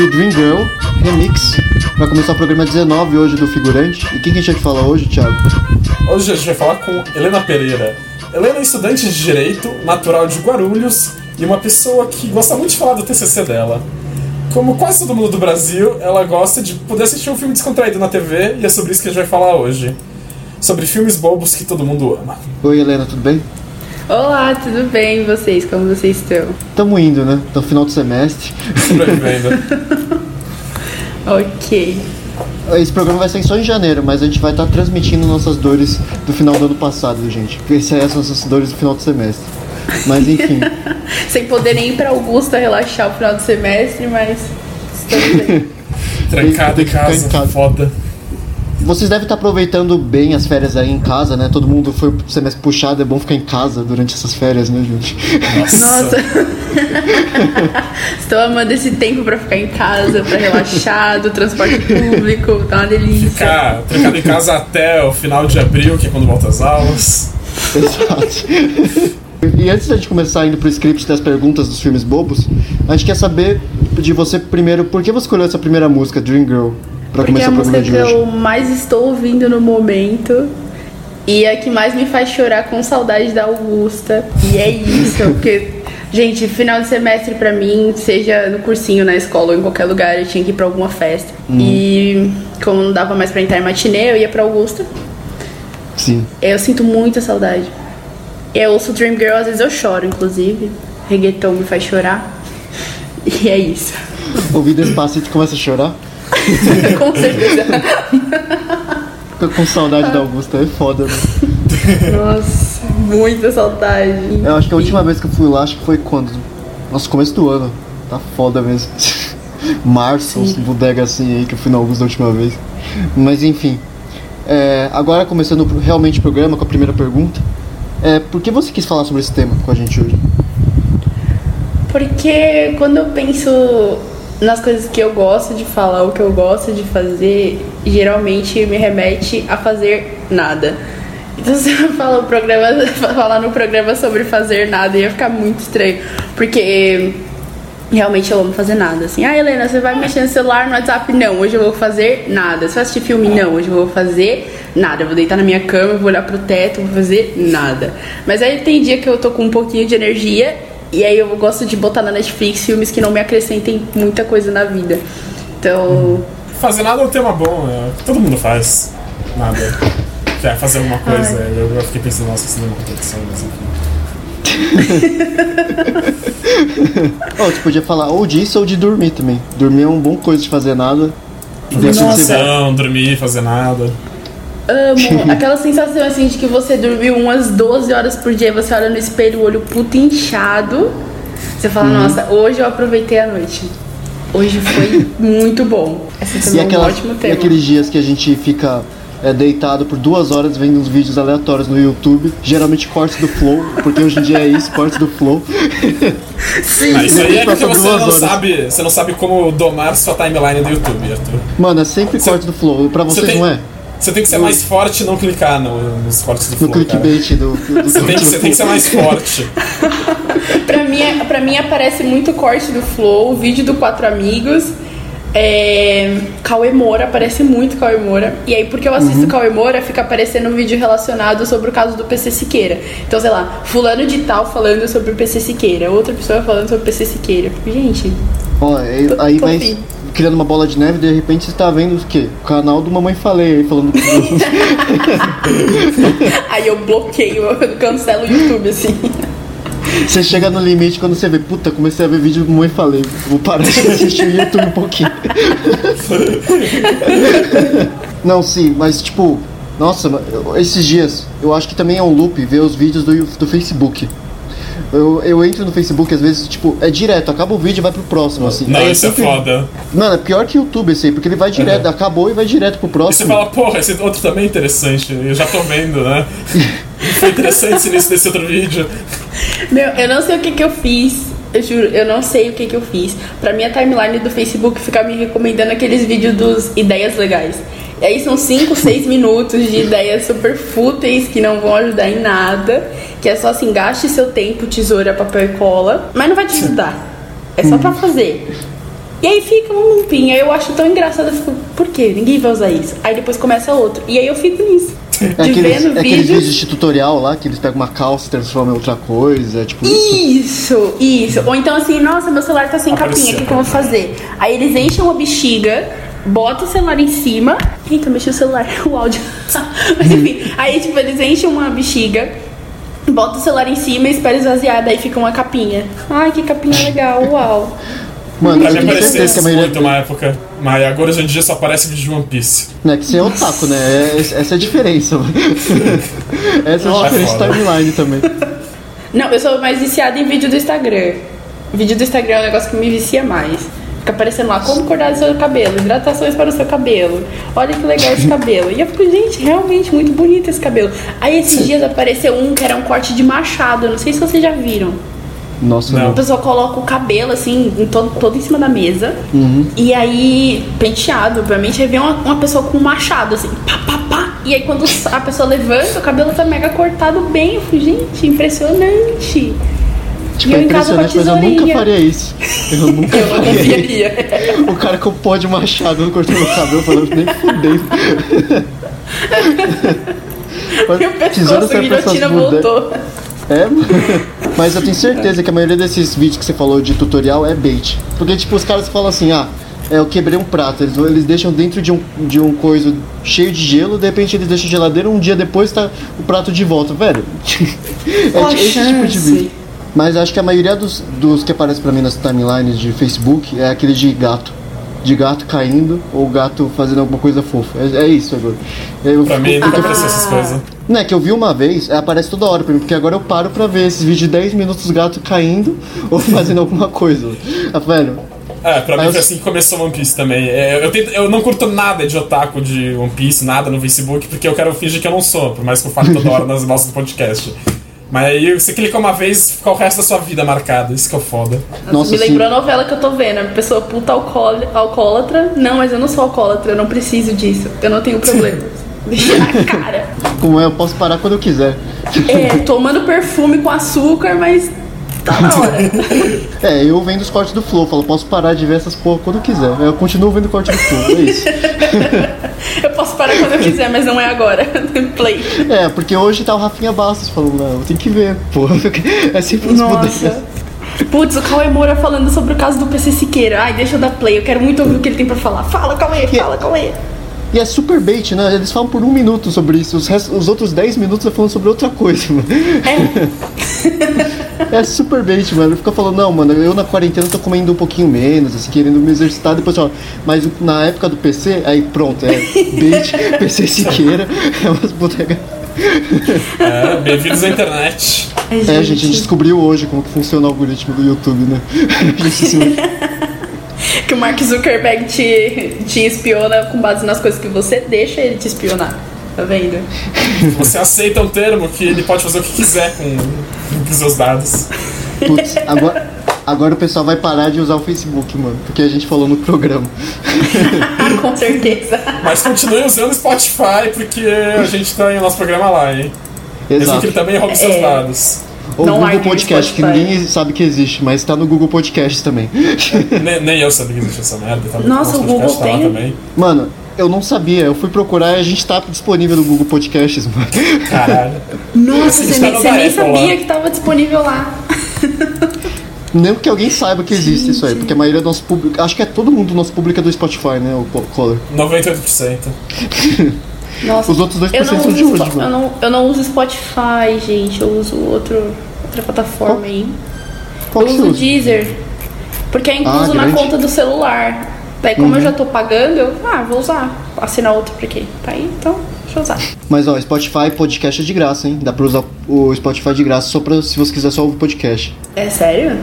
de Dream Girl Remix para começar o programa 19 hoje do Figurante. E quem que a gente vai falar hoje, Thiago? Hoje a gente vai falar com Helena Pereira. Helena é estudante de Direito, natural de Guarulhos e uma pessoa que gosta muito de falar do TCC dela. Como quase todo mundo do Brasil, ela gosta de poder assistir um filme descontraído na TV e é sobre isso que a gente vai falar hoje. Sobre filmes bobos que todo mundo ama. Oi, Helena, tudo bem? Olá, tudo bem? E vocês? Como vocês estão? Tamo indo, né? No final do semestre. Ok. Esse programa vai sair só em janeiro, mas a gente vai estar transmitindo nossas dores do final do ano passado, gente. Porque essas são as nossas dores do final do semestre. Mas enfim. Sem poder nem ir pra Augusta relaxar o final do semestre, mas estamos aí. Trancado em casa, em casa. foda. Vocês devem estar aproveitando bem as férias aí em casa, né? Todo mundo foi pro semestre puxado, é bom ficar em casa durante essas férias, né, gente? Nossa. Estou amando esse tempo pra ficar em casa, pra relaxar, do transporte público, tá uma delícia. Ficar trancado em casa até o final de abril, que é quando volta as aulas. Exato. E antes da gente começar indo pro script das perguntas dos filmes bobos, a gente quer saber de você primeiro por que você escolheu essa primeira música, Dream Girl, pra Porque é começar a o programa que de hoje. eu mais estou ouvindo no momento. E é a que mais me faz chorar com saudade da Augusta. E é isso, porque, gente, final de semestre pra mim, seja no cursinho, na escola ou em qualquer lugar, eu tinha que ir pra alguma festa. E como não dava mais pra entrar em matinê, eu ia pra Augusta. Sim. Eu sinto muita saudade. Eu ouço Dream Girl, às vezes eu choro, inclusive. Reggaeton me faz chorar. E é isso. Ouvir Despacito e começa a chorar. com certeza. Fica com saudade da Augusta, é foda, né? Nossa, muita saudade. Eu acho que a última vez que eu fui lá, acho que foi quando? Nossa, começo do ano. Tá foda mesmo. Março, bodega assim aí que eu fui na Augusta da última vez. Mas enfim. É, agora começando realmente o programa com a primeira pergunta. É, por que você quis falar sobre esse tema com a gente hoje? Porque quando eu penso nas coisas que eu gosto de falar, o que eu gosto de fazer, geralmente me remete a fazer nada. Então se eu falar, programa, falar no programa sobre fazer nada ia ficar muito estranho. Porque realmente eu amo fazer nada. Assim, ah, Helena, você vai mexer no celular, no WhatsApp? Não, hoje eu vou fazer nada. Você vai assistir filme? Não, hoje eu vou fazer nada. Eu vou deitar na minha cama, vou olhar pro teto, vou fazer nada. Mas aí tem dia que eu tô com um pouquinho de energia e aí eu gosto de botar na Netflix filmes que não me acrescentem muita coisa na vida. Então. Fazer nada é um tema bom, é, todo mundo faz nada. Quer fazer alguma coisa. Eu, eu fiquei pensando, nossa, isso não é uma competição, mas enfim. oh, você podia falar ou disso ou de dormir também. Dormir é uma boa coisa de fazer nada. Não, dormir, fazer nada. Amo. Aquela sensação assim de que você dormiu umas 12 horas por dia, você olha no espelho, o olho puto inchado. Você fala, uhum. nossa, hoje eu aproveitei a noite. Hoje foi muito bom. Esse e, aquelas, um ótimo tema. e aqueles dias que a gente fica é, deitado por duas horas vendo uns vídeos aleatórios no YouTube, geralmente cortes do Flow, porque hoje em dia é isso, cortes do Flow. Sim, Mas isso aí é porque você não, sabe, você não sabe como domar sua timeline do YouTube, Arthur. Mano, é sempre você, corte do Flow, pra vocês você tem, não é? Você tem que ser mais forte e não clicar no, nos cortes do Flow. No clickbait do, do, Você, tem que, você tem que ser mais forte. pra, mim, é, pra mim aparece muito corte do Flow, vídeo do Quatro Amigos é, Cauê Moura, aparece muito Cauê Moura. E aí, porque eu assisto uhum. Cauê Moura, fica aparecendo um vídeo relacionado sobre o caso do PC Siqueira. Então, sei lá, fulano de tal falando sobre o PC Siqueira, outra pessoa falando sobre o PC Siqueira. Gente. Ó, aí, tô, aí tô vai fim. Criando uma bola de neve de repente você tá vendo o quê? O canal do Mamãe Falei aí falando. aí eu bloqueio, eu cancelo o YouTube assim. Você chega no limite quando você vê, puta, comecei a ver vídeo do Mãe Falei. Vou parar de assistir o YouTube um pouquinho. Não, sim, mas tipo, nossa, esses dias eu acho que também é um loop ver os vídeos do, do Facebook. Eu, eu entro no Facebook, às vezes, tipo, é direto, acaba o vídeo e vai pro próximo, assim. Não, isso é sempre... é foda. Mano, é pior que o YouTube esse aí, porque ele vai direto, uhum. acabou e vai direto pro próximo. E você fala, porra, esse outro também é interessante, eu já tô vendo, né? Foi interessante esse início desse outro vídeo. Meu, eu não sei o que que eu fiz. Eu juro, eu não sei o que que eu fiz. Pra minha timeline do Facebook ficar me recomendando aqueles vídeos dos ideias legais. E aí são 5, 6 minutos de ideias super fúteis que não vão ajudar em nada. Que é só assim, gaste seu tempo, tesoura, papel e cola. Mas não vai te ajudar. É só pra fazer. E aí fica um looping. Aí eu acho tão engraçado. Eu fico, por quê? Ninguém vai usar isso. Aí depois começa outro. E aí eu fico nisso. É aqueles, é aqueles vídeos de tutorial lá que eles pegam uma calça e transformam em outra coisa, tipo isso. Isso, Ou então assim, nossa, meu celular tá sem capinha, o que, que eu vou fazer? Aí eles enchem uma bexiga, botam o celular em cima. Eita, mexi o celular, o áudio. Mas enfim, aí tipo, eles enchem uma bexiga, botam o celular em cima e esperam esvaziar, daí fica uma capinha. Ai, que capinha legal, uau. Mano, pra mim apareceu isso maioria... muito uma época. Mas agora hoje em dia só aparece vídeo de One Piece. Não é que você é otaku, né? É, essa é a diferença. essa é a diferença é timeline também. Não, eu sou mais viciada em vídeo do Instagram. Vídeo do Instagram é um negócio que me vicia mais. Fica aparecendo lá como cortar o seu cabelo, hidratações para o seu cabelo. Olha que legal esse cabelo. E eu fico, gente, realmente muito bonito esse cabelo. Aí esses dias apareceu um que era um corte de machado. Não sei se vocês já viram. Nossa, não. A pessoa coloca o cabelo assim, em todo, todo em cima da mesa. Uhum. E aí, penteado, obviamente, aí vem uma, uma pessoa com um machado, assim, pá, pá, pá. E aí quando a pessoa levanta, o cabelo tá mega cortado bem. Eu falei, gente, impressionante. Tipo, é impressionante, mas eu nunca faria isso. Eu nunca eu faria. o cara com o pó de machado cortando o cabelo, falando, nem fudei. Meu pescoço, a guilhotina voltou. É, mas eu tenho certeza que a maioria desses vídeos que você falou de tutorial é bait. Porque, tipo, os caras falam assim, ah, é, eu quebrei um prato. Eles, eles deixam dentro de um, de um coisa cheio de gelo, de repente eles deixam geladeira, um dia depois tá o prato de volta. Velho, é esse tipo de vídeo. Mas acho que a maioria dos, dos que aparecem pra mim nas timelines de Facebook é aquele de gato de gato caindo ou gato fazendo alguma coisa fofa. É, é isso agora. Eu pra mim nunca apareceu essas coisas. Não, é que eu vi uma vez, é, aparece toda hora pra mim, porque agora eu paro pra ver esses vídeos de 10 minutos gato caindo ou fazendo alguma coisa. Ah, velho, É, pra mim foi assim que começou One Piece também. É, eu, tento- eu não curto nada de otaku de One Piece, nada no Facebook, porque eu quero fingir que eu não sou, por mais que eu fale toda hora nas nossas podcast. Mas aí você clica uma vez, fica o resto da sua vida marcado, isso que é o foda. Nossa, Me sim. lembrou a novela que eu tô vendo. A pessoa puta alcoól- alcoólatra. Não, mas eu não sou alcoólatra, eu não preciso disso. Eu não tenho problema. Deixa na cara. Como é, eu posso parar quando eu quiser. É, tomando perfume com açúcar, mas tá na hora. É, eu vendo os cortes do Flow, falo, posso parar de ver essas porra quando eu quiser. Eu continuo vendo o corte do Flow, é isso. Eu posso parar quando eu quiser, mas não é agora. Play. É, porque hoje tá o Rafinha Bastos falando, não, tem que ver, porra. É sempre uns Nossa. Putz, o Cauê Moura falando sobre o caso do PC Siqueira. Ai, deixa eu dar play, eu quero muito ouvir o que ele tem pra falar. Fala, Cauê, fala, Cauê. E é super bait, né? Eles falam por um minuto sobre isso, os, restos- os outros 10 minutos é falando sobre outra coisa, mano. É, É super bait, mano. Ele fica falando, não, mano, eu na quarentena tô comendo um pouquinho menos, assim, querendo me exercitar, depois fala, mas na época do PC, aí pronto, é bait, PC Siqueira, é umas bodegas. É, bem-vindos à internet. Ai, É, gente, a gente descobriu hoje como que funciona o algoritmo do YouTube, né? Que o Mark Zuckerberg te, te espiona com base nas coisas que você deixa ele te espionar. Tá vendo? Você aceita um termo que ele pode fazer o que quiser com, com os seus dados. Putz, agora, agora o pessoal vai parar de usar o Facebook, mano, porque a gente falou no programa. com certeza. Mas continue usando o Spotify, porque a gente tem o nosso programa lá, hein? Mesmo Exato. que ele também roube seus É. dados. Ou Não Google Podcast, que ninguém sabe que existe, mas tá no Google Podcast também. Nem, nem eu sabia que existia essa merda. Tá? Nossa, o Google tá tem? também. Mano, eu não sabia, eu fui procurar e a gente tá disponível no Google Podcasts, mano. Caralho. Nossa, Assim, você, tá nem, você nem sabia lá. que tava disponível lá. Nem que alguém saiba que existe isso aí, porque a maioria do nosso público. Acho que é todo mundo do nosso público é do Spotify, né, o Co- Color. 98%. Nossa, Os outros 2% eu não, são de hoje, mano. eu, não, eu não uso Spotify, gente. Eu uso outro, outra plataforma Qual? aí. Qual eu uso o? Deezer. Porque é incluso Ah, na grande. conta do celular. Daí, como eu já tô pagando, eu ah, vou usar. Assinar outro porque tá aí, então deixa eu usar. Mas ó, Spotify podcast é de graça, hein? Dá pra usar o Spotify de graça só pra se você quiser só ouvir podcast. É sério?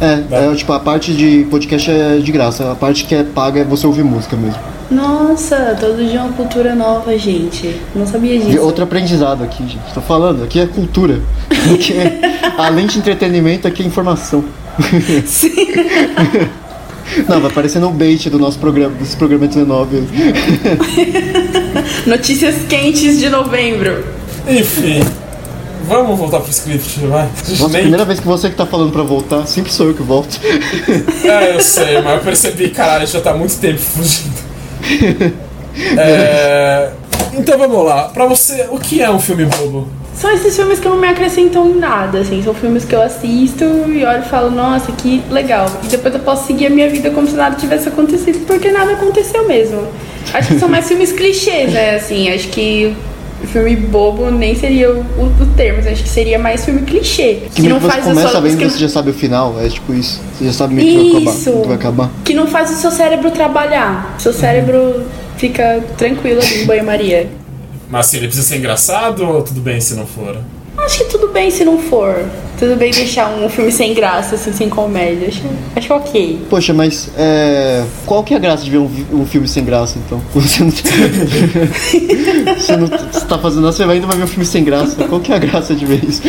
É, é, tipo, a parte de podcast é de graça, a parte que é paga é você ouvir música mesmo. Nossa, todo dia uma cultura nova, gente. Não sabia E disso. outro aprendizado aqui, gente. Tô falando, aqui é cultura. Aqui é, além de entretenimento, aqui é informação. Sim. Não, vai parecendo um bait do nosso programa, desse programa 19. Notícias quentes de novembro. Enfim. Vamos voltar pro script, vai. Nossa, Nem- primeira vez que você que tá falando pra voltar, sempre sou eu que volto. É, eu sei, mas eu percebi, caralho, já tá há muito tempo fugindo. É, Então vamos lá. Pra você, o que é um filme bobo? São esses filmes que não me acrescentam em nada, assim. São filmes que eu assisto e olho e falo, nossa, que legal. E depois eu posso seguir a minha vida como se nada tivesse acontecido, porque nada aconteceu mesmo. Acho que são mais filmes clichês, né? Assim, acho que filme bobo nem seria o, o, o termo, acho que seria mais filme clichê. Que que você o começa seu- vendo que você já sabe o final, é tipo isso. Você já sabe meio que vai acabar. Vai acabar. que não faz o seu cérebro trabalhar. Seu cérebro fica tranquilo ali em banho-maria. Mas assim, ele precisa ser engraçado ou tudo bem se não for? Acho que tudo bem se não for. Tudo bem deixar um filme sem graça, assim, sem comédia. Acho, acho ok. Poxa, mas é, qual que é a graça de ver um, um filme sem graça, então? Você não, você não você tá fazendo nada, você ainda vai ver um filme sem graça. Qual que é a graça de ver isso?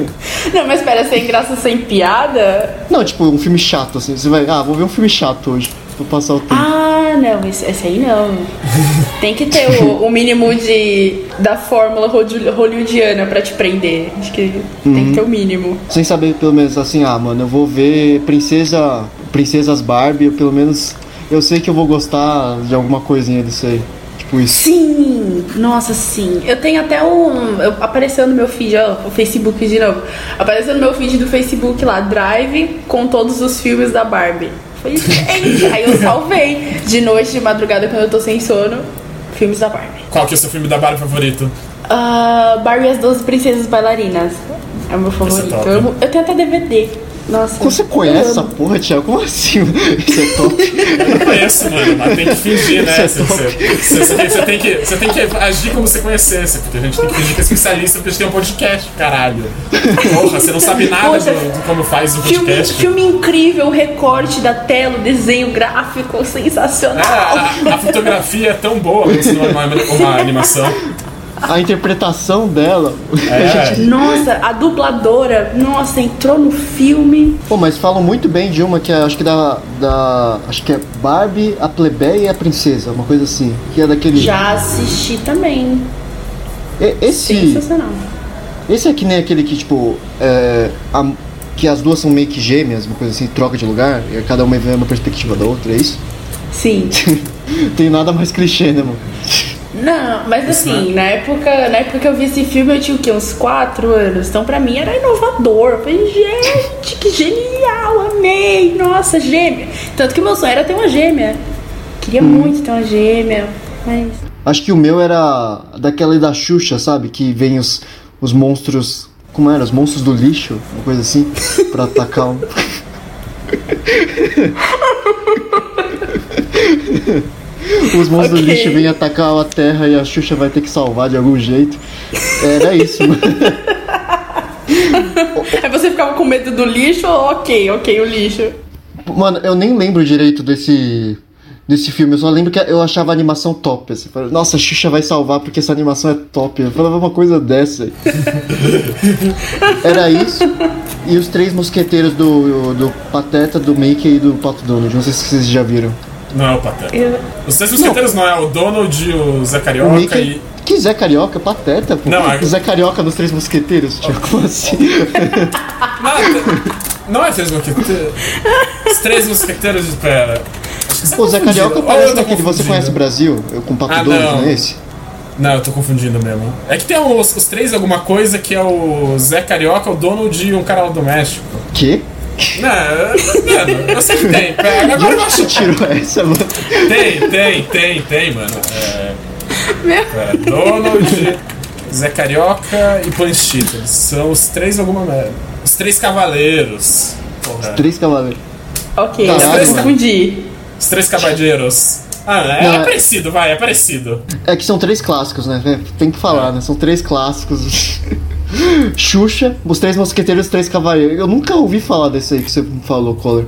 Não, mas espera, sem graça, sem piada? Não, tipo, um filme chato, assim. Você vai, ah, vou ver um filme chato hoje, pra passar o tempo. Ah, não, esse, esse aí não. Tem que ter o, o mínimo de da fórmula hollywood- hollywoodiana pra te prender. Acho que tem que ter o mínimo. Sem saber, pelo menos, assim, ah, mano, eu vou ver Princesa, Princesas Barbie, eu, pelo menos, eu sei que eu vou gostar de alguma coisinha disso aí. Tipo isso. Sim! Nossa, sim. Eu tenho até um. eu- apareceu no meu feed, ó, o Facebook de novo. Apareceu no meu feed do Facebook lá, Drive com todos os filmes da Barbie. Gente. Aí eu salvei. De noite, de madrugada, quando eu tô sem sono, filmes da Barbie. Qual que é o seu filme da Barbie favorito? Ah, Barbie e as 12 Princesas Bailarinas. É o meu favorito. top. Eu, eu tenho até DVD. Nossa. Você conhece essa porra, Thiago? Como assim? Isso é top. Eu não conheço, mano, mas tem que fingir, né? Isso é Você, top. você- você tem, você tem que, você tem que agir como se conhecesse, porque a gente tem que fingir que é especialista, porque a gente tem um podcast, caralho. Porra, você não sabe nada Poxa, do, do como faz um Filme, podcast. filme incrível, o recorte da tela, o desenho gráfico É, sensacional. a, a fotografia é tão boa você não é uma, uma animação. A interpretação dela. É. Nossa, a dubladora, nossa, entrou no filme. Pô, mas falam muito bem de uma que é, acho que da, da. Acho que é Barbie, a plebeia e a princesa, uma coisa assim. Que é daquele. Já assisti também. E- Esse. Sensacional. Esse é que nem aquele que, tipo. É, a- que as duas são meio que gêmeas, uma coisa assim, troca de lugar, e cada uma vê uma perspectiva da outra, é isso? Sim. Tem nada mais clichê, né, mano? Não, mas assim, na época, na época que eu vi esse filme eu tinha o quê? Uns 4 anos. Então pra mim era inovador. Eu falei, gente, que genial, amei. Nossa, gêmea. Tanto que meu sonho era ter uma gêmea. Queria muito ter uma gêmea, mas. Acho que o meu era daquela da Xuxa, sabe? Que vem os, os monstros. Como era? Os monstros do lixo, uma coisa assim, pra atacar um. Os monstros do Ok. lixo vêm atacar a terra e a Xuxa vai ter que salvar de algum jeito. Era isso, mano. Aí você ficava com medo do lixo? Ok, ok, o lixo. Mano, eu nem lembro direito desse desse filme, eu só lembro que eu achava a animação top. Assim. Falei, Nossa, a Xuxa vai salvar porque essa animação é top. Eu falava uma coisa dessa. Era isso. E os três mosqueteiros do, do Pateta, do Mickey e do Pato Donald. Não sei se vocês já viram. Não é o Pateta. Eu- Os três mosqueteiros não. é o Donald, o Zé O Carioca Mickey. e. Que Zé Carioca? Pateta, pô. Não, é- Zé Carioca dos três mosqueteiros. Como assim? Não, não é três mosqueteiros. Os três mosqueteiros de pera. Acho que você tá O Zé. Carioca parece daquele Você. Conhece o Brasil? Eu com o Pato Ah, Donald, não. não é esse? Não, eu tô confundindo mesmo. É que tem os, os três alguma coisa que é o Zé Carioca, o Donald e um cara lá doméstico. Que? Não, mano, eu sei que tem. Pera, De agora eu acho tirou essa, mano? Tem, tem, tem, tem, mano. É, Meu. é, Donald, Zé Carioca e Panchita. São os três alguma merda. Os três cavaleiros. Porra. Três cavaleiros. Ok, Caralho, eu mano. confundi. Os três cavaleiros. Ah, é, Não, é é- parecido, vai, é parecido. É que são três clássicos, né? Tem que falar, né? São três clássicos. Xuxa, os três mosqueteiros e os três cavaleiros. Eu nunca ouvi falar desse aí que você falou, Collor.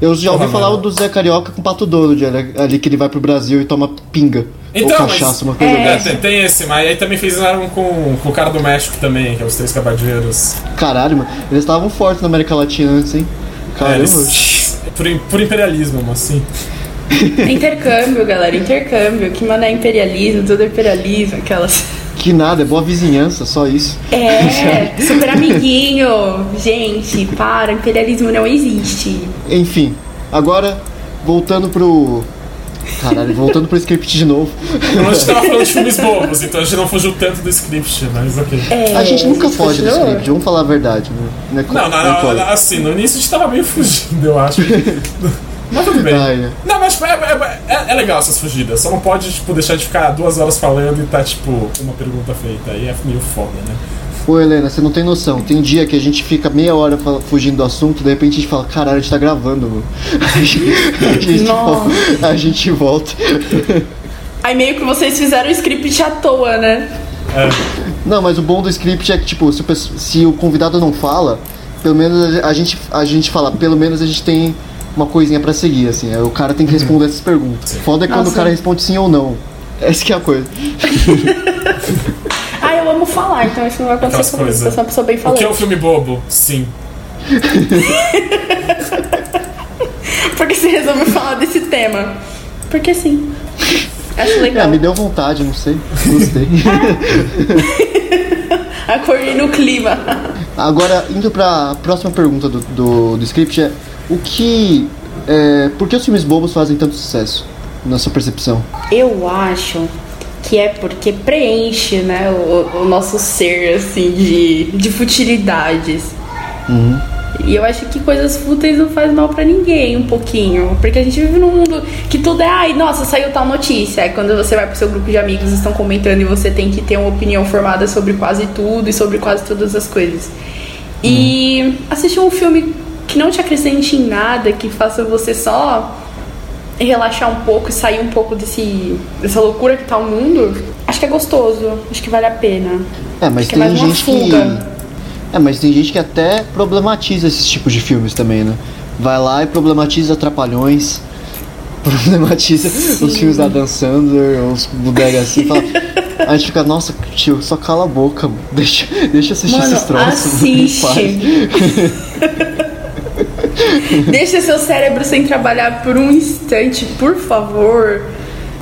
Eu já ouvi Porra, falar mano. o do Zé Carioca com o Pato Donald, ali, ali que ele vai pro Brasil e toma pinga. Então, ou cachaça, mas- uma coisa É. É, tem, tem esse, mas aí também fizeram com, com o cara do México também, que é os três cavaleiros. Caralho, mano. Eles estavam fortes na América Latina antes, hein? É, Caramba. eles- por, por imperialismo, mas assim. Intercâmbio, galera, intercâmbio. Que mano é imperialismo, tudo é imperialismo, aquelas. Que nada, é boa vizinhança, só isso. É, super amiguinho. Gente, para, imperialismo não existe. Enfim, agora voltando pro. Caralho, voltando pro script de novo. A gente tava falando de filmes bobos, então a gente não fugiu tanto do script, mas ok. É, A gente nunca foge do continua? script, vamos falar a verdade, né? Não, é Não, não, não, não, assim, no início a gente tava meio fugindo, eu acho. Mas tudo bem. Ah, é. Não, mas tipo, é, é, é- é legal essas fugidas. Só não pode, tipo, deixar de ficar duas horas falando e tá, tipo, uma pergunta feita. Aí é meio foda, né? Ô Helena, você não tem noção. Tem dia que a gente fica meia hora fugindo do assunto, de repente a gente fala, caralho, a gente tá gravando, mano. A gente, a gente, volta, a gente volta. Aí meio que vocês fizeram o script à toa, né? Não, mas o bom do script é que, tipo, se o, se o convidado não fala, pelo menos a gente, a gente fala, pelo menos a gente tem uma coisinha pra seguir, assim. Aí o cara tem que responder essas perguntas. Foda é quando o Nossa. cara responde sim ou não. Essa que é a coisa. Ah, eu amo falar, então isso não vai acontecer comigo. Eu sou uma pessoa bem O que é um falante. filme bobo? Sim. Por que você resolveu falar desse tema? Porque sim. Acho É, legal. me deu vontade, não sei. Gostei. Acordei no clima. Agora, indo pra próxima pergunta do, do, do script é o que. É, por que os filmes bobos fazem tanto sucesso? Na sua percepção? Eu acho que é porque preenche, né, o, o nosso ser, assim, de, de futilidades. E eu acho que coisas fúteis não faz mal pra ninguém, um pouquinho. Porque a gente vive num mundo que tudo é, ai, nossa, saiu tal notícia. Aí quando você vai pro seu grupo de amigos, estão comentando e você tem que ter uma opinião formada sobre quase tudo e sobre quase todas as coisas. E assistir um filme que não te acrescente em nada, que faça você só relaxar um pouco e sair um pouco desse, dessa loucura que tá o mundo, acho que é gostoso, acho que vale a pena. É, mas acho que é tem mais uma gente que. fuga. É, mas tem gente que até problematiza esses tipos de filmes também, né? Vai lá e problematiza Trapalhões, problematiza os filmes da Dan Sandler, os bodega assim, fala. A gente fica, nossa, tio, só cala a boca, deixa, deixa assistir Mano, esses troços. assiste. Deixa seu cérebro sem trabalhar por um instante, por favor.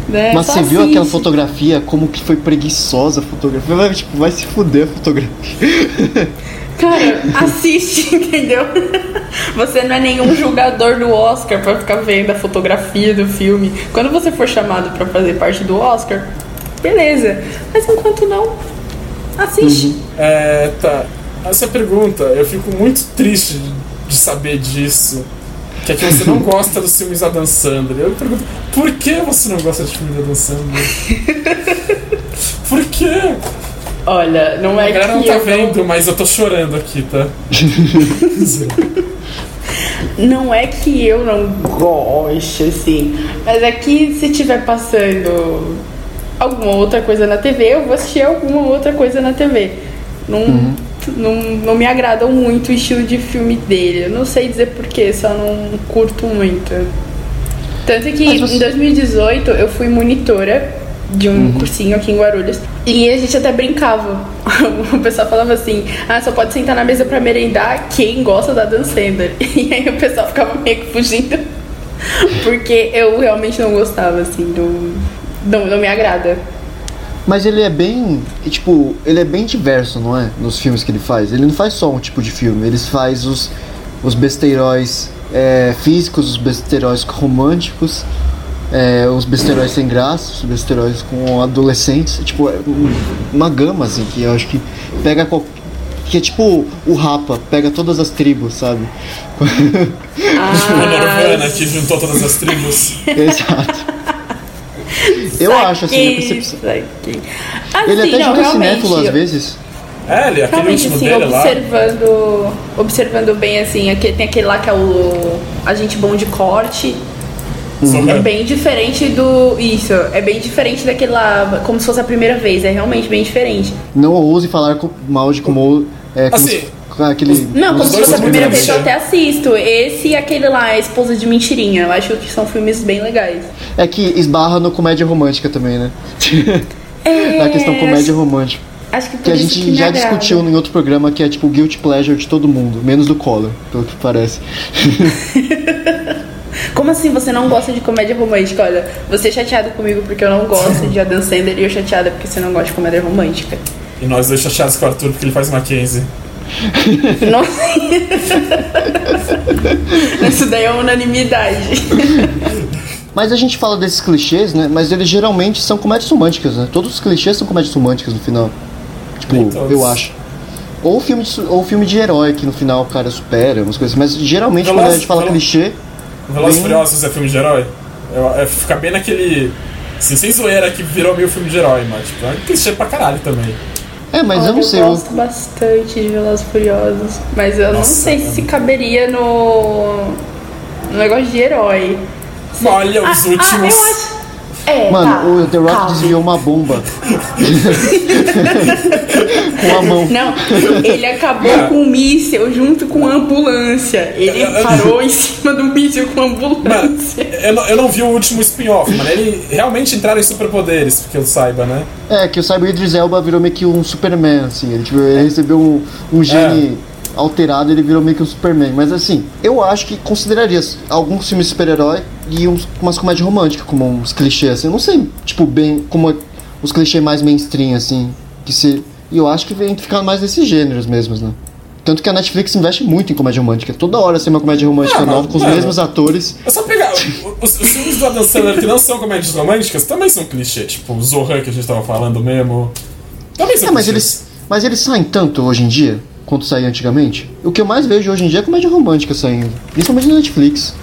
Né? Mas Só você viu aquela assiste. fotografia, como que foi preguiçosa a fotografia? Vai, tipo, vai se fuder a fotografia. Cara, assiste, entendeu? Você não é nenhum julgador do Oscar pra ficar vendo a fotografia do filme. Quando você for chamado pra fazer parte do Oscar, beleza. Mas enquanto não, assiste. É, tá. Essa pergunta, eu fico muito triste de saber disso. Que é que você não gosta dos filmes da Dan Sandler. Eu pergunto, por que você não gosta de filmes da Dan Sandler? Por quê? Olha, não A é galera não que tá eu vendo, mas eu tô chorando aqui, tá? Não é que eu não goste, assim, mas é que se tiver passando alguma outra coisa na TV, eu vou assistir alguma outra coisa na TV. Não, não, não me agradam muito o estilo de filme dele. Eu não sei dizer porquê, só não curto muito. Tanto que você- em 2018 eu fui monitora de um cursinho aqui em Guarulhos. E a gente até brincava. O pessoal falava assim: ah, só pode sentar na mesa pra merendar quem gosta da Dan Sandler. E aí o pessoal ficava meio que fugindo. Porque eu realmente não gostava, assim, do. Não, não me agrada. Mas ele é bem. Tipo, ele é bem diverso, não é? Nos filmes que ele faz. Ele não faz só um tipo de filme, ele faz os, os besteiróis é, físicos, os besteiróis românticos, é, os besteiróis sem graça, os besteiróis com adolescentes. Tipo, é um- uma gama, assim, que eu acho que pega qual- Que é tipo o Rapa, pega todas as tribos, sabe? A Nirvana Ah, que juntou todas as tribos. Exato. Eu acho, assim, a percepção. Saquei. Ele Assim, até não, joga cinéfilo às vezes. É, ele, aquele Realmente, último assim, dele lá. observando, observando bem, assim, aquele, tem aquele lá que é o Agente Bom de Corte. Zohan. É bem diferente do. Isso, é bem diferente daquele lá, como se fosse a primeira vez, é realmente bem diferente. Não ouse falar com- mal de como. É, como Assim, se- aquele. Não, como se fosse a primeira vez eu até assisto. Esse e aquele lá, a Esposa de Mentirinha. Eu acho que são filmes bem legais. É que esbarra no comédia romântica também, né? Na questão comédia romântica. Acho que por Que a isso gente que já agrada. discutiu em outro programa que é tipo o guilty pleasure de todo mundo, menos do Collor, pelo que parece. Como assim você não gosta de comédia romântica? Olha, você é chateado comigo porque eu não gosto de Adam Sandler e eu chateada porque você não gosta de comédia romântica. E nós dois chateados com o Arthur porque ele faz Mackenzie. Nossa. Isso daí é unanimidade. Mas a gente fala desses clichês, né? Mas eles geralmente são comédias românticas, né? Todos os clichês são comédias românticas no final. Tipo, eu acho. Ou filme, de, ou filme de herói que no final o cara supera, umas coisas. Mas geralmente quando a Veloz- gente fala Veloz- clichê, Velozes e Bem- Furiosos é filme de herói? Eu, é, fica bem naquele. Assim, sem zoeira que virou meio filme de herói, mas tipo, é clichê pra caralho também. É, mas Olha, eu não sei. Eu eu- gosto bastante de Velozes e Furiosos. Mas eu não Nossa, sei cara. se caberia no. no negócio de herói. Olha, os Ah, últimos. Ah, eu acho. É, Mano, tá, o The Rock calma. desviou uma bomba. Com a mão. Não, ele acabou Ah. com o míssil junto com a ambulância. Ele Eu- eu- parou em cima do míssil com a Mano, ambulância. eu não, eu não vi o último spin-off, mano. Ele realmente entraram em superpoderes, porque eu saiba, né? É, que o Cyber Idris Elba virou meio que um Superman, assim. Ele, tipo, ele recebeu um, um gene alterado, ele virou meio que um Superman. Mas assim, eu acho que consideraria alguns filmes super-herói e uns, umas comédias românticas, como uns clichês, assim. Eu não sei, tipo, bem, como os clichês mais mainstream, assim. Que se. E eu acho que vem ficar mais nesses gêneros mesmos, né? Tanto que a Netflix investe muito em comédia romântica. Toda hora tem uma comédia romântica Ah, nova com os mano. mesmos atores. É só pegar. Os, os filmes do Adam Sandler que não são comédias românticas também são clichê. Tipo, o Zohan que a gente tava falando mesmo. Também são É, mas clichês. eles, mas eles saem tanto hoje em dia quanto saía antigamente. O que eu mais vejo hoje em dia é comédia romântica saindo, principalmente na Netflix.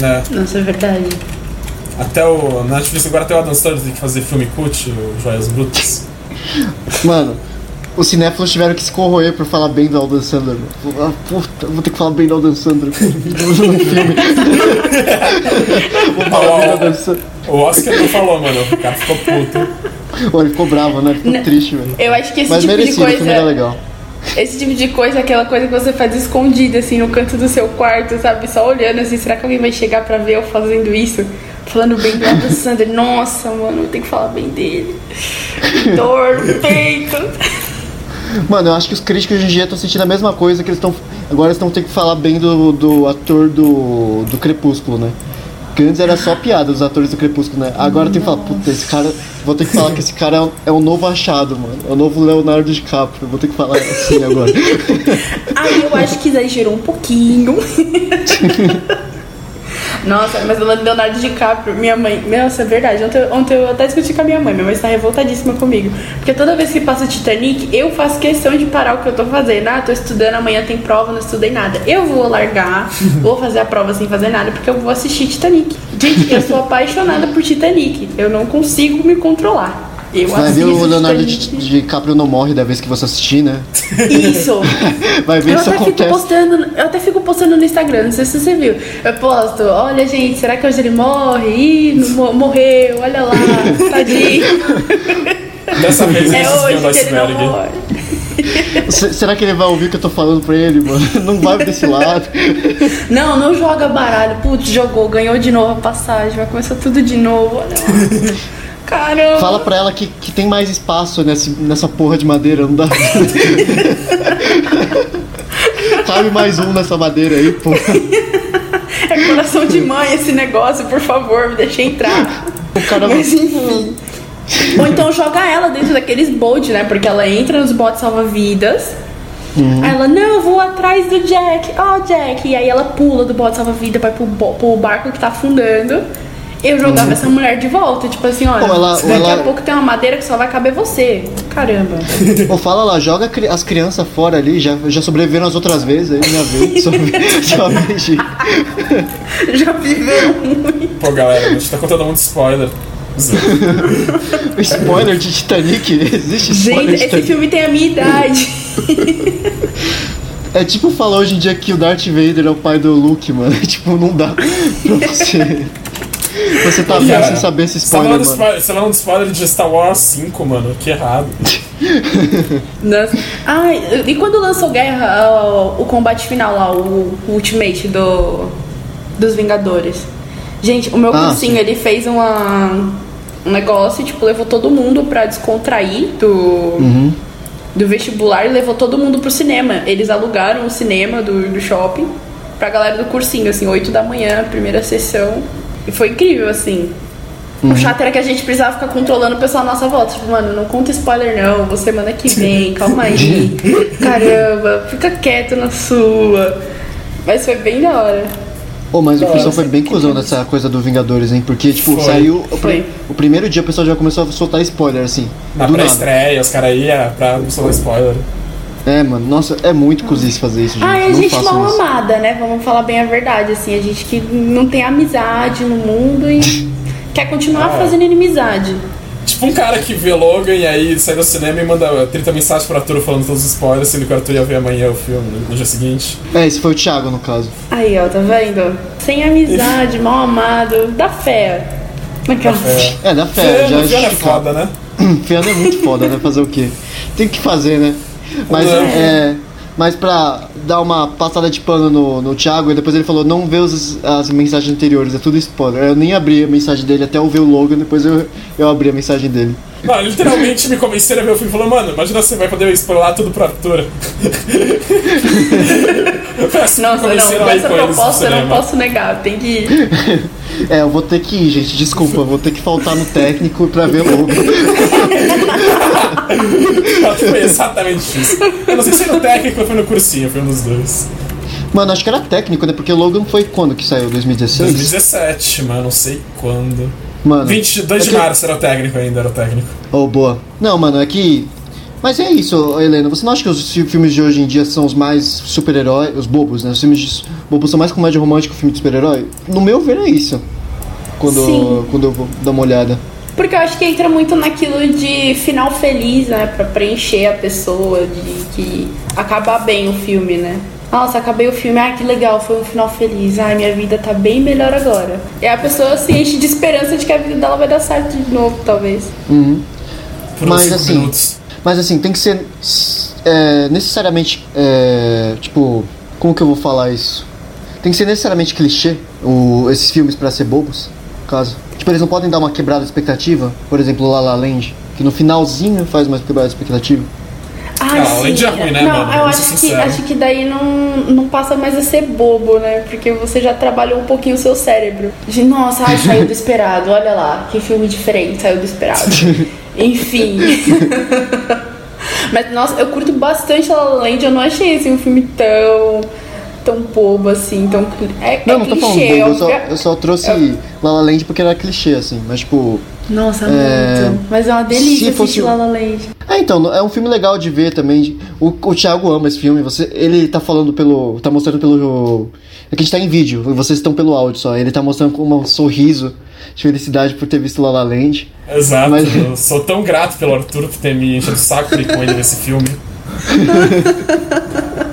Né? Nossa, é verdade. Até o. Na Netflix agora até o Adam Sandler tem que fazer filme cult, o Joias Brutas. Mano, os cinéfilos tiveram que se corroer por falar bem do Aldan Sandler. Ah, puta, vou ter que falar bem do Aldan Sandler no filme. vou falar bem do Aldan Sandler. O Oscar não falou, mano. O cara ficou puto. Pô, ele ficou bravo, né? Ficou Não. triste, velho. Eu acho que esse Mas tipo de merecido, o filme coisa. era legal. Esse tipo de coisa é aquela coisa que você faz escondida, assim, no canto do seu quarto, sabe? Só olhando assim, será que alguém vai chegar pra ver eu fazendo isso? Falando bem do Adam Sandler. Nossa, mano, eu tenho que falar bem dele. Dor no peito. Mano, eu acho que os críticos hoje em dia estão sentindo a mesma coisa que eles estão. Agora eles estão tendo que falar bem do, do ator do, do Crepúsculo, né? Porque antes era só piada os atores do Crepúsculo, né? Agora tem que falar, puta, esse cara. Vou ter que falar que esse cara é um, é um novo achado, mano. É o novo Leonardo DiCaprio. Vou ter que falar assim agora. Aí eu acho que exagerou um pouquinho. Nossa, mas o Leonardo DiCaprio, minha mãe. Nossa, é verdade. Ontem, ontem eu até discuti com a minha mãe. Minha mãe está revoltadíssima comigo. Porque toda vez que passa Titanic, eu faço questão de parar o que eu tô fazendo. Ah, tô estudando, amanhã tem prova, não estudei nada. Eu vou largar, vou fazer a prova sem fazer nada, porque eu vou assistir Titanic. Gente, eu sou apaixonada por Titanic. Eu não consigo me controlar. Eu Vai ver o Leonardo. DiCaprio não morre da vez que você assistir, né? Isso! Vai ver Eu isso até, fico acontece. postando, eu até fico postando no Instagram, não sei se você viu. Eu posto, olha gente, será que hoje ele morre? Ih, não mo- morreu, olha lá, tadinho. Dessa vez ele É hoje que ele não morre. Se- Será que ele vai ouvir o que eu tô falando pra ele, mano? Não vai desse lado. Não, não joga baralho. Putz, jogou, ganhou de novo a passagem, vai começar tudo de novo, olha lá. Caramba. Fala pra ela que, que tem mais espaço nesse, nessa porra de madeira, não dá. Cabe mais um nessa madeira aí, pô. É coração de mãe esse negócio, por favor, me deixa entrar. O cara Mas enfim. Ou então joga ela dentro daqueles boats, né? Porque ela entra nos botes salva-vidas. Aí ela, não, eu vou atrás do Jack. Ó, Jack. E aí ela pula do bote salva-vida, vai pro, pro barco que tá afundando. Eu jogava essa mulher de volta, tipo assim, olha, ela- daqui ela- a pouco tem uma madeira que só vai caber você. Caramba. Pô, fala lá, joga cri- as crianças fora ali, já, já sobreviveram as outras vezes, aí minha vez, só, Já viveu muito. Pô, galera, a gente tá contando muito spoiler. Spoiler de Titanic, existe spoiler Gente, de esse Titanic. filme tem a minha idade. É tipo falar hoje em dia que o Darth Vader é o pai do Luke, mano. tipo, não dá pra você. Você tá vendo Cara, sem saber esse Você spoiler, falando mano. spoiler- você tá falando de spoiler de Star Wars 5, mano. Que errado. Nossa. Ai, e quando lançou Guerra, ah, o combate final lá, o, o Ultimate do, dos Vingadores? Gente, o meu Ah, cursinho, sim. ele fez uma, um negócio, tipo, levou todo mundo pra descontrair do, Uhum. do vestibular e levou todo mundo pro cinema. Eles alugaram o cinema do, do shopping pra galera do cursinho, assim, 8 da manhã, primeira sessão. E foi incrível, assim. Uhum. O chato era que a gente precisava ficar controlando o pessoal à nossa volta. Tipo, mano, não conta spoiler não, vou semana que vem, calma aí. Caramba, fica quieto na sua. Mas foi bem da hora. Ô, mas o Nossa, pessoal foi bem cuzão nessa coisa do Vingadores, hein? Porque, tipo, Foi. saiu. O, pri- o primeiro dia o pessoal já começou a soltar spoiler, assim. Na do pré-estreia, os caras iam pra não soltar spoiler. É, mano, nossa, é muito cozice fazer isso, gente. Ah, é não gente mal isso. amada, né? Vamos falar bem a verdade, assim. A gente que não tem amizade no mundo e quer continuar Ah. fazendo inimizade. Tipo um cara que vê Logan e aí sai do cinema e manda 30 mensagens pro Arthur falando todos os spoilers, sendo que o Arthur ia ver amanhã o filme, no- no dia seguinte. É, esse foi o Thiago, no caso. Aí, ó, tá vendo? Sem amizade, mal amado, dá fé. Naquela... É. É, da fé, Fiano, já Fiano é justificado. foda, né? Fiano é muito foda, né? Fazer o quê? Tem que fazer, né? Mas É. é. Mas pra dar uma passada de pano no, no Thiago, e depois ele falou, não vê os, as mensagens anteriores, é tudo spoiler. Eu nem abri a mensagem dele até eu ver o Logan, depois eu, eu abri a mensagem dele. Não, literalmente me convenceram a ver o filme e falou, mano, imagina você vai poder spoiler tudo pro assim me Nossa, não, com essa proposta eu não posso negar, tem que ir. É, eu vou ter que ir, gente, desculpa, eu vou ter que faltar no técnico pra ver Logan. Foi exatamente isso. Eu não sei se foi no técnico ou foi no cursinho, foi um dos dois. Mano, acho que era técnico, né? Porque Logan foi quando que saiu? 2016? 2017, mas não sei quando. Mano. 22 é de que- março era o técnico ainda, era o técnico. Oh, boa. Não, mano, é que. Mas é isso, Helena. Você não acha que os fi- filmes de hoje em dia são os mais super-herói, os bobos, né? Os filmes de bobos são mais comédia romântica que filme de super-herói? No meu ver é isso. Quando, Sim. quando eu vou dar uma olhada. Porque eu acho que entra muito naquilo de final feliz, né? Pra preencher a pessoa, de que acabar bem o filme, né? Nossa, acabei o filme, ah, que legal, foi um final feliz. Ai, minha vida tá bem melhor agora. E a pessoa se enche de esperança de que a vida dela vai dar certo de novo, talvez. Por Mas, assim, minutos. Mas assim, tem que ser é, necessariamente. é, tipo, como que eu vou falar isso? Tem que ser necessariamente clichê o, esses filmes pra ser bobos, caso. Tipo, eles não podem dar uma quebrada de expectativa, por exemplo, La La Land, que no finalzinho faz uma quebrada de expectativa. Ai, Não, além de é ruim, né, não, mano? eu Vamos acho que, acho que daí não, não passa mais a ser bobo, né? Porque você já trabalhou um pouquinho o seu cérebro. De, nossa, ai, saiu do esperado, olha lá, que filme diferente, saiu do esperado. Enfim. Mas, nossa, eu curto bastante La La Land, eu não achei assim, um filme tão. Tão bobo assim, tão. cli- É, Não, é não tô falando clichê, bobo, é eu só, é- eu só trouxe é- La La Land porque era clichê, assim, mas tipo. Nossa, É, muito. Mas é uma delícia se fosse La La Land. É, então, é um filme legal de ver também. O, o Thiago ama esse filme. Você, ele tá falando pelo. tá mostrando pelo. É que a gente tá em vídeo, vocês estão pelo áudio só. Ele tá mostrando com um sorriso de felicidade por ter visto La La Land. Exato, Mas- eu sou tão grato pelo Arthur por ter me enchido o saco com ele nesse filme.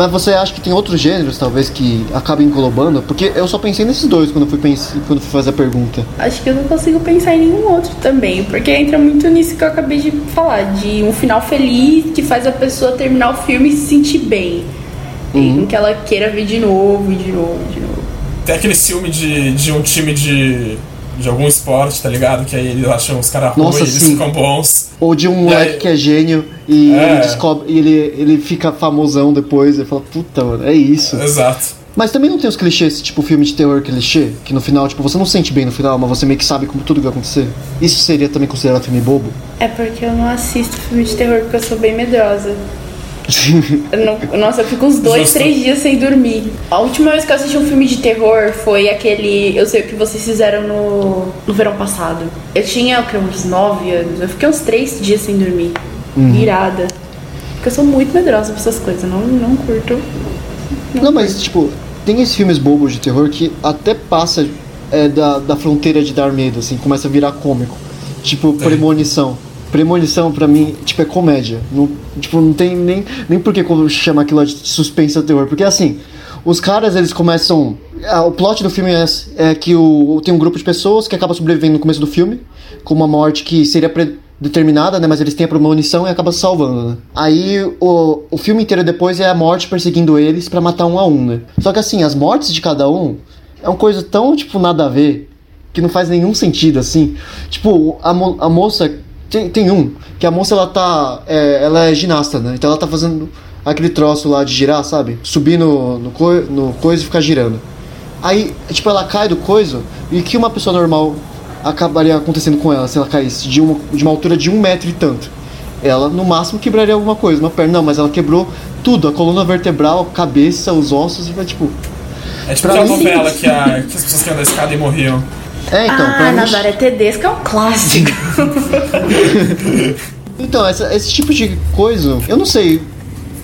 Mas você acha que tem outros gêneros, talvez, que acabem englobando? Porque eu só pensei nesses dois quando fui, pens- quando fui fazer a pergunta. Acho que eu não consigo pensar em nenhum outro também, porque entra muito nisso que eu acabei de falar, de um final feliz que faz a pessoa terminar o filme e se sentir bem. Uhum. Em que ela queira ver de novo, e de novo, de novo. Tem aquele filme de, de um time de, de algum esporte, tá ligado? Que aí eles acham os caras ruins e eles sim. ficam bons. Ou de um E moleque aí- que é gênio e É. ele descobre. E ele, ele fica famosão depois. E fala, puta, mano, é isso. Exato. Mas também não tem os clichês, tipo filme de terror clichê, que no final, tipo, você não sente bem no final, mas você meio que sabe como tudo vai acontecer. Isso seria também considerado filme bobo? É porque eu não assisto filme de terror porque eu sou bem medrosa. Não- nossa, eu fico uns dois, Justo. três dias sem dormir. A última vez que eu assisti um filme de terror foi aquele. Eu sei o que vocês fizeram no, no verão passado. Eu tinha o que, uns nove anos. Eu fiquei uns três dias sem dormir. Virada. Porque eu sou muito medrosa pra essas coisas. eu Não, não curto. Não, mas tipo, tem esses filmes bobos de terror que até passa é, da, da fronteira de dar medo, assim, começa a virar cômico. Tipo, Premonição. Premonição, pra mim, tipo, é comédia. Não, tipo, não tem nem, nem por que como chama aquilo de suspense ou terror. Porque assim, os caras, eles começam. o plot do filme é, é que o, tem um grupo de pessoas que acaba sobrevivendo no começo do filme, com uma morte que seria predeterminada, né? Mas eles têm a premonição e acabam se salvando, né? Aí o, o filme inteiro depois é a morte perseguindo eles pra matar um a um, né? Só que assim, as mortes de cada um é uma coisa tão, tipo, nada a ver que não faz nenhum sentido, assim. Tipo, a, mo- a moça. Tem, tem um, que a moça ela tá. é, ela é ginasta, né? Então ela tá fazendo aquele troço lá de girar, sabe? Subir no, no, coi- no coisa e ficar girando. Aí, tipo, ela cai do coisa e que uma pessoa normal acabaria acontecendo com ela se ela caísse de uma, de uma altura de um metro e tanto. Ela, no máximo, quebraria alguma coisa, uma perna. Não, mas ela quebrou tudo, a coluna vertebral, a cabeça, os ossos, e vai, tipo. É tipo Pra aquela novela que, a, que as pessoas caíam da escada e morriam. É, então, ah. Nazaré Tedesco é um clássico. Então, essa- esse tipo de coisa, eu não sei.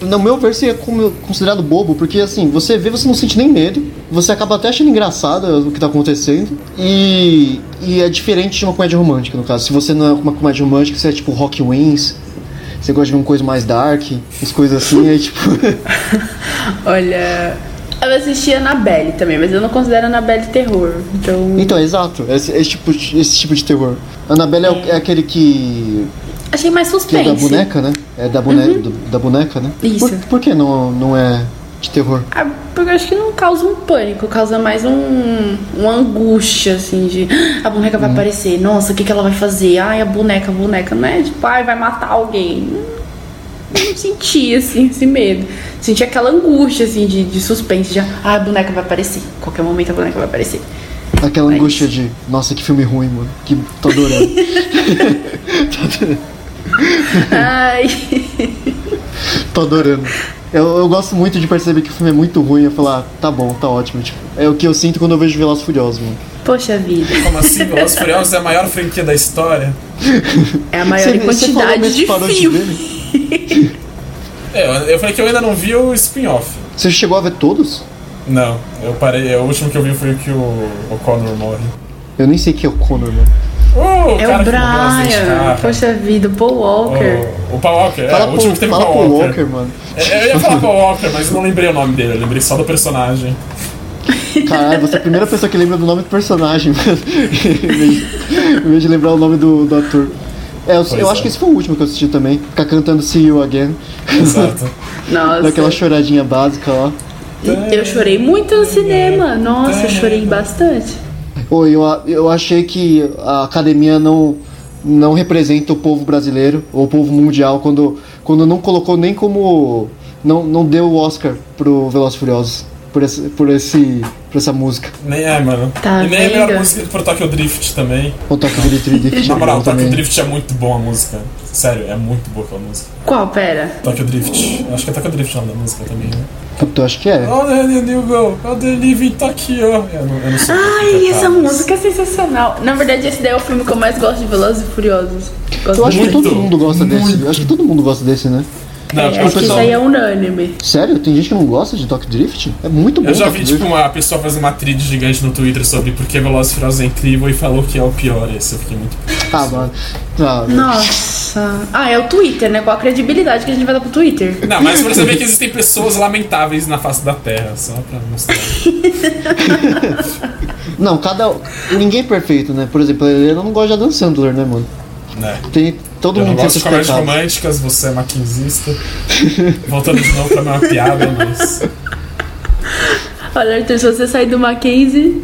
No meu ver, seria considerado bobo, porque assim, você vê, você não sente nem medo, você acaba até achando engraçado o que tá acontecendo, e, e é diferente de uma comédia romântica, no caso. Se você não é uma comédia romântica, você é tipo Rock Wins, você gosta de uma coisa mais dark, as coisas assim, aí tipo. Olha. Eu assisti a Annabelle também, mas eu não considero a Annabelle terror. Então. então, exato, esse, esse tipo, de- esse tipo de terror. Annabelle é, é aquele que. Achei mais que é suspense. da boneca, né? É da, bone, do- da boneca, né? Isso. Por, por que não, não é de terror? Ah, porque eu acho que não causa um pânico, causa mais um, uma angústia, assim, de "Ah, a boneca vai aparecer, nossa, o que, que ela vai fazer? Ai, a boneca, a boneca, não é tipo, ai, vai matar alguém. Eu não senti, assim, esse medo. Senti aquela angústia, assim, de, de suspense, de, ah, a boneca vai aparecer. Qualquer momento a boneca vai aparecer. Aquela Mas- angústia de, nossa, que filme ruim, mano. Que tô adorando. Ai, tô adorando. Eu, eu gosto muito de perceber que o filme é muito ruim e falar, ah, tá bom, tá ótimo. Tipo, é o que eu sinto quando eu vejo Velozes e Furiosos, mano. poxa vida. Como assim? Velozes e Furiosos é a maior franquia da história. É a maior Você- você falou quantidade mesmo de filme. É, eu, eu falei que eu ainda não vi o spin-off. Você chegou a ver todos? Não, eu parei. O último que eu vi foi o que o, o Connor morre. Eu nem sei quem é o Connor, mano. Oh, É o Brian. Poxa vida, o Paul Walker. O, o Paul Walker, é, Fala o último que teve fala Paul Walker. Walker, mano. É, Eu ia falar Paul Walker, mas eu não lembrei o nome dele, eu lembrei só do personagem. Caralho, você é a primeira pessoa que lembra do nome do personagem, mano. em vez de- em vez de lembrar o nome do, do ator. É, eu, eu é. acho que esse foi o último que eu assisti também. Ficar cantando See You Again. Exato. Nossa. Daquela choradinha básica lá. Eu chorei muito no cinema. Nossa, eu chorei bastante. Oi, eu, eu achei que a academia não, não representa o povo brasileiro ou o povo mundial quando, quando não colocou nem como. Não, não deu o Oscar pro Velozes e Furiosos por, esse, por, esse, por essa música. Nem é, mano. Tá e nem é a melhor música pro Tokyo Drift também. O Toque de Drift Na moral, também. Tokyo Drift é muito boa a música. Sério, é muito boa aquela música. Qual? Pera. Tokyo Drift. Acho que é Tokyo Drift o nome da música também, né? Puta, eu acho que é. Oh, then you go. Oh, they live in Tokyo. Eu não, eu não. Ai, cantar, essa música é sensacional. Na verdade, esse daí é o filme que eu mais gosto de Velozes e Furiosos. Gosto Eu acho que muito. todo mundo gosta desse. muito. Eu acho que todo mundo gosta desse, né? Não, É, acho que isso pessoal- aí é unânime. Sério? Tem gente que não gosta de Tokyo Drift? É muito bom. Eu já vi, Drift. tipo, uma pessoa fazendo uma trilha gigante no Twitter sobre por que Velozes e Furiosos é incrível e falou que é o pior esse. Eu fiquei muito... Ah, mano. Ah, Nossa. Ah, é o Twitter, né? Qual a credibilidade que a gente vai dar pro Twitter? Não, mas pra saber que existem pessoas lamentáveis na face da Terra, só pra mostrar. Não, cada. Ninguém é perfeito, né? Por exemplo, a Helena não gosta de Adam Sandler, né, mano? Né? Tem, todo Eu mundo tem gosto de seus comédias pecados. românticas, você é maquinzista. Voltando de novo pra minha piada, mas... Olha, Arthur, se você sair do Mackenzie,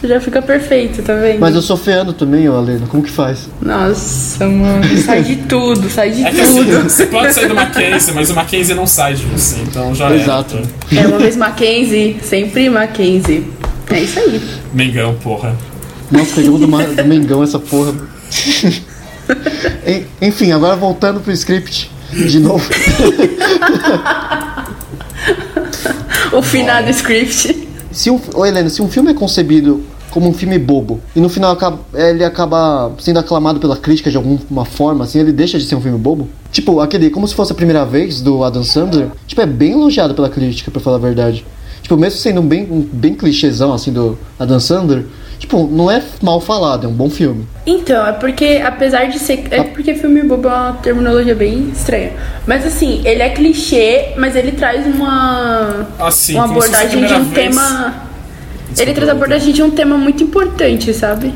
você já fica perfeito, tá vendo? Mas eu sou feando também, ô Helena. Como que faz? Nossa, mano. Sai de tudo, sai de É que assim, tudo. você pode sair do Mackenzie, mas o Mackenzie não sai de você, então já Exato. era. É uma vez Mackenzie, sempre Mackenzie. É isso aí. Mengão, porra. Nossa, pegamos do, do Mengão essa porra. En- Enfim, agora voltando pro script de novo. O final do script. Se um, ô Helena, se um filme é concebido como um filme bobo e no final ele acaba sendo aclamado pela crítica de alguma forma, assim, ele deixa de ser um filme bobo? Tipo, aquele Como Se Fosse a Primeira Vez, do Adam Sandler, tipo, é bem elogiado pela crítica, pra falar a verdade. Tipo, mesmo sendo bem, um bem clichêzão, assim, do Adam Sandler, tipo, não é mal falado, é um bom filme. Então, é porque, apesar de ser. É porque filme bobo é uma terminologia bem estranha. Mas assim, ele é clichê, mas ele traz uma. Assim, uma abordagem de um vez. tema. Desculpa, ele traz a abordagem de um tema muito importante, sabe?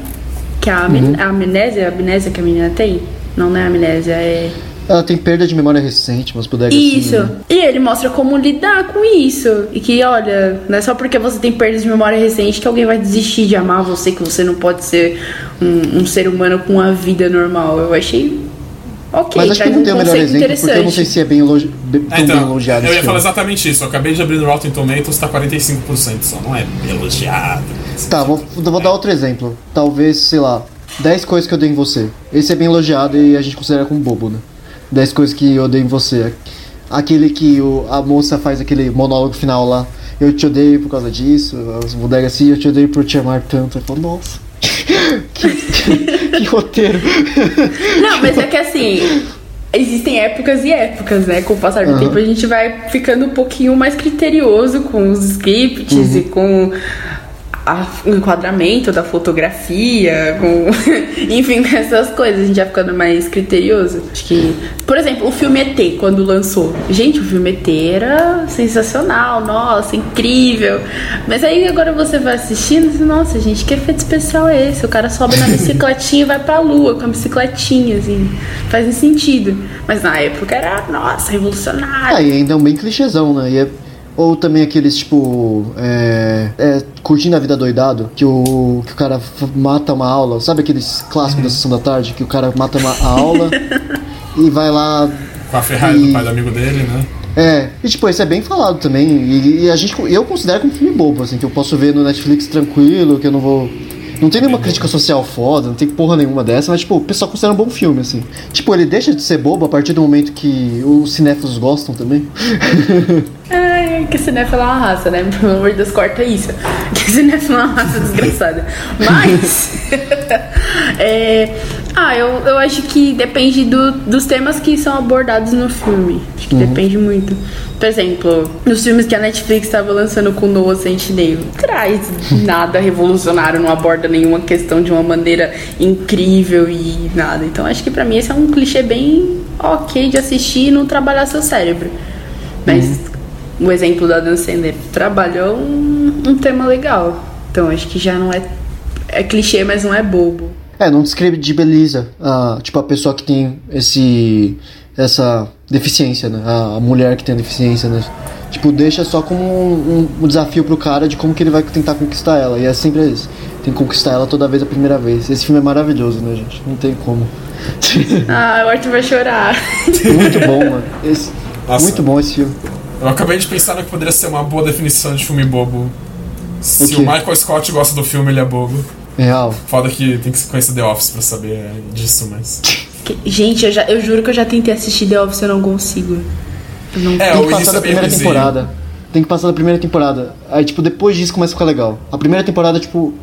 Que é a, amen- a amnésia, a amnésia que a menina tem. Não, não é amnésia, é. Ela tem perda de memória recente, mas puder Isso. assim, E ele mostra como lidar com isso. E que, olha, não é só porque você tem perdas de memória recente que alguém vai desistir de amar você, que você não pode ser um, um ser humano com uma vida normal. Eu achei. Ok, Mas acho que não um tem o melhor exemplo, interessante. porque eu não sei se é bem, elogi... bem- tão Ah, bem então, elogiado eu ia falar filme. exatamente isso. Eu acabei de abrir no Rotten Tomatoes, tá 45% só. Não é elogiado. Tá, vou, vou dar outro exemplo. Talvez, sei lá, 10 coisas que eu odeio em você. Esse é bem elogiado e a gente considera como bobo, né? 10 coisas que eu odeio em você. Aquele que o, a moça faz aquele monólogo final lá. Eu te odeio por causa disso. As bodegas assim, eu te odeio por te amar tanto. Eu falo, nossa. que, que- que roteiro. Não, mas é que assim. Existem épocas e épocas, né? Com o passar do Aham. tempo a gente vai ficando um pouquinho mais criterioso com os scripts e com o enquadramento da fotografia, com. Enfim, com essas coisas. A gente vai ficando mais criterioso. Acho que. Por exemplo, o filme ET, quando lançou. Gente, o filme ET era sensacional, nossa, incrível. Mas aí agora você vai assistindo e diz, nossa, gente, que efeito especial é esse? O cara sobe na bicicletinha e vai pra lua com a bicicletinha, assim. Faz sentido. Mas na época era, nossa, revolucionário. Ah, e ainda é um bem clichêzão, né? E é- ou também aqueles tipo. É, é, curtindo a vida doidado, que o, que o cara mata uma aula. Sabe aqueles clássicos da sessão da tarde? Que o cara mata uma a aula e vai lá. Com a Ferrari E- do pai do amigo dele, né? É, e tipo, isso é bem falado também. E, e a gente, eu considero como um filme bobo, assim, que eu posso ver no Netflix tranquilo, que eu não vou. Não tem nenhuma crítica social foda, não tem porra nenhuma dessa, mas tipo, o pessoal considera um bom filme, assim. Tipo, ele deixa de ser bobo a partir do momento que os cinéfilos gostam também. Ai, que cinéfilo é uma raça, né? Pelo amor de Deus, corta isso. Que cinéfilo é uma raça desgraçada. Mas. é, Ah, eu, eu acho que depende do, dos temas que são abordados no filme. Acho Uhum. que depende muito. Por exemplo, nos filmes que a Netflix estava lançando com Noah Centineo, traz nada revolucionário, não aborda nenhuma questão de uma maneira incrível e nada. Então acho que pra mim esse é um clichê bem ok de assistir e não trabalhar seu cérebro. Mas Uhum. O exemplo da Dan Sandler trabalhou um, um tema legal. Então acho que já não é. É clichê, mas não é bobo. É, não descredibiliza a, tipo, a pessoa que tem esse essa deficiência, né? A, a mulher que tem a deficiência, né? Tipo, deixa só como um, um desafio pro cara de como que ele vai tentar conquistar ela. E é sempre isso. Tem que conquistar ela toda vez a primeira vez. Esse filme é maravilhoso, né, gente? Não tem como. Ah, o Arthur vai chorar. muito bom, mano. Esse- muito bom esse filme. Eu acabei de pensar no que poderia ser uma boa definição de filme bobo. Se O o? Michael Scott gosta do filme, ele é bobo. Real. Foda que tem que conhecer The Office pra saber disso, mas. Gente, eu, já, eu juro que eu já tentei assistir The Office e eu não consigo. Eu não É, Tem o que passar da é primeira temporada. Tem que passar da primeira temporada. Aí, tipo, depois disso começa a ficar legal. A primeira temporada, tipo,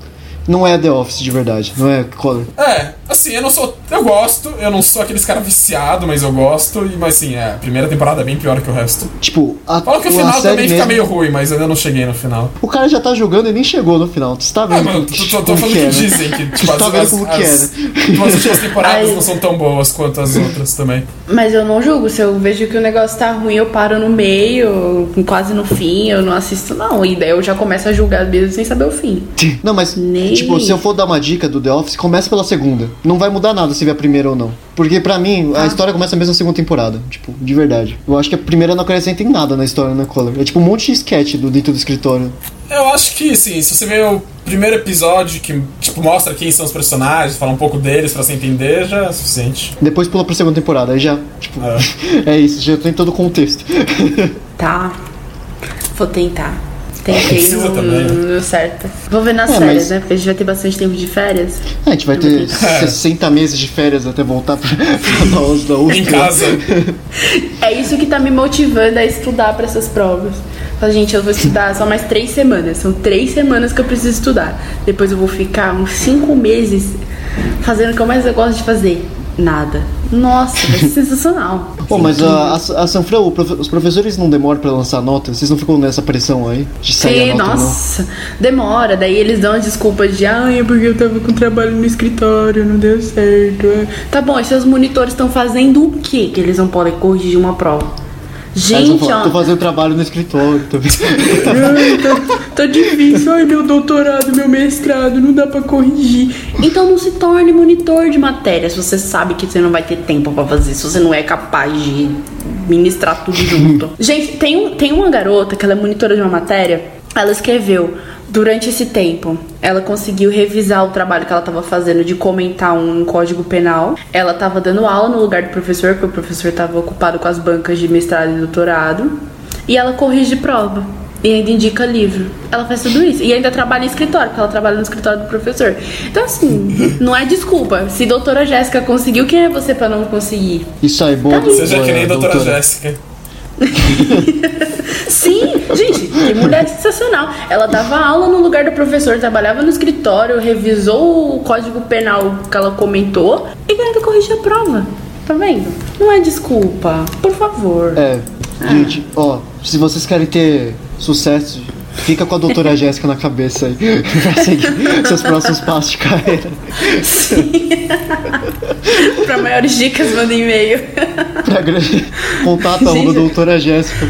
não é The Office de verdade. Não é Color. É, assim, eu não sou. Eu gosto, eu não sou aqueles caras viciado, mas eu gosto. E, mas assim, é, a primeira temporada é bem pior que o resto. Tipo, a, Fala que o final também mesmo, fica meio ruim, mas eu ainda não cheguei no final. O cara já tá jogando e nem chegou no final. Tu tá Ah, vendo mano, como, tô, tô, falando que que, é, né? dizem que tipo, tá as, vendo as, como que as, é, né? tipo, as últimas temporadas Ai. não são tão boas quanto as outras também. Mas eu não julgo. Se eu vejo que o negócio tá ruim, eu paro no meio, quase no fim, eu não assisto, não. E daí eu já começo a julgar mesmo sem saber o fim. Não, mas, Nem- tipo, se eu for dar uma dica do The Office, começa pela segunda. Não vai mudar nada se ver a primeira ou não. Porque pra mim, Ah. a história começa mesmo na segunda temporada. Tipo, de verdade. Eu acho que a primeira não acrescenta em nada na história, né, Color? É tipo um monte de sketch do dentro do escritório. Eu acho que, sim, se você vê o primeiro episódio que, tipo, mostra quem são os personagens, fala um pouco deles pra você entender, já é suficiente. Depois pula pra segunda temporada. Aí já, tipo, é, isso, já tem todo o contexto. Tá. Vou tentar. Tentei Precisa no, também, né? no deu certo. Vou ver nas É, férias, mas- né? Porque a gente vai ter bastante tempo de férias. É, a gente vai ter 60 meses de férias até voltar pra, pra aulas da. Em casa. É isso que tá me motivando a estudar pra essas provas. Fala, gente, eu vou estudar só mais três semanas. São três semanas que eu preciso estudar. Depois eu vou ficar uns cinco meses fazendo o que eu mais gosto de fazer. Nada. Nossa, vai ser sensacional. Pô, mas a, a, a Sanfran, o profe- os professores não demoram pra lançar nota? Vocês não ficam nessa pressão aí? De sair Sim, a nota, nossa, demora. Daí eles dão a desculpa de, ai, é porque eu tava com trabalho no escritório, não deu certo. é." Tá bom, e seus monitores estão fazendo o quê que eles não podem corrigir uma prova? Gente, falar, ó, tô fazendo trabalho no escritório. Tô... ai, tá, tá difícil, ai, meu doutorado, meu mestrado, não dá pra corrigir. Então não se torne monitor de matéria se você sabe que você não vai ter tempo pra fazer, se você não é capaz de ministrar tudo junto. Gente, tem, um, tem uma garota que ela é monitora de uma matéria, ela escreveu. Durante esse tempo, ela conseguiu revisar o trabalho que ela estava fazendo de comentar um código penal. Ela estava dando aula no lugar do professor, porque o professor estava ocupado com as bancas de mestrado e doutorado. E ela corrige prova. E ainda indica livro. Ela faz tudo isso. E ainda trabalha em escritório, porque ela trabalha no escritório do professor. Então, assim, não é desculpa. Se doutora Jéssica conseguiu, quem é você pra não conseguir? Isso aí, boa. Seja boa, que nem a doutora, doutora. Jéssica. Sim, gente, que mulher sensacional. Ela dava aula no lugar do professor, trabalhava no escritório, revisou o código penal que ela comentou e ainda corrigiu a prova. Tá vendo? Não é desculpa. Por favor. É, gente, ó, se vocês querem ter sucesso, fica com a doutora Jéssica na cabeça aí. pra seguir seus próximos passos de carreira. Pra maiores dicas, manda e-mail. Pra gra- Contato arroba doutora Jéssica.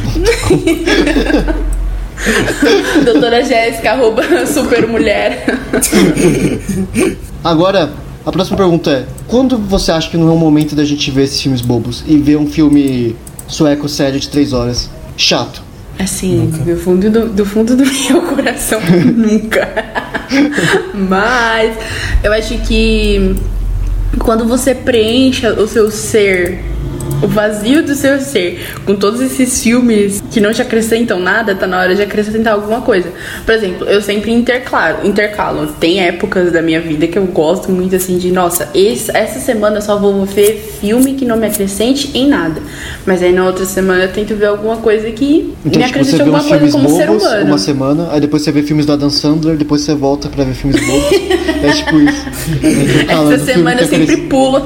Doutora Jéssica, arroba supermulher. Agora, a próxima pergunta é: quando você acha que não é o momento da gente ver esses filmes bobos e ver um filme sueco sério de três horas? Chato. Assim, do fundo do, do fundo do meu coração, nunca. Mas eu acho que quando você preencha o seu ser, o vazio do seu ser, com todos esses filmes que não te acrescentam nada, tá na hora de acrescentar alguma coisa. Por exemplo, eu sempre interclaro, intercalo. Tem épocas da minha vida que eu gosto muito assim de, nossa, esse, essa semana eu só vou ver filme que não me acrescente em nada. Mas aí na outra semana eu tento ver alguma coisa que Então, me tipo, acrescente alguma coisa como ser bobos humano. uma semana, aí depois você vê filmes do Adam Sandler, depois você volta pra ver filmes bobos. é tipo isso. Intercalando Essa semana eu sempre pulo.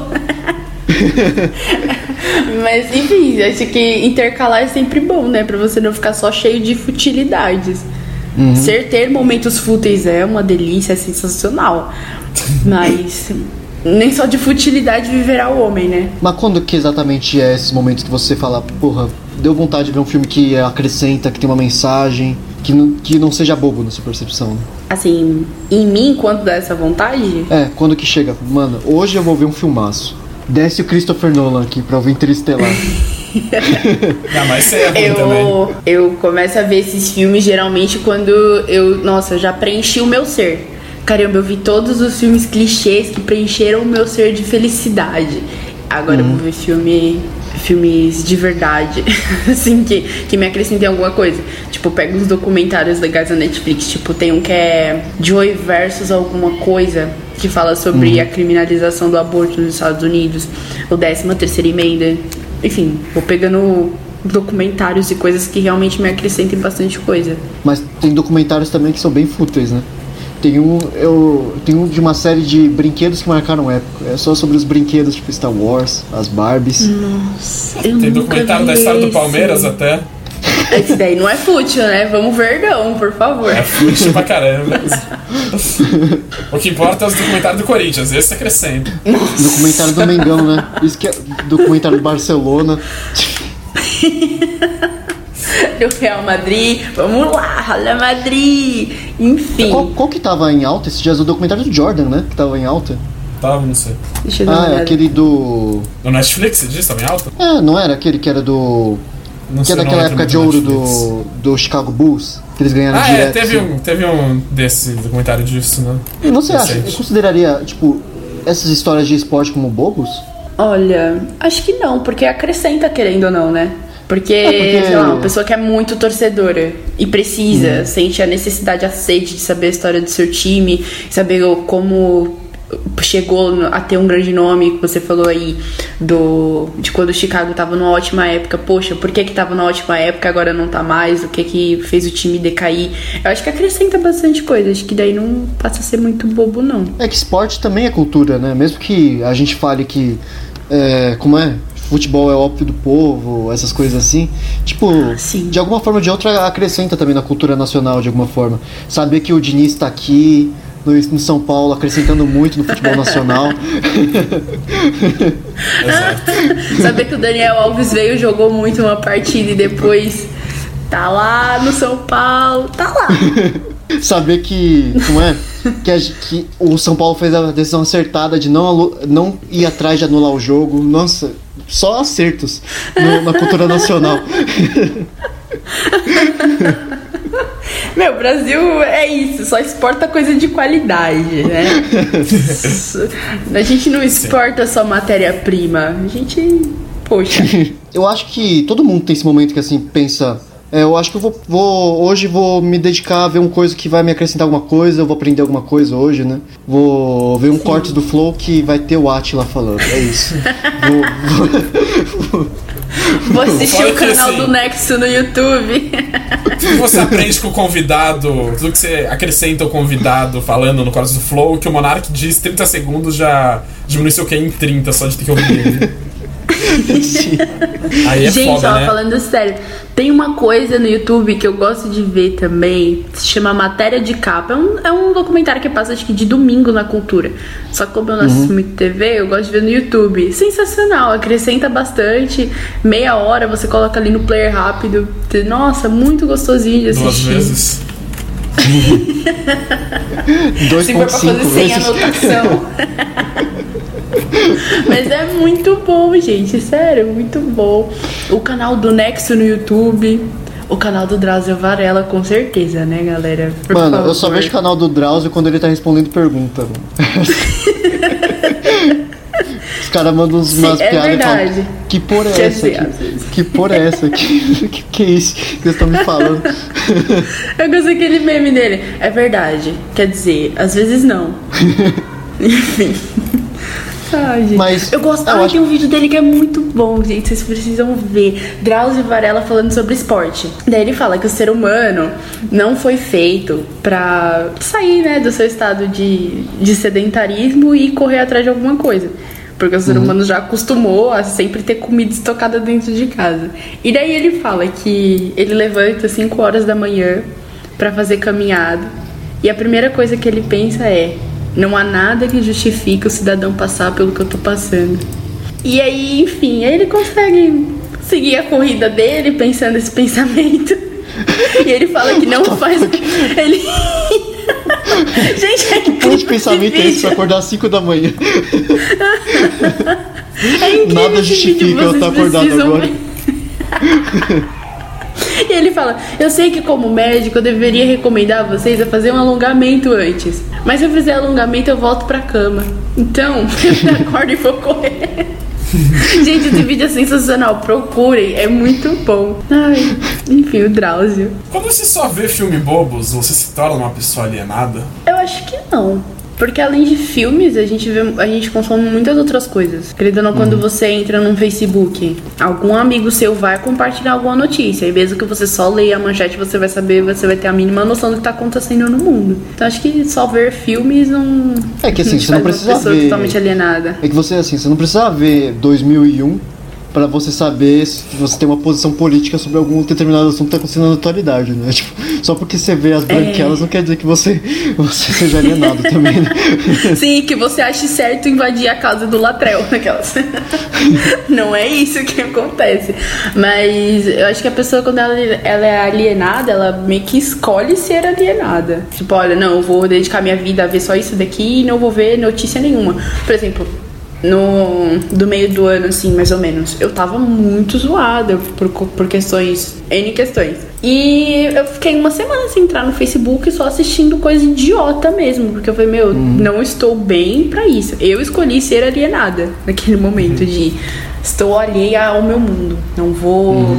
Mas enfim, acho que intercalar é sempre bom, né? Pra você não ficar só cheio de futilidades. Uhum. Ser ter momentos fúteis é uma delícia, é sensacional. Mas nem só de futilidade viverá o homem, né? Mas quando que exatamente é esses momentos que você fala, porra, deu vontade de ver um filme que acrescenta, que tem uma mensagem, que não, que não seja bobo na sua percepção, né? Assim, em mim, quando dá essa vontade, É, quando que chega, mano, hoje eu vou ver um filmaço. Desce o Christopher Nolan aqui pra eu ver Interestelar. Ah, mas isso aí é ruim também. eu, eu começo a ver esses filmes geralmente quando eu, nossa, eu já preenchi o meu ser. Caramba, eu vi todos os filmes clichês que preencheram o meu ser de felicidade. Agora eu vou ver filme, filmes de verdade, assim, que, que me acrescentem alguma coisa. Tipo, eu pego uns documentários legais da Netflix, tipo, tem um que é Joy versus alguma coisa, que fala sobre a criminalização do aborto nos Estados Unidos, o 13 terceira emenda. Enfim, vou pegando documentários e coisas que realmente me acrescentem bastante coisa. Mas tem documentários também que são bem fúteis, né? Tem um, eu, tem um de uma série de brinquedos que marcaram época. É só sobre os brinquedos, tipo Star Wars, as Barbies. Nossa, eu Tem nunca documentário vi da história do esse. Palmeiras até. Esse daí não é fútil, né? Vamos verdão, por favor. É fútil pra caramba. o que importa é os documentários do Corinthians, esse é crescendo. Documentário do Mengão, né? Isso que é documentário do Barcelona. Do Real Madrid, vamos lá, Real Madrid. Enfim, Qual, qual que tava em alta esses dias? O documentário do Jordan, né? Que tava em alta. Tá, não sei. deixa eu dar Ah, é aquele do. No Netflix, você disse? Tava em alta? É, não era aquele que era do. Não Que é daquela nome época de ouro do, do Chicago Bulls. Que eles ganharam Ah, é, direto. teve assim. um, teve um desse documentário disso, né? E você acha, Recente. consideraria, tipo, essas histórias de esporte como bobos? Olha, acho que não, porque acrescenta querendo ou não, né? Porque, É, porque- lá, uma pessoa que é muito torcedora e precisa, sente a necessidade, a sede de saber a história do seu time, saber o- como chegou a ter um grande nome, que você falou aí, do de quando o Chicago tava numa ótima época. Poxa, por que que tava numa ótima época agora não tá mais? O que que fez o time decair? Eu acho que acrescenta bastante coisa, acho que daí não passa a ser muito bobo, não. É que esporte também é cultura, né? Mesmo que a gente fale que. É, como é? Futebol é ópio do povo, essas coisas assim. Tipo, sim. de alguma forma ou de outra acrescenta também na cultura nacional, de alguma forma. Saber que o Diniz tá aqui no, no São Paulo, acrescentando muito no futebol nacional. Saber que o Daniel Alves veio, jogou muito uma partida e depois tá lá no São Paulo, tá lá. Saber que. Como é? Que, a- que o São Paulo fez a decisão acertada de não, não ir atrás de anular o jogo. Nossa, só acertos no- na cultura nacional. Meu, o Brasil é isso, só exporta coisa de qualidade, né? A gente não exporta só matéria-prima, a gente. Poxa. Eu acho que todo mundo tem esse momento que assim pensa. É, eu acho que eu vou, vou- Hoje vou me dedicar a ver uma coisa que vai me acrescentar alguma coisa, eu vou aprender alguma coisa hoje, né? Vou ver um corte do Flow que vai ter o Atila falando. É isso. vou, vou- Vou assistir Fora o que, canal assim, do Nexo no YouTube. Tudo que você aprende com o convidado, tudo que você acrescenta o convidado falando no Cortes do Flow, que o Monark diz 30 segundos já diminui seu QI em 30 só de ter que ouvir ele. Aí é Gente, foda, ó, né? falando sério, tem uma coisa no YouTube que eu gosto de ver também, se chama Matéria de Capa. É um, é um documentário que passa, acho que de domingo na cultura. Só que como eu não assisto muito TV, eu gosto de ver no YouTube. Sensacional, acrescenta bastante. Meia hora você coloca ali no player rápido. Nossa, muito gostosinho de Duas assistir. vezes. Se for pra 2.5 fazer sem anotação. Mas é muito bom, gente. Sério, muito bom. O canal do Nexo no YouTube. O canal do Drauzio Varela, com certeza, né, galera? Por Mano, eu só favor. vejo o canal do Drauzio quando ele tá respondendo pergunta. Os caras mandam uns- Sim, umas é piadas e falam, verdade. que porra é essa? dizer, Que, que porra é essa? Que, que, que é isso que vocês estão me falando? Eu gosto daquele meme dele. É verdade. Quer dizer, às vezes não. Enfim. Mas, eu gosto. eu acho- tem um vídeo dele que é muito bom, gente. Vocês precisam ver. Drauzio Varela falando sobre esporte. Daí ele fala que o ser humano não foi feito pra sair, né, do seu estado de, de sedentarismo e correr atrás de alguma coisa. Porque o ser humano já acostumou a sempre ter comida estocada dentro de casa. E daí ele fala que ele levanta às 5 horas da manhã pra fazer caminhada. E a primeira coisa que ele pensa é: não há nada que justifique o cidadão passar pelo que eu tô passando. E aí, enfim, aí ele consegue seguir a corrida dele pensando esse pensamento. E ele fala que não faz. Ele. Gente, é Que porra de pensamento é esse pra acordar às 5 da manhã? É Nada justifica eu estar acordado agora. E ele fala: Eu sei que, como médico, eu deveria recomendar a vocês a fazer um alongamento antes. Mas se eu fizer alongamento, eu volto pra cama. Então, eu acordo e vou correr. Gente, esse vídeo é sensacional. Procurem, é muito bom. Ai, enfim, o Drauzio. Quando você só vê filme bobos, você se torna uma pessoa alienada? Eu acho que não. Porque além de filmes, a gente vê, a gente consome muitas outras coisas. Querido ou não, quando você entra num Facebook, algum amigo seu vai compartilhar alguma notícia. E mesmo que você só leia a manchete, você vai saber, você vai ter a mínima noção do que tá acontecendo no mundo. Então acho que só ver filmes não. É que assim, você não precisa uma pessoa ver- totalmente alienada. É que você, assim, você não precisa ver 2001 pra você saber se você tem uma posição política sobre algum determinado assunto que tá acontecendo na atualidade, né? Tipo, só porque você vê as É. branquelas não quer dizer que você, você seja alienado também, né? Sim, que você ache certo invadir a casa do Latrel, aquelas. Não é isso que acontece. Mas eu acho que a pessoa, quando ela, ela é alienada, ela meio que escolhe ser alienada. Tipo, olha, não, eu vou dedicar minha vida a ver só isso daqui e não vou ver notícia nenhuma. Por exemplo, no do meio do ano, assim, mais ou menos, eu tava muito zoada por, por questões, N questões. E eu fiquei uma semana sem entrar no Facebook só assistindo coisa idiota mesmo, porque eu falei, meu, não estou bem pra isso. Eu escolhi ser alienada naquele momento de estou alheia ao meu mundo, não vou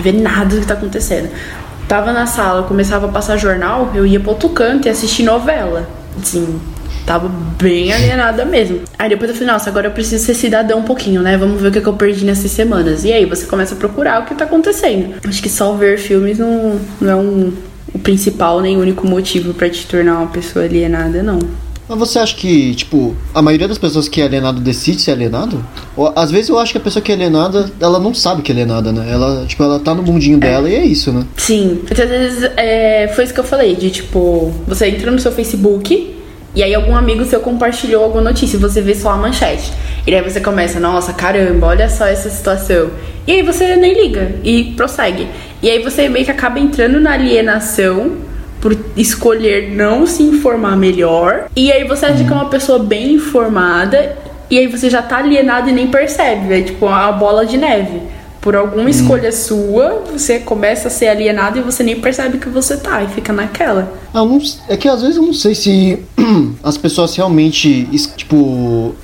ver nada do que tá acontecendo. Tava na sala, começava a passar jornal, eu ia pro outro canto e assistir novela. Assim, Tava bem alienada mesmo. Aí depois eu falei, nossa, agora eu preciso ser cidadão um pouquinho, né? Vamos ver o que, que eu perdi nessas semanas. E aí você começa a procurar o que tá acontecendo. Acho que só ver filmes não, não é um, o principal nem o único motivo pra te tornar uma pessoa alienada, não. Mas você acha que, tipo, a maioria das pessoas que é alienado decide ser alienado? Ou, às vezes eu acho que a pessoa que é alienada, ela não sabe que é alienada, né? Ela, tipo, ela tá no mundinho dela e é isso, né? Sim, muitas vezes é, foi isso que eu falei, de tipo, você entra no seu Facebook e aí algum amigo seu compartilhou alguma notícia e você vê só a manchete. E aí você começa, nossa, caramba, olha só essa situação. E aí você nem liga e prossegue. E aí você meio que acaba entrando na alienação por escolher não se informar melhor. E aí você acha que é uma pessoa bem informada e aí você já tá alienado e nem percebe. É tipo uma bola de neve. Por alguma escolha sua, você começa a ser alienado e você nem percebe que você tá e fica naquela. Ah, não, é que às vezes eu não sei se as pessoas realmente, tipo,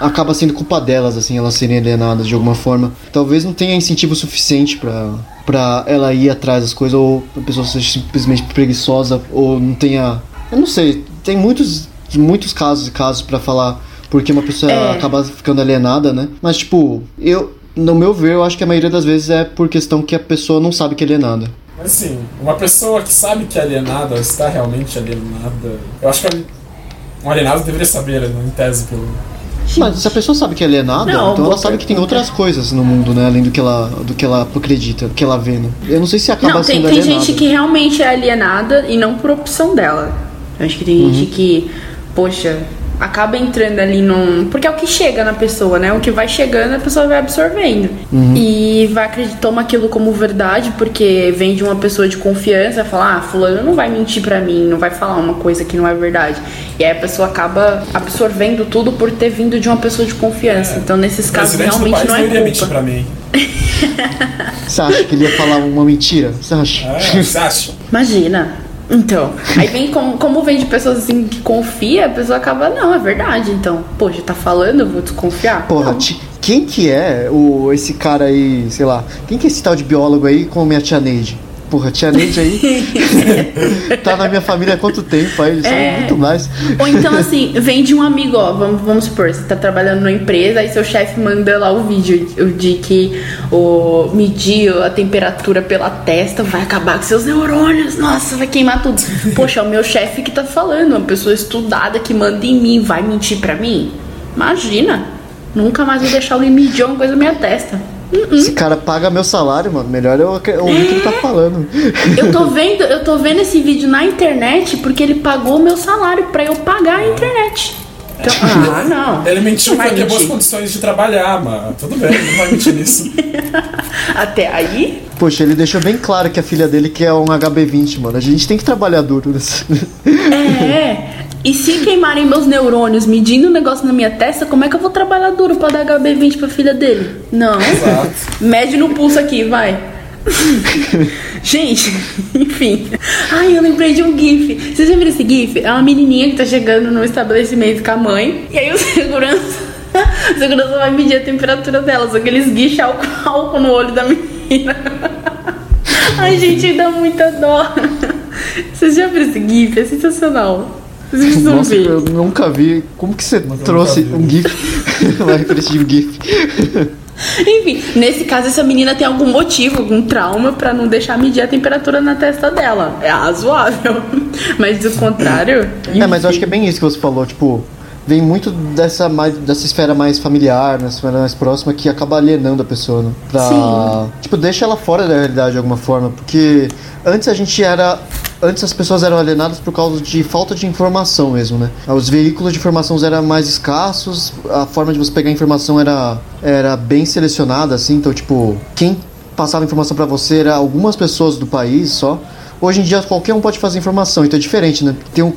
acaba sendo culpa delas, assim, elas serem alienadas de alguma forma. Talvez não tenha incentivo suficiente pra, pra ela ir atrás das coisas, ou a pessoa seja simplesmente preguiçosa, ou não tenha. Eu não sei, tem muitos, muitos casos e casos pra falar porque uma pessoa É. acaba ficando alienada, né? Mas, tipo, eu. No meu ver, eu acho que a maioria das vezes é por questão que a pessoa não sabe que é alienada. Mas assim, uma pessoa que sabe que é alienada, ou está realmente alienada. Eu acho que um alienado deveria saber, né, em tese, pelo. Mas se a pessoa sabe que ela é nada, Não, então ela sabe que tem outras coisas no mundo, né? Além do que ela, do que ela acredita, do que ela vê, né? Eu não sei se acaba Não, tem, sendo tem alienada. gente que realmente é alienada e não por opção dela. Eu acho que tem Uhum. gente que, poxa, acaba entrando ali num. Porque é o que chega na pessoa, né? O que vai chegando, a pessoa vai absorvendo. Uhum. E vai acreditar, toma aquilo como verdade, porque vem de uma pessoa de confiança, falar, ah, fulano não vai mentir pra mim, não vai falar uma coisa que não é verdade. E aí a pessoa acaba absorvendo tudo por ter vindo de uma pessoa de confiança. Então, nesses casos, presidente do realmente país não é iria mentir culpa. pra mim. Você acha que ele ia falar uma mentira? Você acha? É, você acha? Imagina. Então, aí vem como, como vem de pessoas assim que confia, a pessoa acaba, não, é verdade. Então, poxa, tá falando, eu vou desconfiar. Porra, quem que é o, esse cara aí, sei lá, quem que é esse tal de biólogo aí com a minha tia Neide? Porra, tia Neide aí tá na minha família há quanto tempo aí, ele sabe É. muito mais. Ou então, assim, vem de um amigo, ó, vamos, vamos supor, você tá trabalhando numa empresa, aí seu chefe manda lá o vídeo o de que o medir a temperatura pela testa vai acabar com seus neurônios, nossa, vai queimar tudo. Poxa, é o meu chefe que tá falando, uma pessoa estudada que manda em mim, vai mentir pra mim? Imagina, nunca mais vou deixar alguém medir uma coisa na minha testa. Esse cara paga meu salário, mano. Melhor eu ouvir o que ele tá falando. Eu tô vendo, eu tô vendo esse vídeo na internet porque ele pagou o meu salário pra eu pagar a internet. Então, ah, não. Ele mentiu pra ter boas condições de trabalhar, mano. Tudo bem, não vai mentir nisso. Até aí, Poxa, ele deixou bem claro que a filha dele quer um HB20, mano. A gente tem que trabalhar duro nesse. é. E se queimarem meus neurônios medindo um negócio na minha testa, como é que eu vou trabalhar duro pra dar HB20 pra filha dele? Não. Exato. Mede no pulso aqui, vai. Gente, enfim. Ai, eu lembrei de um GIF. Vocês já viram esse GIF? É uma menininha que tá chegando no estabelecimento com a mãe. E aí o segurança. O segurança vai medir a temperatura dela. Só que eles guicham álcool no olho da menina. Ai, gente, dá muita dó. Vocês já viram esse GIF? É sensacional. Nossa, eu nunca vi. Como que você Nunca trouxe um GIF? Uma referência de um GIF. Enfim, nesse caso, essa menina tem algum motivo, algum trauma pra não deixar medir a temperatura na testa dela. É razoável. Mas do contrário. É, mas eu acho que é bem isso que você falou, tipo, vem muito dessa, mais, dessa esfera mais familiar, dessa esfera mais próxima, que acaba alienando a pessoa, né? Pra, Sim. Tipo, deixa ela fora da realidade de alguma forma, porque antes a gente era. Antes as pessoas eram alienadas por causa de falta de informação mesmo, né? Os veículos de informação eram mais escassos, a forma de você pegar informação era, era bem selecionada, assim, então, tipo, quem passava informação pra você era algumas pessoas do país só. Hoje em dia qualquer um pode fazer informação, então é diferente, né? Tem um,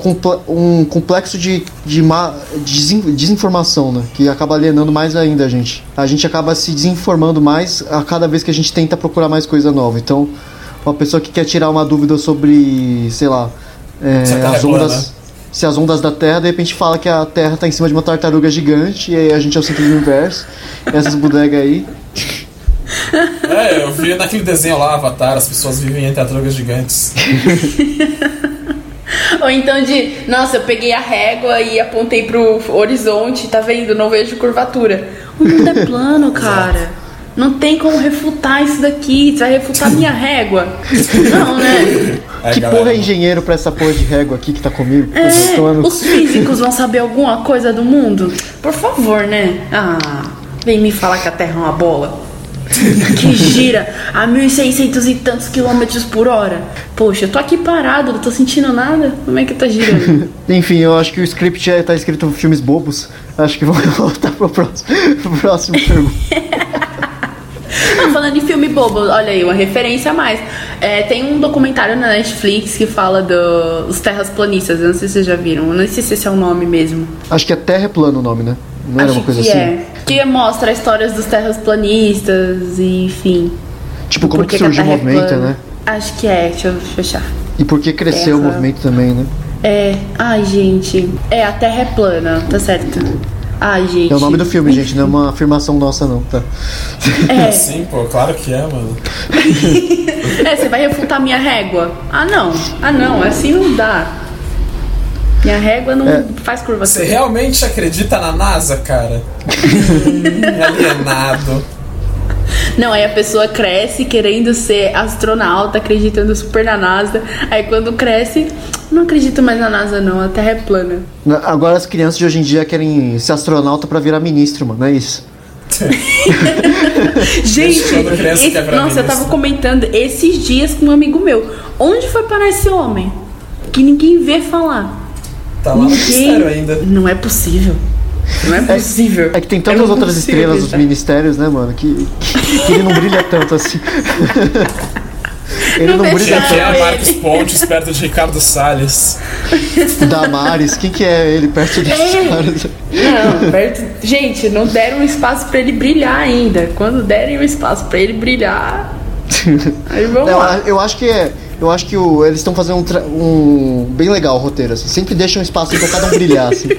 um complexo de, de, ma- de desin- desinformação, né? Que acaba alienando mais ainda a gente. A gente acaba se desinformando mais a cada vez que a gente tenta procurar mais coisa nova. Então, uma pessoa que quer tirar uma dúvida sobre, sei lá, é, Se é as ondas. Se as ondas da Terra, de repente fala que a Terra tá em cima de uma tartaruga gigante e aí a gente é o centro do universo. Essas bodegas aí. É, eu vi naquele desenho lá, Avatar, as pessoas vivem entre tartarugas gigantes. Ou então de, nossa, eu peguei a régua e apontei pro horizonte, tá vendo? Não vejo curvatura. O mundo é plano, cara. Não tem como refutar isso daqui. Você vai refutar minha régua? Não, né? É, que galera, porra é engenheiro pra essa porra de régua aqui que tá comigo? É, Tomando- os físicos vão saber alguma coisa do mundo? Por favor, né? Ah, vem me falar que a Terra é uma bola. Que gira a 1.600 e tantos quilômetros por hora. Poxa, eu tô aqui parado, não tô sentindo nada. Como é que tá girando? Enfim, eu acho que o script já tá escrito filmes bobos. Acho que vamos voltar pro próximo, pro próximo pergunta. Falando em filme bobo, olha aí, uma referência a mais. É, tem um documentário na Netflix que fala do- dos terras planistas. Eu não sei se vocês já viram. Eu não sei se esse é o nome mesmo. Acho que é Terra é plano o nome, né? Não era Acho uma coisa que assim? é. Que mostra histórias dos terras planistas enfim. Tipo, como que a surgiu o é movimento, né? Acho que é, deixa eu fechar. E por que cresceu o Terra. movimento também, né? É, ai gente. É, a Terra é plana, tá certo. Ai, gente. É o nome do filme, gente, não é uma afirmação nossa, não, tá? É, Sim, pô, claro que é, mano. é, você vai refutar minha régua? Ah, não. Ah, não, assim não dá. Minha régua não É. faz curva. Você realmente acredita na NASA, cara? Hum, alienado. Não, aí a pessoa cresce querendo ser astronauta, acreditando super na NASA. Aí quando cresce, não acredito mais na NASA não, a Terra é plana. Agora as crianças de hoje em dia querem ser astronauta pra virar ministro, mano, não é isso? Gente, esse- nossa, eu ministro. tava comentando esses dias com um amigo meu. Onde foi parar esse homem? Que ninguém vê falar. Tá lá no Ninguém. ainda. Não é possível. Não é possível. É que tem tantas não outras consigo estrelas dos ministérios, né, mano, que, que ele não brilha tanto assim. ele Não não, brilha Quem é. Marcos Pontes perto de Ricardo Salles? tanto. Damares, quem que é ele perto É. caras? Não, perto. Gente, não deram um espaço pra ele brilhar ainda. Quando derem um espaço pra ele brilhar, Aí vamos Eu, lá. eu acho que é. Eu acho que o- eles estão fazendo um, um- bem legal o roteiro, assim. Sempre deixam um espaço pra cada um brilhar, assim.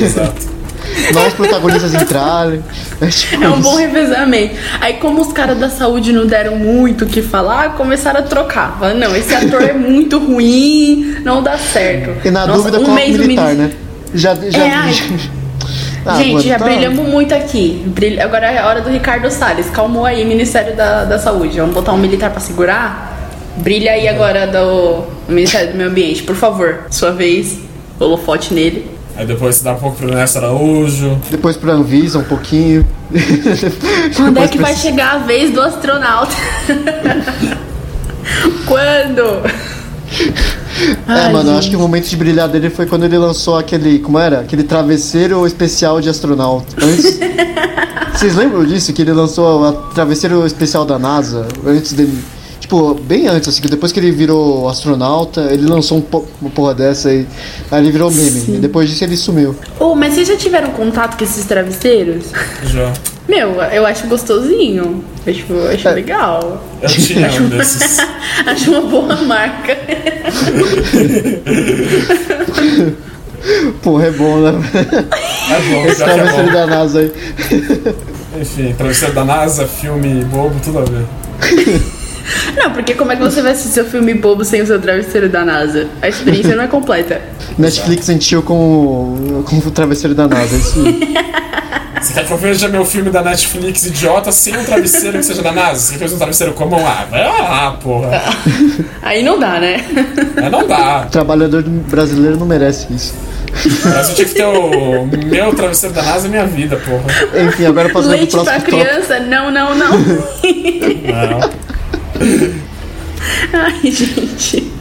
Exato. Novos protagonistas entrarem. É, tipo É um isso. bom revezamento. Aí, como os caras da saúde não deram muito o que falar, começaram a trocar. Falaram, não, esse ator é muito ruim, não dá certo. E na Nossa, dúvida, um coloca mês o militar, né? Já. já É, ai. Ah, Gente, já tá- brilhamos muito aqui. Brilha- Agora é a hora do Ricardo Salles. Calmou aí, Ministério da, da Saúde. Vamos botar um militar pra segurar? Brilha aí agora do Ministério do Meio Ambiente, por favor. Sua vez, holofote nele. Aí depois você dá um pouco pro Ernesto Araújo. Depois pra Anvisa um pouquinho. Quando é que pra- vai chegar a vez do astronauta? Quando? É, Ai, mano, eu acho gente. que o momento de brilhar dele foi quando ele lançou aquele. Como era? Aquele travesseiro especial de astronauta. Antes. Vocês lembram disso? Que ele lançou o travesseiro especial da NASA? Antes dele. Tipo, bem antes, assim, que depois que ele virou astronauta, ele lançou um po- uma porra dessa aí. Aí ele virou meme. E depois disso ele sumiu. Oh, mas vocês já tiveram contato com esses travesseiros? Já. Meu, eu acho gostosinho. Eu acho, eu acho É. legal. Eu tinha um desses. acho uma boa marca. Porra, é bom, né? É bom, Esse é travesseiro bom. da NASA aí. Enfim, travesseiro da NASA, filme bobo, tudo a ver. Não, porque como é que você vai assistir seu filme bobo sem o seu travesseiro da NASA? A experiência não é completa. Netflix sentiu com, o- com o travesseiro da NASA. Isso. Você quer que eu veja meu filme da Netflix idiota sem um travesseiro que seja da NASA? Você ver um travesseiro comum? Ah, vai lá, porra. Aí não dá, né? Mas não dá. O trabalhador brasileiro não merece isso. Mas eu tinha que ter o meu travesseiro da NASA e minha vida, porra. Enfim, agora passando pro Leite pra próximo tópico. criança? Não, não, não. Não. Ai, gente.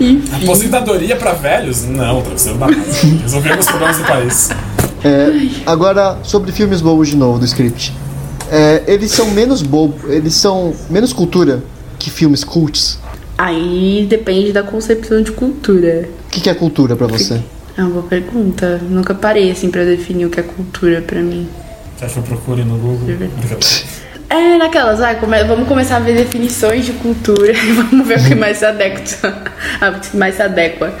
Enfim. Aposentadoria pra velhos? Não, travesseiro da NASA. Resolvemos os problemas do país. É, agora, sobre filmes bobos de novo do script. É, eles são menos bobos, eles são menos cultura que filmes cults. Aí depende da concepção de cultura. O que, que é cultura pra você? É uma boa pergunta. Nunca parei assim pra definir o que é cultura pra mim. Quer que eu procure no Google? É naquelas, ah, come- vamos começar a ver definições de cultura e vamos ver o que mais se adequa. ah, o que mais se adequa.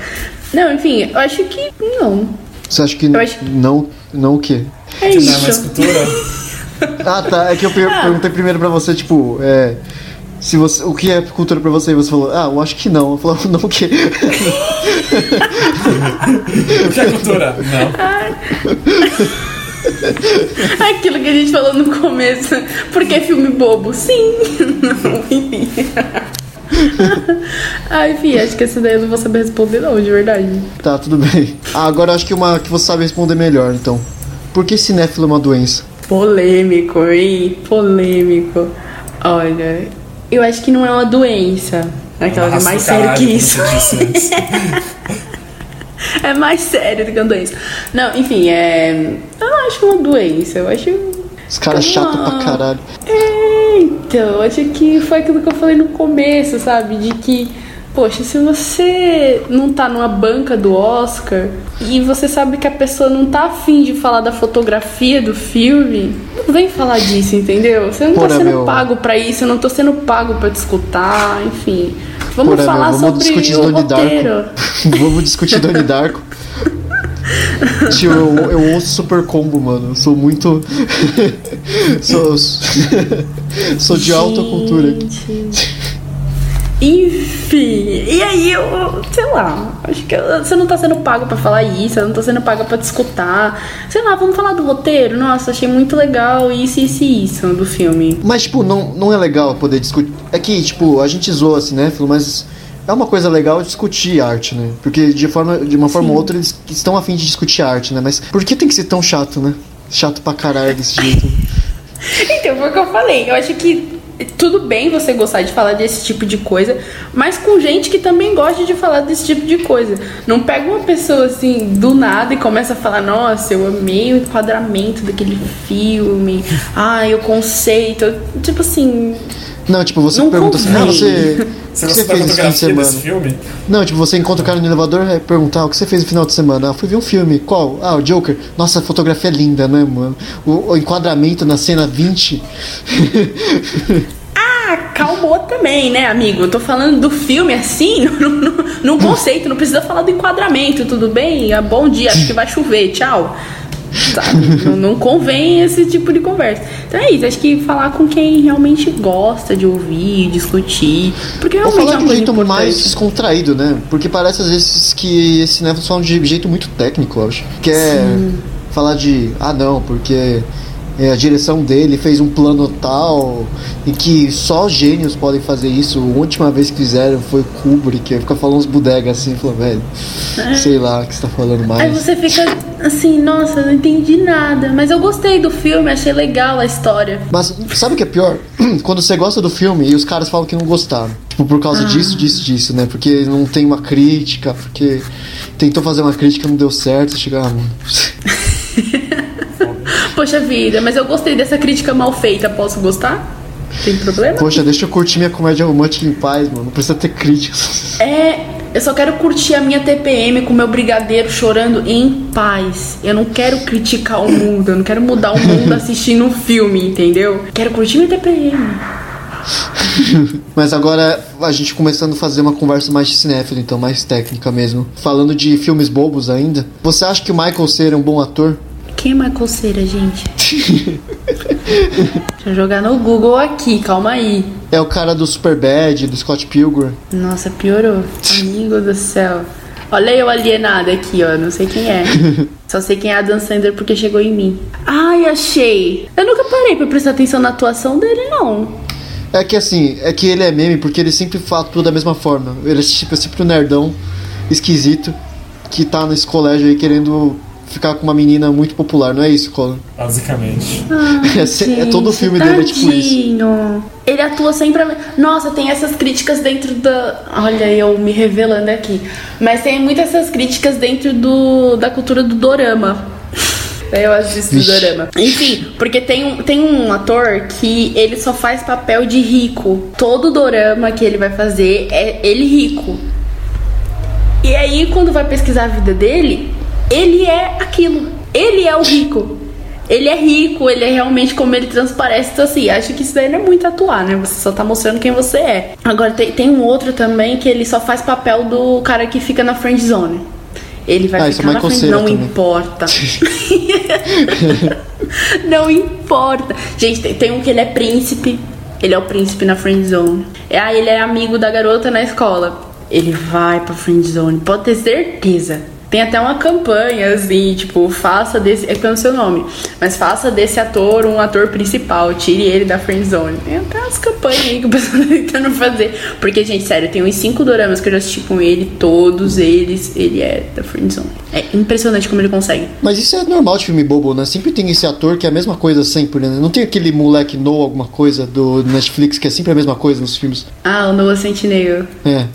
Não, enfim, eu acho que não. Você acha que Eu acho- não, não o quê? É Que não é mais isso. cultura? Ah, tá. É que eu per- perguntei primeiro pra você, tipo, é, se você, o que é cultura pra você? E você falou, ah, eu acho que não. Eu falei, não o quê? O que é cultura? Não. Aquilo que a gente falou no começo. Porque é filme bobo? Sim. Não, enfim. ah, enfim, acho que essa daí eu não vou saber responder não, de verdade. Tá, tudo bem. Ah, agora eu acho que uma que você sabe responder melhor, então. Por que cinéfilo é uma doença? Polêmico, hein? Polêmico. Olha, eu acho que não é uma doença. Aquela é mais sério que isso. É mais sério do que uma doença. Não, enfim, é. Eu não acho uma doença, eu acho. Os caras chato pra caralho. É, então, acho que foi aquilo que eu falei no começo, sabe? De que, poxa, se você não tá numa banca do Oscar e você sabe que a pessoa não tá afim de falar da fotografia do filme, não vem falar disso, entendeu? Você não tá Porra, sendo meu. pago pra isso, eu não tô sendo pago pra te escutar, enfim. Vamos Porra, falar vamos sobre discutir o Donnie. Darko. vamos discutir Donnie Darko. Tio, eu, eu ouço Super Combo, mano. Eu sou muito. sou. sou de alta cultura. Enfim, e aí eu, sei lá, acho que você não tá sendo pago pra falar isso, eu não tô sendo paga pra te escutar. Sei lá, vamos falar do roteiro? Nossa, achei muito legal isso, isso e isso do filme. Mas, tipo, não, não é legal poder discutir. É que, tipo, a gente zoa assim, né? Mas é uma coisa legal discutir arte, né? Porque de, forma, de uma forma ou outra eles estão afim de discutir arte, né? Mas por que tem que ser tão chato, né? Chato pra caralho desse jeito. Então, foi o que eu falei. Eu acho que tudo bem você gostar de falar desse tipo de coisa, mas com gente que também gosta de falar desse tipo de coisa. Não pega uma pessoa assim do nada e começa a falar: Nossa, eu amei o enquadramento daquele filme, ai, o conceito. Tipo assim. Não, tipo, você Não pergunta assim, ah, você. O que você da fez esse fim de semana? filme? Não, tipo, você encontra o cara no elevador e perguntar o que você fez no final de semana. Ah, fui ver um filme. Qual? Ah, o Joker. Nossa, a fotografia é linda, né, mano? O, o enquadramento na cena 20. Ah, calmou também, né, amigo? Eu tô falando do filme assim, no, no, no conceito, não precisa falar do enquadramento, tudo bem? Ah, Bom dia, acho que vai chover, tchau. Sabe? não, não convém esse tipo de conversa. Então é isso, acho que falar com quem realmente gosta de ouvir, discutir. Porque Ou realmente falar é de um jeito importante. mais descontraído, né? Porque parece às vezes que esse cinéfilos falam de jeito muito técnico, eu acho. Que é falar de, ah não, porque a direção dele fez um plano tal e que só gênios podem fazer isso. A última vez que fizeram foi Kubrick. Aí fica falando uns bodegas assim, falando, velho, sei lá o que você tá falando Aí mais. você fica assim, nossa, não entendi nada. Mas eu gostei do filme, achei legal a história. Mas sabe o que é pior? Quando você gosta do filme e os caras falam que não gostaram. Tipo, por causa disso, disso, disso, né? Porque não tem uma crítica, porque tentou fazer uma crítica não deu certo. Você chega, ah, mano. Poxa vida, mas eu gostei dessa crítica mal feita, posso gostar? Tem problema? Poxa, deixa eu curtir minha comédia romântica em paz, mano. Não precisa ter críticas. É, eu só quero curtir a minha TPM com meu brigadeiro chorando em paz. Eu não quero criticar o mundo, eu não quero mudar o mundo assistindo um filme, entendeu? Quero curtir minha TPM. Mas agora a gente começando a fazer uma conversa mais de cinéfilo, então mais técnica mesmo. Falando de filmes bobos ainda. Você acha que o Michael Cera é um bom ator? Quem é Michael Cera, gente? Deixa eu jogar no Google aqui, calma aí. É o cara do Superbad, do Scott Pilgrim. Nossa, piorou. Amigo do céu. Olha eu alienada aqui, ó. Não sei quem é. Só sei quem é a Dan Sandler porque chegou em mim. Ai, achei. Eu nunca parei pra prestar atenção na atuação dele, não. É que assim, é que ele é meme porque ele sempre fala tudo da mesma forma. Ele é tipo, é sempre um nerdão esquisito que tá nesse colégio aí querendo ficar com uma menina muito popular, não é isso, Colin? Basicamente. É, se- é todo o Gente, filme dele é tipo isso. tadinho. Ele atua sempre. a- Nossa, tem essas críticas dentro da. Olha, eu me revelando aqui. Mas tem muitas essas críticas dentro do da cultura do dorama. Eu assisto o Vixe. dorama. Enfim, porque tem um, tem um ator que ele só faz papel de rico. Todo dorama que ele vai fazer é ele rico. E aí, quando vai pesquisar a vida dele, ele é aquilo. Ele é o rico. Ele é rico, ele é realmente como ele transparece. Então, assim, acho que isso daí não é muito atuar, né? Você só tá mostrando quem você é. Agora, tem, tem um outro também que ele só faz papel do cara que fica na friend zone. Ele vai Ah, é ficar na Michael friend Não também. importa. não importa. Gente, tem, tem um que ele é príncipe. Ele é o príncipe na friend zone. É, ah, ele é amigo da garota na escola. Ele vai pra friend zone, pode ter certeza. Tem até uma campanha assim, tipo, faça desse. É que eu não sei o nome, mas faça desse ator um ator principal, tire ele da friend zone. Tem até umas campanhas aí que o pessoal tá tentando fazer. Porque, gente, sério, tem uns cinco doramas que eu já assisti com ele, todos eles, ele é da friend zone. É impressionante como ele consegue. Mas isso é normal de filme bobo, né? Sempre tem esse ator que é a mesma coisa sempre, né? Não tem aquele moleque no alguma coisa do Netflix que é sempre a mesma coisa nos filmes. Ah, o Noah Centineo. É.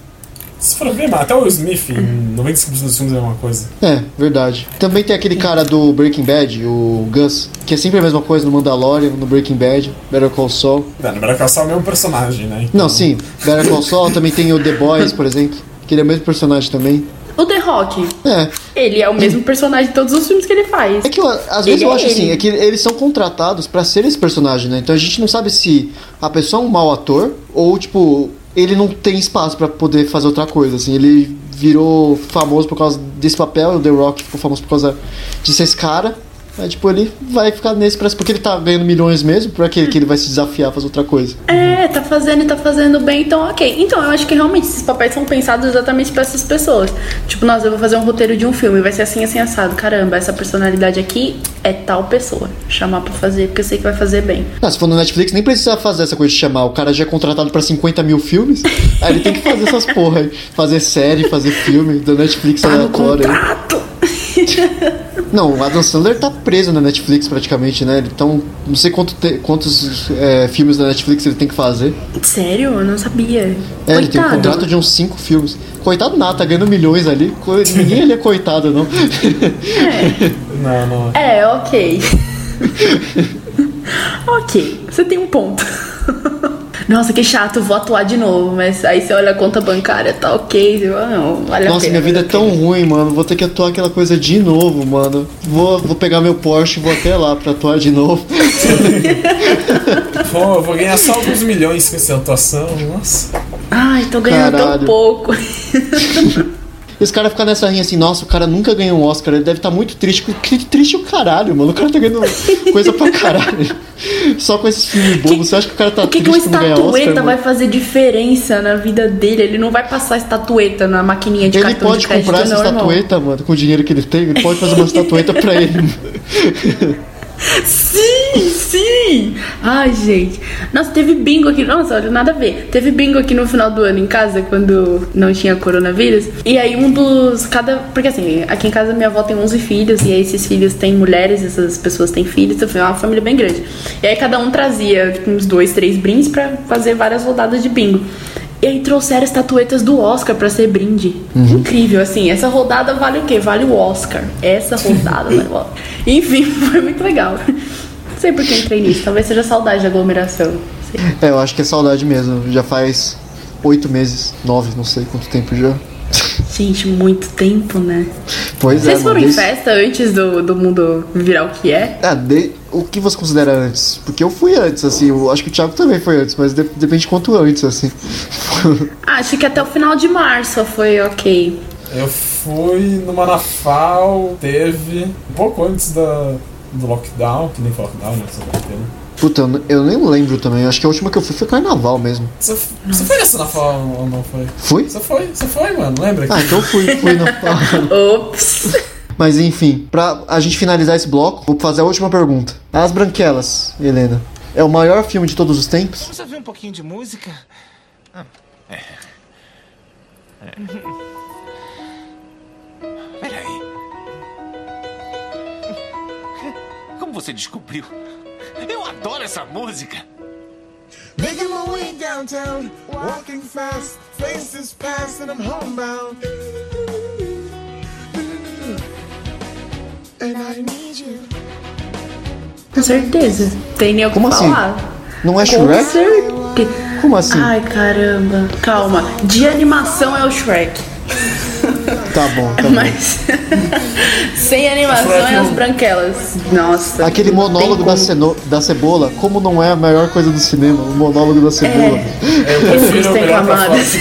Se for ver, até o Smith, em 95% dos filmes é uma coisa. É, verdade. Também tem aquele cara do Breaking Bad, o Gus, que é sempre a mesma coisa no Mandalorian, no Breaking Bad, Better Call Saul. É, no Better Call Saul é o mesmo personagem, né? Então, Não, sim, Better Call Saul, também tem o The Boys, por exemplo, que ele é o mesmo personagem também. O The Rock. É, Ele é o mesmo personagem de todos os filmes que ele faz. é que eu- às vezes Ele eu é acho ele. assim, é que eles são contratados pra ser esse personagem, né? Então a gente não sabe se a pessoa é um mau ator ou, tipo, ele não tem espaço pra poder fazer outra coisa, assim. Ele virou famoso por causa desse papel, o The Rock ficou famoso por causa de ser esse cara. Aí, tipo, ele vai ficar nesse preço, porque ele tá ganhando milhões mesmo, pra que que ele vai se desafiar a fazer outra coisa? É, tá fazendo e tá fazendo bem, então ok. Então eu acho que realmente esses papéis são pensados exatamente pra essas pessoas. Tipo, nossa, eu vou fazer um roteiro de um filme, vai ser assim, assim, assado. Caramba, essa personalidade aqui é tal pessoa. Chamar pra fazer, porque eu sei que vai fazer bem. Ah, se for no Netflix, nem precisa fazer essa coisa de chamar. O cara já é contratado pra 50 mil filmes, aí ele tem que fazer essas porra aí. Fazer série, fazer filme, da Netflix Tá aleatório. aí. Não, o Adam Sandler tá preso na Netflix praticamente, né? Então, não sei quanto te- quantos é, filmes da Netflix ele tem que fazer. Sério? Eu não sabia. É, ele tem um Coitado. contrato de uns 5 filmes. Coitado nada, tá ganhando milhões ali. Ninguém ali é coitado, não. Não, não. É, ok. ok, você tem um ponto. nossa, que chato, vou atuar de novo. Mas aí você olha a conta bancária, tá ok. Você fala, não, vale a Nossa, pena. minha vida é a tão pena. ruim, mano. Vou ter que atuar aquela coisa de novo, mano. Vou, vou pegar meu Porsche e vou até lá pra atuar de novo. Pô, eu vou ganhar só alguns milhões com essa atuação. Nossa. Ai, tô ganhando Caralho. tão pouco. E os caras ficam nessa rinha assim, nossa, o cara nunca ganhou um Oscar, ele deve estar muito triste. Que triste o caralho, mano. O cara tá ganhando coisa pra caralho. Só com esses filmes bobos. Você acha que o cara tá O que, que triste uma por não ganhar Oscar? estatueta vai mano? fazer diferença na vida dele? Ele não vai passar estatueta na maquininha de Ele cartão pode de crédito, comprar essa irmão. estatueta, mano, com o dinheiro que ele tem. Ele pode fazer uma estatueta pra ele. Sim, sim! Ai, gente. Nossa, teve bingo aqui. Nossa, olha, nada a ver. Teve bingo aqui no final do ano em casa, quando não tinha coronavírus. E aí um dos. Cada. Porque assim, aqui em casa minha avó tem 11 filhos, e aí esses filhos têm mulheres, essas pessoas têm filhos, então foi uma família bem grande. E aí cada um trazia tipo, uns dois, três brindes pra fazer várias rodadas de bingo. E aí trouxeram estatuetas do Oscar pra ser brinde. Incrível, assim. Essa rodada vale o quê? Vale o Oscar. Essa rodada vale o Oscar. Enfim, foi muito legal. Não sei por que entrei nisso. Talvez seja saudade da aglomeração. É, eu acho que é saudade mesmo. Já faz oito meses, nove, não sei quanto tempo já. Gente, muito tempo, né? Pois é, Vocês foram mano. em desde- festa antes do, do mundo virar o que é? Ah, de- o que você considera antes? Porque eu fui antes, assim. Eu acho que o Thiago também foi antes, mas de- depende de quanto antes, assim. Ah, acho que até o final de março foi ok. Eu fui no Manafal, teve um pouco antes da, do lockdown, que nem foi lockdown, né? Puta, eu, eu nem lembro também. Acho que a última que eu fui foi carnaval mesmo. Você, você foi nessa Manafal ou não foi? Fui? Você foi, você foi, mano, lembra? Ah, então eu fui, fui na Ops! Mas enfim, pra a gente finalizar esse bloco, vou fazer a última pergunta. As Branquelas, Helena, é o maior filme de todos os tempos? Vamos ouvir um pouquinho de música? Ah, é. É. Peraí. Como você descobriu? Adoro essa música! Making my way downtown, walking fast, faces pass, and I'm homebound. And I need you. Com certeza. Tem nem Como assim? falar. Não é Com Shrek? certeza. Como assim? Ai, caramba. Calma. De animação é o Shrek. Tá bom, tá bom. Mas sem animação Shrek é as branquelas. Nossa. Aquele monólogo da, ceno- da cebola, como não é a maior coisa do cinema? O monólogo da cebola. Eu prefiro Existem camadas.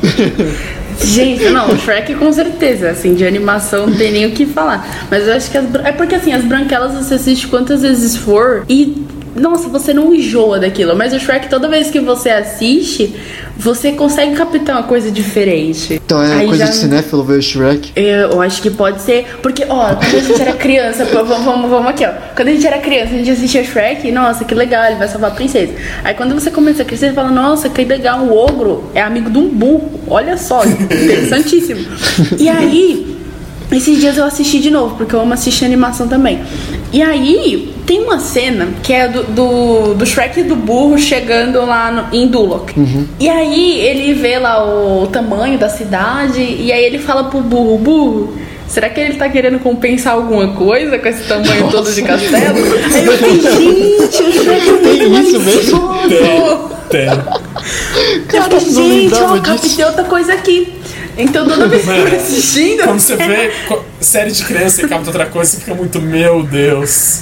Gente, não, o Shrek com certeza, assim, de animação não tem nem o que falar. Mas eu acho que as. É porque assim, as branquelas você assiste quantas vezes for e. Nossa, você não enjoa daquilo. Mas o Shrek, toda vez que você assiste, você consegue captar uma coisa diferente. Então é Aí coisa já- de cinéfilo ver Shrek. Eu acho que pode ser. Porque, ó, quando a gente era criança, pô, vamos, vamos, vamos aqui, ó. Quando a gente era criança, a gente assistia Shrek, nossa, que legal, ele vai salvar a princesa. Aí quando você começa a crescer, você fala, nossa, que legal, o ogro é amigo de um burro. Olha só, interessantíssimo. E aí, esses dias eu assisti de novo, porque eu amo assistir animação também. E aí, tem uma cena que é do, do, do Shrek e do burro chegando lá no- em Duloc. E aí, ele vê lá o tamanho da cidade, e aí ele fala pro burro, burro. Será que ele tá querendo compensar alguma coisa com esse tamanho todo de castelo? Aí eu fiquei, gente, o Shrek é muito Tem mais isso mesmo? gostoso." Tem. Eu Cara, gente, ó, captei outra coisa aqui. Então toda vez que eu tô assistindo. Quando você vê série de criança e capta outra coisa, você fica muito, meu Deus.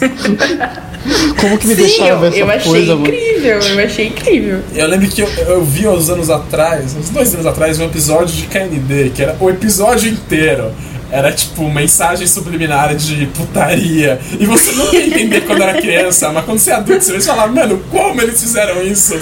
Como que me Sim, deixaram eu, ver essa eu achei coisa, mano? incrível, eu achei incrível. Eu lembro que eu, eu vi há uns anos atrás, uns dois anos atrás, um episódio de KND, que era o episódio inteiro. Era tipo menságem subliminar de putaria. E você não ia entender quando era criança, mas quando você é adulto, você vai falar, mano, como eles fizeram isso?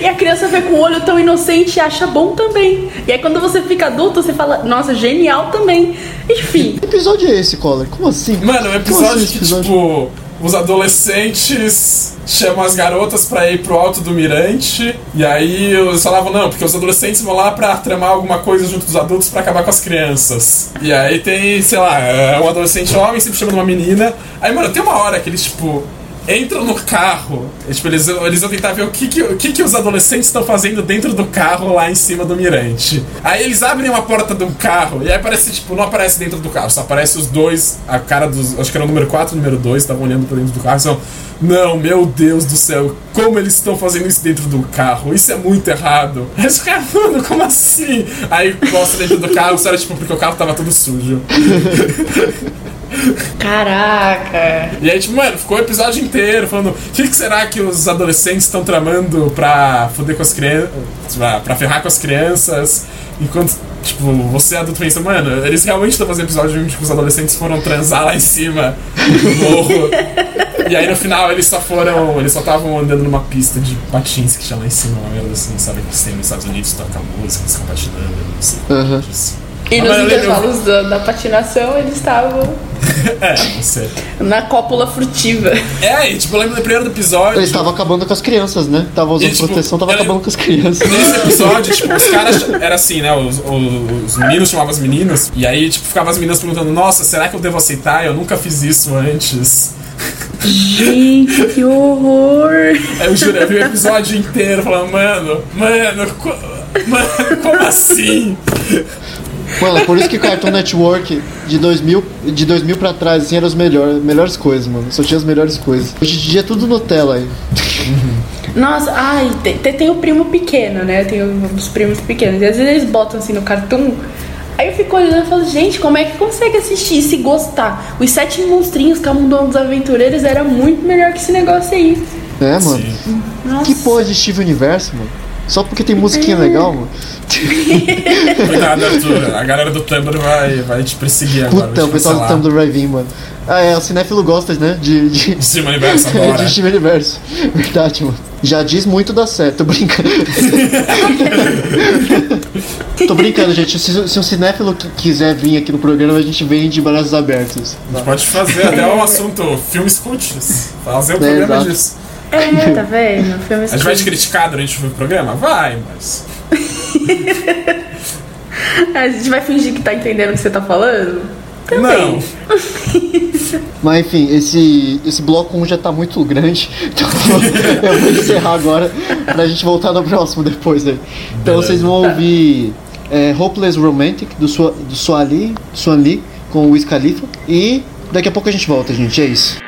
E a criança vê com o olho tão inocente e acha bom também. E aí quando você fica adulto, você fala, nossa, genial também. Enfim. Que episódio é esse, Collor? Como assim? Mano, é um episódio assim esse que, episódio? tipo, os adolescentes chamam as garotas pra ir pro alto do mirante. E aí eles falavam, não, porque os adolescentes vão lá pra tramar alguma coisa junto dos adultos pra acabar com as crianças. E aí tem, sei lá, é um adolescente homem sempre chamando uma menina. Aí, mano, tem uma hora que eles, tipo. Entram no carro. Tipo, eles, eles vão tentar ver o que, que, o que, que os adolescentes estão fazendo dentro do carro lá em cima do mirante. Aí eles abrem uma porta do carro e aí aparece, tipo, não aparece dentro do carro, só aparece os dois, a cara dos. Acho que era o número 4 e o número 2, estavam olhando pra dentro do carro e são. Não, meu Deus do céu, como eles estão fazendo isso dentro do carro? Isso é muito errado. Aí os mano, como assim? Aí mostra dentro do carro, só era tipo, porque o carro tava todo sujo. Caraca. E aí, tipo, mano, ficou o episódio inteiro falando o que, que será que os adolescentes estão tramando pra foder com as crianças. Pra, pra ferrar com as crianças. Enquanto, tipo, você adulto pensa, mano, eles realmente estão fazendo episódio onde tipo, os adolescentes foram transar lá em cima do morro. e aí no final eles só foram. Eles só estavam andando numa pista de patins que tinha lá em cima, uma merda assim, sabe? Que tem nos Estados Unidos, toca música, eles ficam patinando, não sei. Aham. disso. E nos intervalos da, da patinação eles estavam É, não sei. na cópula furtiva. É, e tipo, eu lembro do primeiro episódio. Eles estavam acabando com as crianças, né? Tava usando E, tipo, proteção, tava ela- acabando com as crianças. Nesse episódio, tipo, os caras. Era assim, né? Os, os, os meninos chamavam as meninas. E aí, tipo, ficavam as meninas perguntando: Nossa, será que eu devo aceitar? Eu nunca fiz isso antes. Gente, que horror! Eu juro, eu vi o episódio inteiro falando: Mano, mano, co- mano, como assim? Mano, por isso que Cartoon Network de 2000, de 2000 pra trás, assim, eram as melhores, melhores coisas, mano. Só tinha as melhores coisas. Hoje em dia é tudo Nutella aí. Nossa, ai, tem, tem, o primo pequeno, né? Tem os primos pequenos. E às vezes eles botam assim no cartoon. Aí eu fico olhando e falo, gente, como é que consegue assistir isso e gostar? Os sete monstrinhos Camundongo dos Aventureiros era muito melhor que esse negócio aí. É, mano. Nossa. Que porra de Steve Universo, mano? Só porque tem musiquinha legal, mano. Cuidado, Arthur. A galera do Tumblr vai, vai te perseguir agora. Puta, o pessoal do. Tumblr vai vir, mano. Ah, é, o cinéfilo gosta, né? De. de... Cima universo agora. de Steve Universo. Verdade, mano. Já diz muito da certo, tô brincando. tô brincando, gente. Se, se um cinéfilo qui- quiser vir aqui no programa, a gente vem de braços abertos. A gente pode fazer até um assunto filmes cults. Fazer um É, programa exato. disso. É, tá vendo? Filme A gente vai te criticar durante o programa? Vai, mas. A gente vai fingir que tá entendendo o que você tá falando? Não. Mas enfim, esse, esse bloco 1 já tá muito grande. Então eu vou encerrar agora pra gente voltar no próximo depois aí. Então Beleza. vocês vão ouvir é, Hopeless Romantic do, Sua, do Suali, Swan Lee com o Wiz Khalifa. E daqui a pouco a gente volta, gente. É isso.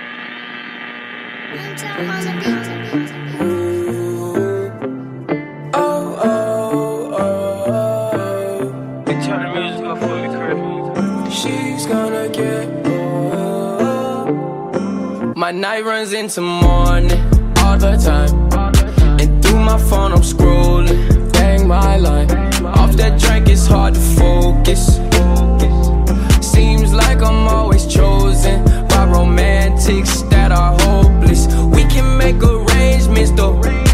My night runs into morning all the time. And through my phone, I'm scrolling. Bang my line. Off that drink, it's hard to focus. Seems like I'm always chosen by romantics that are hopeless. We can make arrangements though.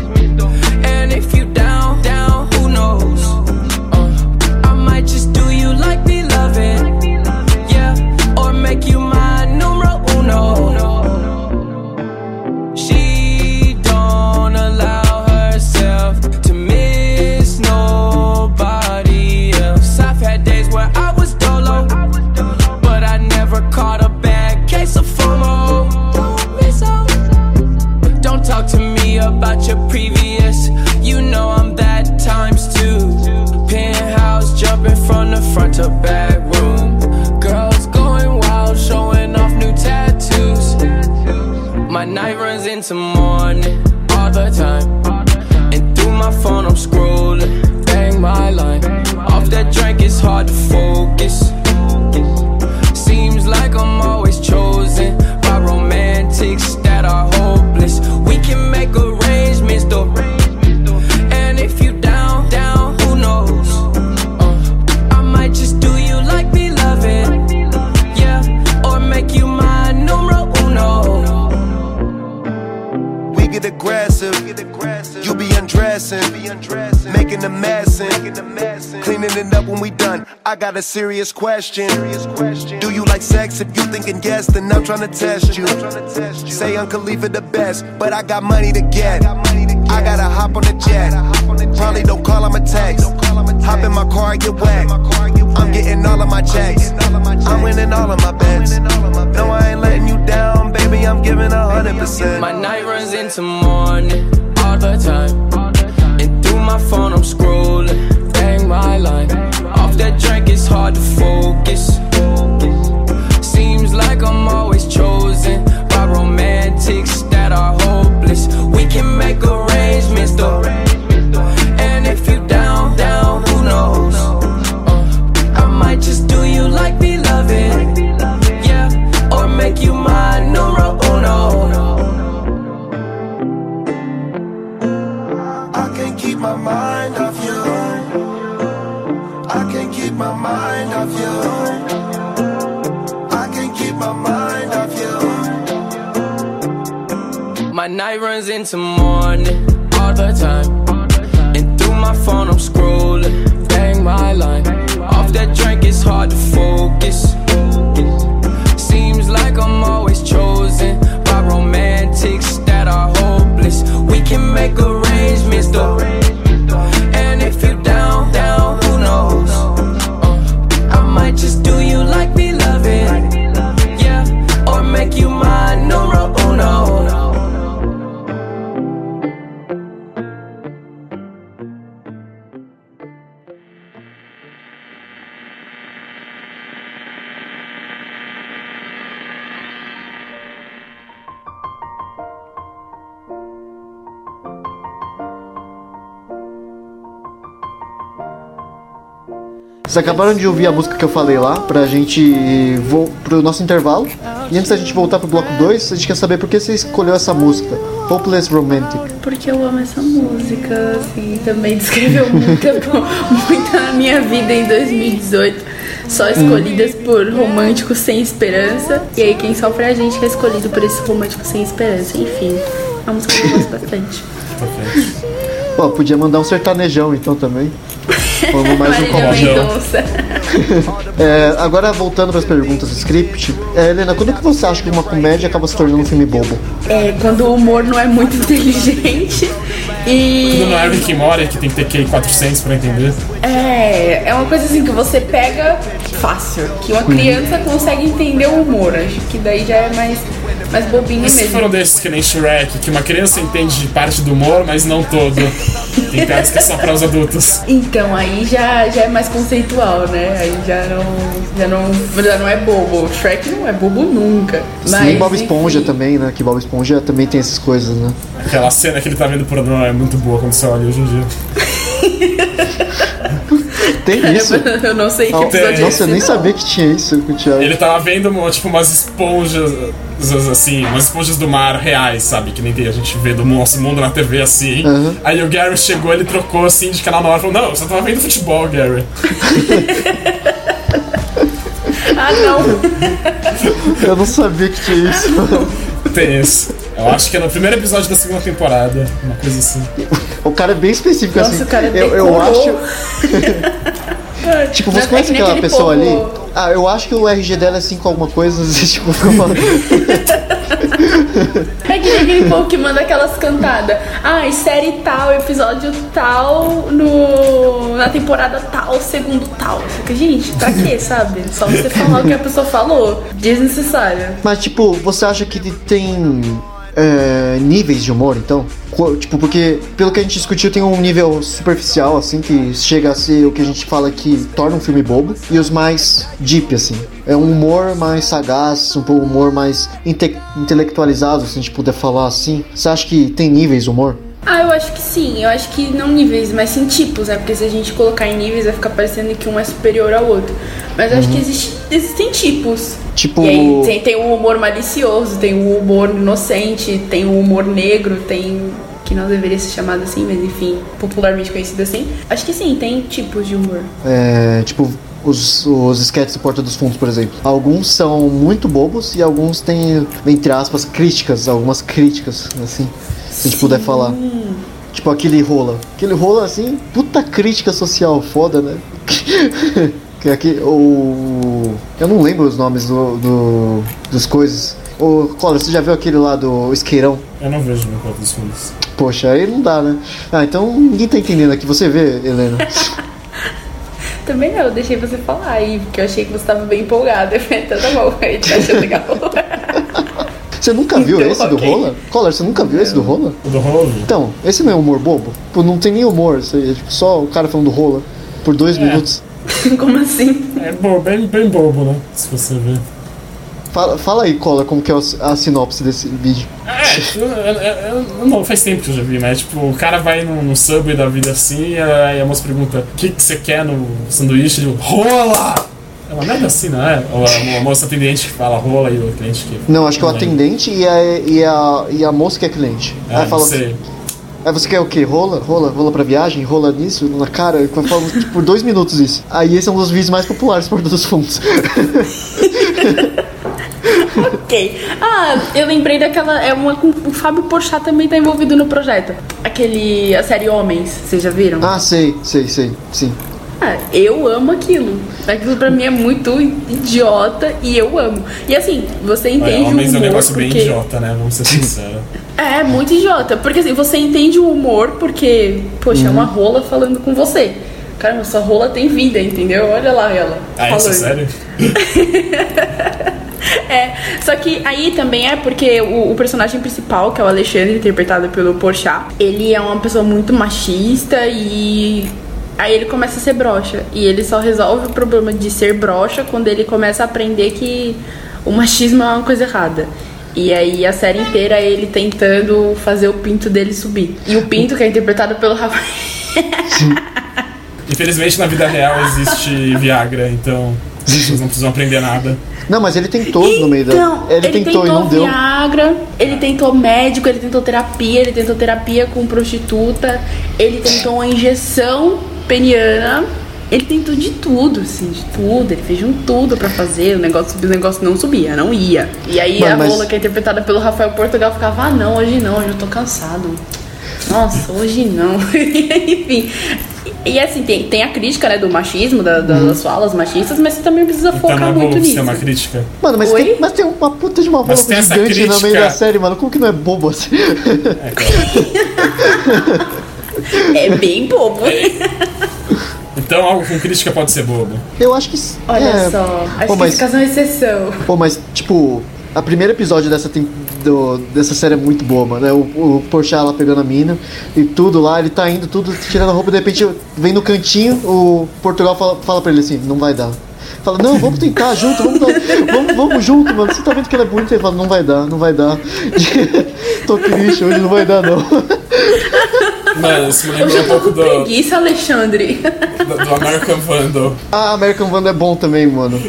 To back room. Girls going wild, showing off new tattoos. My night runs into morning all the time. And through my phone, I'm scrolling. Bang my line. Off that drink, it's hard to focus. And cleaning it up when we done. I got a serious question. Do you like sex? If you thinking yes, then I'm trying to test you. Say Uncle Khalifa the best, but I got money to get. I gotta hop on the jet. Probably don't call, I'm a text. Hop in my car, get wet. I'm getting all of my checks. I'm winning all of my bets. No, I ain't letting you down, baby. I'm giving a hundred percent. My night runs into morning all the time. And through my phone, I'm scrolling. My line. Off that drink, it's hard to focus. Seems like I'm always chosen by romantics that are hopeless. We can make arrangements though. Night runs into morning all the time. And through my phone, I'm scrolling. Bang my line. Off that drink, it's hard to focus. Seems like I'm always chosen by romantics that are hopeless. We can make arrangements Vocês acabaram de ouvir a música que eu falei lá, pra gente vo pro nosso intervalo. E antes da gente voltar pro bloco 2, a gente quer saber por que você escolheu essa música, Hopeless Romantic. Porque eu amo essa música, assim, também descreveu muita, muita a minha vida em 2018. Só escolhidas por românticos sem esperança. E aí quem sofre é a gente que é escolhido por esse romântico sem esperança. Enfim, é uma música que eu gosto bastante. Pô, podia mandar um sertanejão então também. Vamos mais um. Mendonça. É, agora voltando para as perguntas do script, é, Helena, quando que você acha que uma comédia acaba se tornando um filme bobo? É, quando o humor não é muito inteligente e. Tudo no é Rick and Morty, que tem que ter QI 400 pra entender. É, é uma coisa assim que você pega fácil, que uma criança consegue entender o humor. Acho que daí já é mais, mais bobinho E se mesmo. for um desses que nem Shrek, que uma criança entende parte do humor, mas não todo. Tem piadas que é só para os adultos. Então, aí já, já é mais conceitual, né? Aí já não, já não, já não é bobo. O Shrek não é bobo nunca. Mas, Sim, Bob Esponja enfim. também, né? Que Bob Esponja também tem essas coisas, né? Aquela cena que ele tá vendo pornô é muito boa quando você olha hoje em dia. Tem isso. Eu não sei que Não, episódio é Nossa, eu nem não. sabia que tinha isso com o Thiago. Ele tava vendo tipo umas esponjas, assim, umas esponjas do mar reais, sabe? Que nem tem- a gente vê do nosso mundo na TV assim. Uhum. Aí o Gary chegou, ele trocou assim de canal na hora e falou: Não, você tava vendo futebol, Gary. Ah, não. Eu não sabia que tinha isso. Tem isso. Eu acho que é no primeiro episódio da segunda temporada, uma coisa assim. O cara é bem específico Nossa, assim. o cara eu, eu decorou. acho. Tipo, você é conhece nem aquela pessoa povo- ali? Ah, eu acho que o RG dela é 5 alguma coisa, tipo, fica falando. É que nem aquele povo que manda aquelas cantadas. Ai, série tal, episódio tal, no, na temporada tal, segundo tal. Fica, gente, pra quê, sabe? Só você falar o que a pessoa falou. Desnecessário. Mas, tipo, você acha que tem é, níveis de humor, então? Tipo, porque pelo que a gente discutiu, tem um nível superficial, assim, que chega a ser o que a gente fala que torna um filme bobo, e os mais deep, assim. É um humor mais sagaz, um pouco humor mais inte intelectualizado, se a gente puder falar assim. Você acha que tem níveis de humor? Ah, eu acho que sim. Eu acho que não níveis, mas sim tipos, né? Porque se a gente colocar em níveis, vai ficar parecendo que um é superior ao outro. Mas eu acho que existe- existem tipos. Tipo. E aí tem, tem o humor malicioso, tem o humor inocente, tem o humor negro, tem. que não deveria ser chamado assim, mas enfim, popularmente conhecido assim. Acho que sim, tem tipos de humor. É, tipo, os, os sketches do Porta dos Fundos, por exemplo. Alguns são muito bobos e alguns têm, entre aspas, críticas, algumas críticas, assim, se a gente puder falar. Tipo aquele rola. Aquele rola, assim, puta crítica social foda, né? que aqui, o... Eu não lembro os nomes do, do, dos coisas. Ô, Cola, você já viu aquele lá do isqueirão? Eu não vejo no Porto dos Fundos. Poxa, aí não dá, né? Ah, então ninguém tá entendendo aqui. Você vê, Helena? Também não, eu deixei você falar aí, porque eu achei que você tava bem empolgada. Eu falei, tá bom, aí tá achando legal. Você nunca viu Então, esse do ok. rola? Collor, você nunca viu esse do rola? O do rolo. Então, esse não é humor bobo? Pô, não tem nem humor, é tipo só o cara falando rola por dois minutos. Como assim? É bobo, bem, bem bobo, né? Se você ver. Fala, fala aí, Collor, como que é a, a sinopse desse vídeo. É, eu, eu- eu- eu não, faz tempo que eu já vi, mas tipo, o cara vai no, no subway da vida assim, aí a moça pergunta: o que, que você quer no sanduíche? Ele rola! É uma merda assim, não é? Ou a, a moça atendente que fala rola e o cliente que. Não, acho que é o atendente e a, e a, e a moça que é cliente. É, aí não fala sei. Aí você quer o quê? Rola? Rola? Rola pra viagem? Rola nisso? Na cara? Eu falo tipo, por dois minutos isso. Aí esse é um dos vídeos mais populares por dos fundos. Ok. Ah, eu lembrei daquela. É uma com o Fábio Porchat também tá envolvido no projeto. Aquele. A série Homens, vocês já viram? ah, sei, sei, sei. Sim. Ah, eu amo aquilo. Aquilo pra mim é muito idiota e eu amo. E assim, você Olha, entende homens o é um humor negócio bem porque... idiota, né? Vamos ser sinceros. É, muito idiota. Porque assim, você entende o humor porque, poxa, é uma rola falando com você. Caramba, sua rola tem vida, entendeu? Olha lá ela. Ah, isso é sério? É, só que aí também é porque o, o personagem principal, que é o Alexandre, interpretado pelo Porchat, ele é uma pessoa muito machista e aí ele começa a ser broxa. E ele só resolve o problema de ser broxa quando ele começa a aprender que o machismo é uma coisa errada. E aí a série inteira é ele tentando fazer o pinto dele subir. E o pinto, que é interpretado pelo Rafael. Infelizmente na vida real existe Viagra, então vocês não precisam aprender nada. Não, mas ele tentou no meio Então, da. Ele, tentou, e não deu. Viagra, ele tentou médico, ele tentou terapia, ele tentou terapia com prostituta, ele tentou uma injeção peniana, ele tentou de tudo, assim, de tudo. Ele fez um tudo pra fazer, o negócio, o negócio não subia, não ia. E aí Mano, a mas- rola que é interpretada pelo Rafael Portugal ficava, ah não, hoje não, hoje eu tô cansado. Nossa, hoje não. Enfim. E, e assim, tem, tem a crítica, né, do machismo, da- da- Uhum. das falas machistas, mas você também precisa Então focar é muito nisso. ser uma crítica. Mano, mas Oi? tem, mas tem uma puta de uma essa gigante no meio da série, mano. Como que não é bobo assim? É, claro. É bem bobo. Então algo com crítica pode ser bobo. Eu acho que. Olha é, só, acho Pô, que mas, esse caso é uma exceção. pô, mas, tipo, a primeiro episódio dessa, tem- do- dessa série é muito boa, mano. É o, o Porchat lá pegando a mina e tudo lá, ele tá indo, tudo, tirando a roupa, de repente vem no cantinho, o Portugal fala, fala pra ele assim, não vai dar. Fala, não, vamos tentar junto, vamos, dar, vamos, vamos junto, mano. Você tá vendo que ela é bonita? Ele fala, não vai dar, não vai dar. Tô triste, hoje não vai dar, não. Mano, isso me lembra um pouco do, preguiça, Alexandre. do, do American Vandal. Ah, American Vandal é bom também, mano.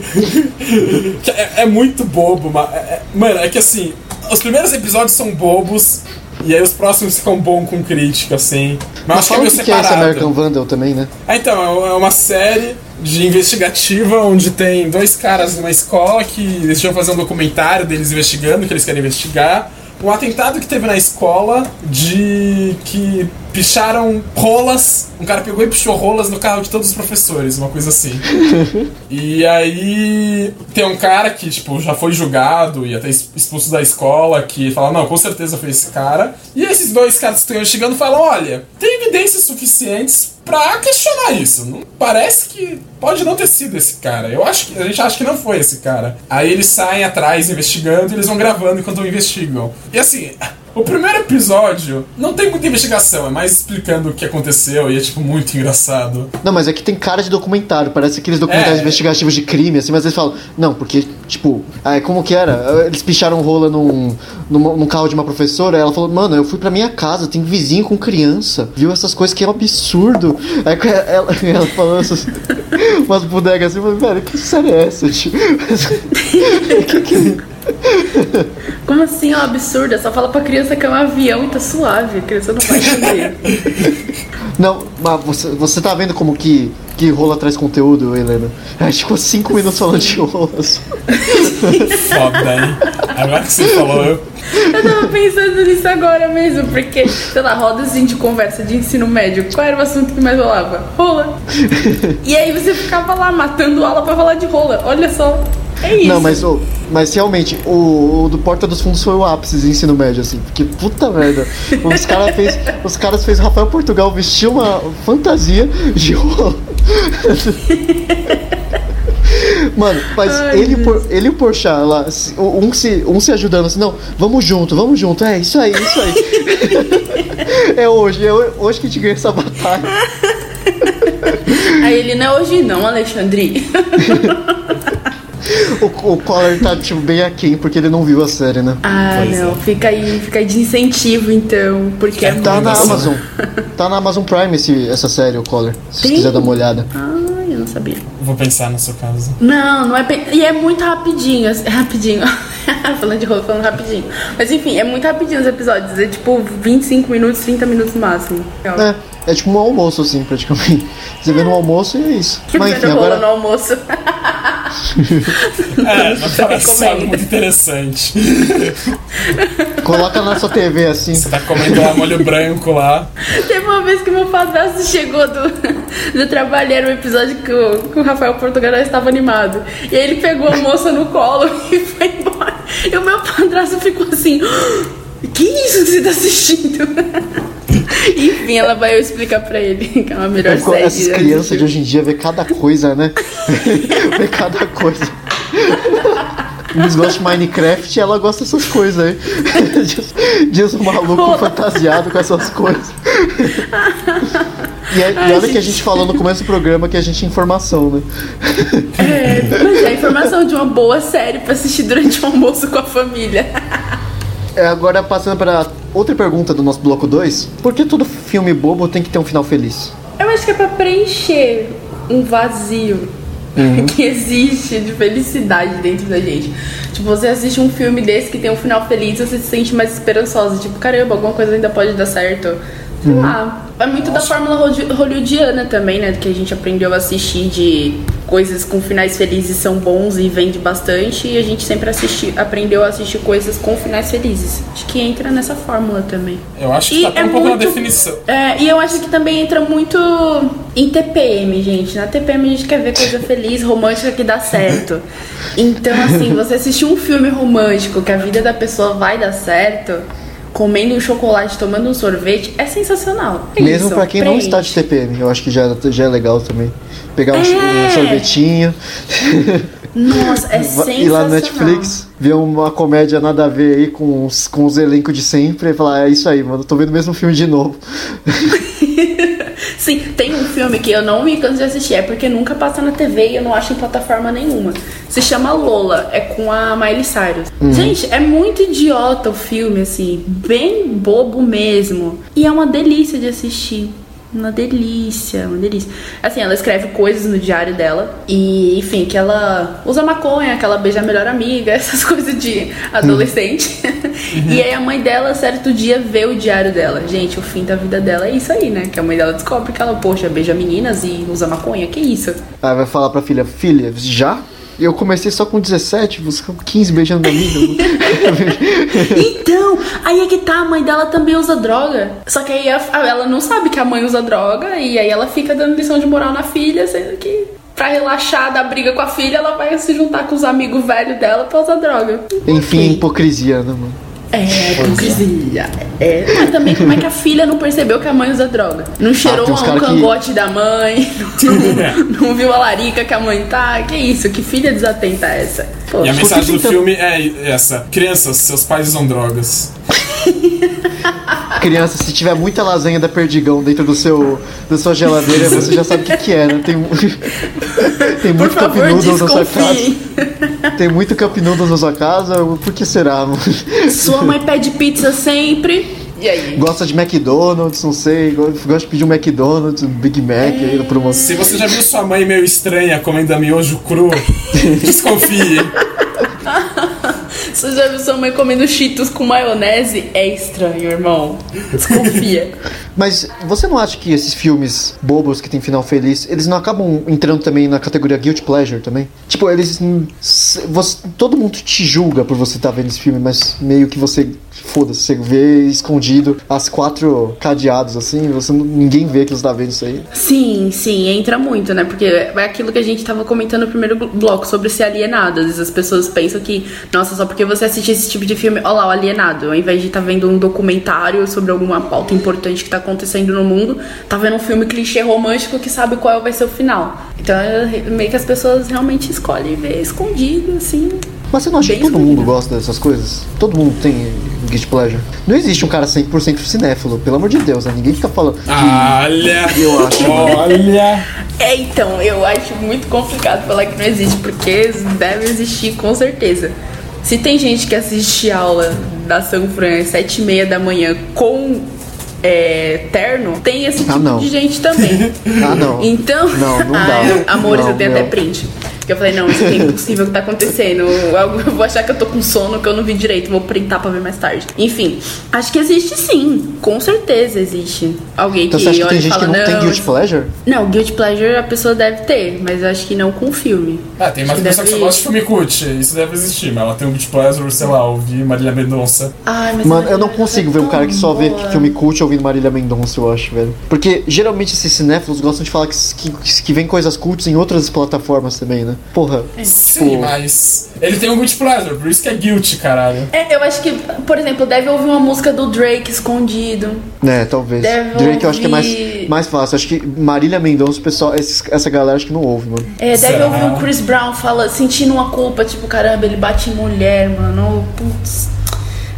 É, é muito bobo, mas. é- é- mano, é que assim, os primeiros episódios são bobos. E aí os próximos ficam bons com crítica, assim. Mas, Mas acho que é meio que, que é esse separado. American Vandal também, né? Ah, então, é uma série de investigativa onde tem dois caras numa escola que eles vão fazer um documentário deles investigando o que eles querem investigar. Um atentado que teve na escola de que picharam rolas. Um cara pegou e pichou rolas no carro de todos os professores, uma coisa assim. E aí tem um cara que, tipo, já foi julgado e até expulso da escola, que fala, não, com certeza foi esse cara. E esses dois caras que estão investigando falam, olha, tem evidências suficientes pra questionar isso. Não, parece que pode não ter sido esse cara. Eu acho que a gente acha que não foi esse cara. Aí eles saem atrás investigando e eles vão gravando enquanto investigam. E assim, o primeiro episódio não tem muita investigação, é mais explicando o que aconteceu e é tipo muito engraçado. Não, mas é que tem cara de documentário, parece aqueles documentários É. investigativos de crime, assim, mas eles falam, não, porque, tipo, ah, como que era? Eles picharam rola num, num, num carro de uma professora, aí ela falou, mano, eu fui pra minha casa, tem vizinho com criança, viu essas coisas que é um absurdo. Aí ela, ela falando essas, umas bodegas assim, eu falei, velho, que série é essa, tio? que que... Como assim, é um absurdo? É só fala pra criança que é um avião e tá suave. A criança não vai entender. Não, mas você, você tá vendo como que, que rola traz conteúdo, Helena? A gente ficou cinco minutos falando de rolas. Foda, hein? Agora que você falou, eu. Eu tava pensando nisso agora mesmo, porque, sei lá, rodas assim de conversa de ensino médio. Qual era o assunto que mais rolava? Rola. E aí você ficava lá matando aula pra falar de rola. Olha só. É isso. Não, mas, ô, mas realmente, o, o do Porta dos Fundos foi o ápice do ensino médio, assim. Porque, puta merda. Os, cara fez, os caras fez Rafael Portugal vestir uma fantasia de rola. Mano, mas Ai, ele, e. Por- ele e o Porchat lá, um se, um se ajudando assim, não, vamos junto, vamos junto, é isso aí, isso aí. é hoje, é ho- hoje que a gente ganha essa batalha. Aí ele não é hoje não, Alexandre. O, o Collor tá, tipo, bem aquém, porque ele não viu a série, né? Ah, Pois não. é. Fica aí, fica aí de incentivo, então. Porque é Tá Tá na. Amazon. Tá na Amazon Prime esse, essa série, o Collor. Se Tem? quiser dar uma olhada. Eu não sabia. Vou pensar no seu caso. Não, não é. E é muito rapidinho, assim, rapidinho. falando de rolo, falando rapidinho. Mas enfim, é muito rapidinho os episódios. É tipo 25 minutos, 30 minutos no máximo. É, é tipo um almoço, assim, praticamente. Você vê no almoço e é isso. Mas enfim, Vendo rola agora. no almoço. É, parece recomendo. algo muito interessante. Coloca na sua TV assim. Você tá comendo lá molho branco lá. Teve uma vez que meu padrasto chegou do, do trabalho, era um episódio que o, que o Rafael Portugal estava animado. E aí ele pegou a moça no colo e foi embora. E o meu padrasto ficou assim: Que isso que você tá assistindo? Enfim, ela vai explicar pra ele que é uma melhor É, série. Essas crianças de hoje em dia vê cada coisa, né? vê cada coisa. Eles gostam de Minecraft e ela gosta dessas coisas aí. Diz, diz o maluco fantasiado com essas coisas. E, é- e olha que a gente falou no começo do programa que a gente é informação, né? É, mas é informação de uma boa série pra assistir durante o almoço com a família. É, agora passando para outra pergunta do nosso bloco 2. Por que todo filme bobo tem que ter um final feliz? Eu acho que é pra preencher um vazio que existe de felicidade dentro da gente. Tipo, você assiste um filme desse que tem um final feliz, você se sente mais esperançosa. Tipo, caramba, alguma coisa ainda pode dar certo. Sei lá. É muito da fórmula holly- hollywoodiana também, né? Que a gente aprendeu a assistir de coisas com finais felizes são bons e vende bastante. E a gente sempre assisti, aprendeu a assistir coisas com finais felizes. Acho que entra nessa fórmula também. Eu acho que E tá é um pouco na muito- definição. É, e eu acho que também entra muito em TPM, gente. Na TPM a gente quer ver coisa feliz, romântica que dá certo. Então, assim, você assistir um filme romântico que a vida da pessoa vai dar certo, comendo um chocolate, tomando um sorvete, é sensacional. É Mesmo pra quem não preenche. está de TPM, eu acho que já, já é legal também. Pegar um, um É. sorvetinho, Nossa, é sensacional. ir lá no Netflix, ver uma comédia nada a ver aí com os, com os elencos de sempre e falar, é isso aí, mano, tô vendo o mesmo filme de novo. Sim, tem um filme que eu não me canso de assistir, é porque nunca passa na TV e eu não acho em plataforma nenhuma. Se chama Lola, é com a Miley Cyrus. Gente, é muito idiota o filme, assim, bem bobo mesmo. E é uma delícia de assistir. Uma delícia, uma delícia. Assim, ela escreve coisas no diário dela. E, enfim, que ela usa maconha, que ela beija a melhor amiga, essas coisas de adolescente. E aí a mãe dela, certo dia, vê o diário dela. Gente, o fim da vida dela é isso aí, né? Que a mãe dela descobre que ela, poxa, beija meninas e usa maconha. Que isso? Aí vai falar pra filha, filha, já? Eu comecei só com 17, você com 15 beijando minha amiga. Então, aí é que tá, a mãe dela também usa droga. Só que aí a- ela não sabe que a mãe usa droga e aí ela fica dando lição de moral na filha, sendo que pra relaxar da briga com a filha, ela vai se juntar com os amigos velhos dela pra usar droga. Enfim, hipocrisia, né, mano? É, hipocrisia. É, mas também como é que a filha não percebeu que a mãe usa droga? Não cheirou tem uns um cara que- cangote da mãe, não, não viu a larica que a mãe tá. Que isso? Que filha desatenta é essa? Pô, E a mensagem do tenta- filme é essa: Crianças, seus pais usam drogas. Criança, se tiver muita lasanha da Perdigão dentro do seu, da sua geladeira, você já sabe o que, que é, né? Tem, tem por muito Cup Noodles na sua casa. Tem muito Cup Noodles na sua casa, por que será? Sua mãe pede pizza sempre. E aí? Gosta de McDonald's, não sei, go- gosta de pedir um McDonald's, um Big Mac aí na promoção. Se você já viu sua mãe meio estranha comendo miojo cru, desconfie. Você já viu sua mãe comendo cheetos com maionese? É estranho, irmão. Desconfia. Mas você não acha que esses filmes bobos que tem final feliz, eles não acabam entrando também na categoria guilty pleasure também? Tipo, eles. você- todo mundo te julga por você estar vendo esse filme, mas meio que você. Foda-se, você vê escondido as quatro cadeados assim, você ninguém vê que você tá vendo isso aí. Sim, sim, entra muito, né? Porque é aquilo que a gente tava comentando no primeiro blo- bloco sobre ser alienado. Às vezes as pessoas pensam que, nossa, só porque você assiste esse tipo de filme, olha lá, o alienado, ao invés de estar vendo um documentário sobre alguma pauta importante que tá acontecendo no mundo, tá vendo um filme clichê romântico que sabe qual vai ser o final. Então é meio que as pessoas realmente escolhem ver escondido, assim. Mas você não acha que todo escondido. mundo gosta dessas coisas? Todo mundo tem guilty pleasure? Não existe um cara 100% cinéfilo, pelo amor de Deus, né? Ninguém fica falando que... Olha! Eu acho, Olha! É, então, eu acho muito complicado falar que não existe, porque deve existir com certeza. Se tem gente que assiste aula da São Fran às sete e meia da manhã com é, terno, tem esse Ah, tipo não. de gente também. Ah, não. Então, Não, não dá. Ai, amores, Não, eu tenho não. até print. Que eu falei, não, isso aqui é impossível que tá acontecendo. Eu vou achar que eu tô com sono, que eu não vi direito, vou printar pra ver mais tarde. Enfim, acho que existe sim. Com certeza existe. Alguém Então que você acha que olha tem e gente fala, que não, tem não, guilty pleasure? não, guilty pleasure a pessoa deve ter, mas eu acho que não com filme. Ah, tem mais pessoa que só deve- gosta de filme cult. Isso deve existir, mas ela tem um beat pleasure, sei lá, ouvir Marília Mendonça. Ai, mas Mano, eu não Marília consigo é ver um cara que só vê filme cult ouvindo Marília Mendonça, eu acho, velho. Porque geralmente esses cinéfilos gostam de falar que, que, que vem coisas cults em outras plataformas também, né? Porra. Sim, Pô. mas ele tem um good pleasure, por isso que é guilty, caralho. É, eu acho que, por exemplo, deve ouvir uma música do Drake escondido. Né, talvez. Deve Drake eu acho que é mais, ouvir- mais fácil. Acho que Marília Mendonça, o pessoal, esses- essa galera acho que não ouve, mano. É, deve Será? ouvir o Chris Brown fala, sentindo uma culpa, tipo, caramba, ele bate em mulher, mano. Putz.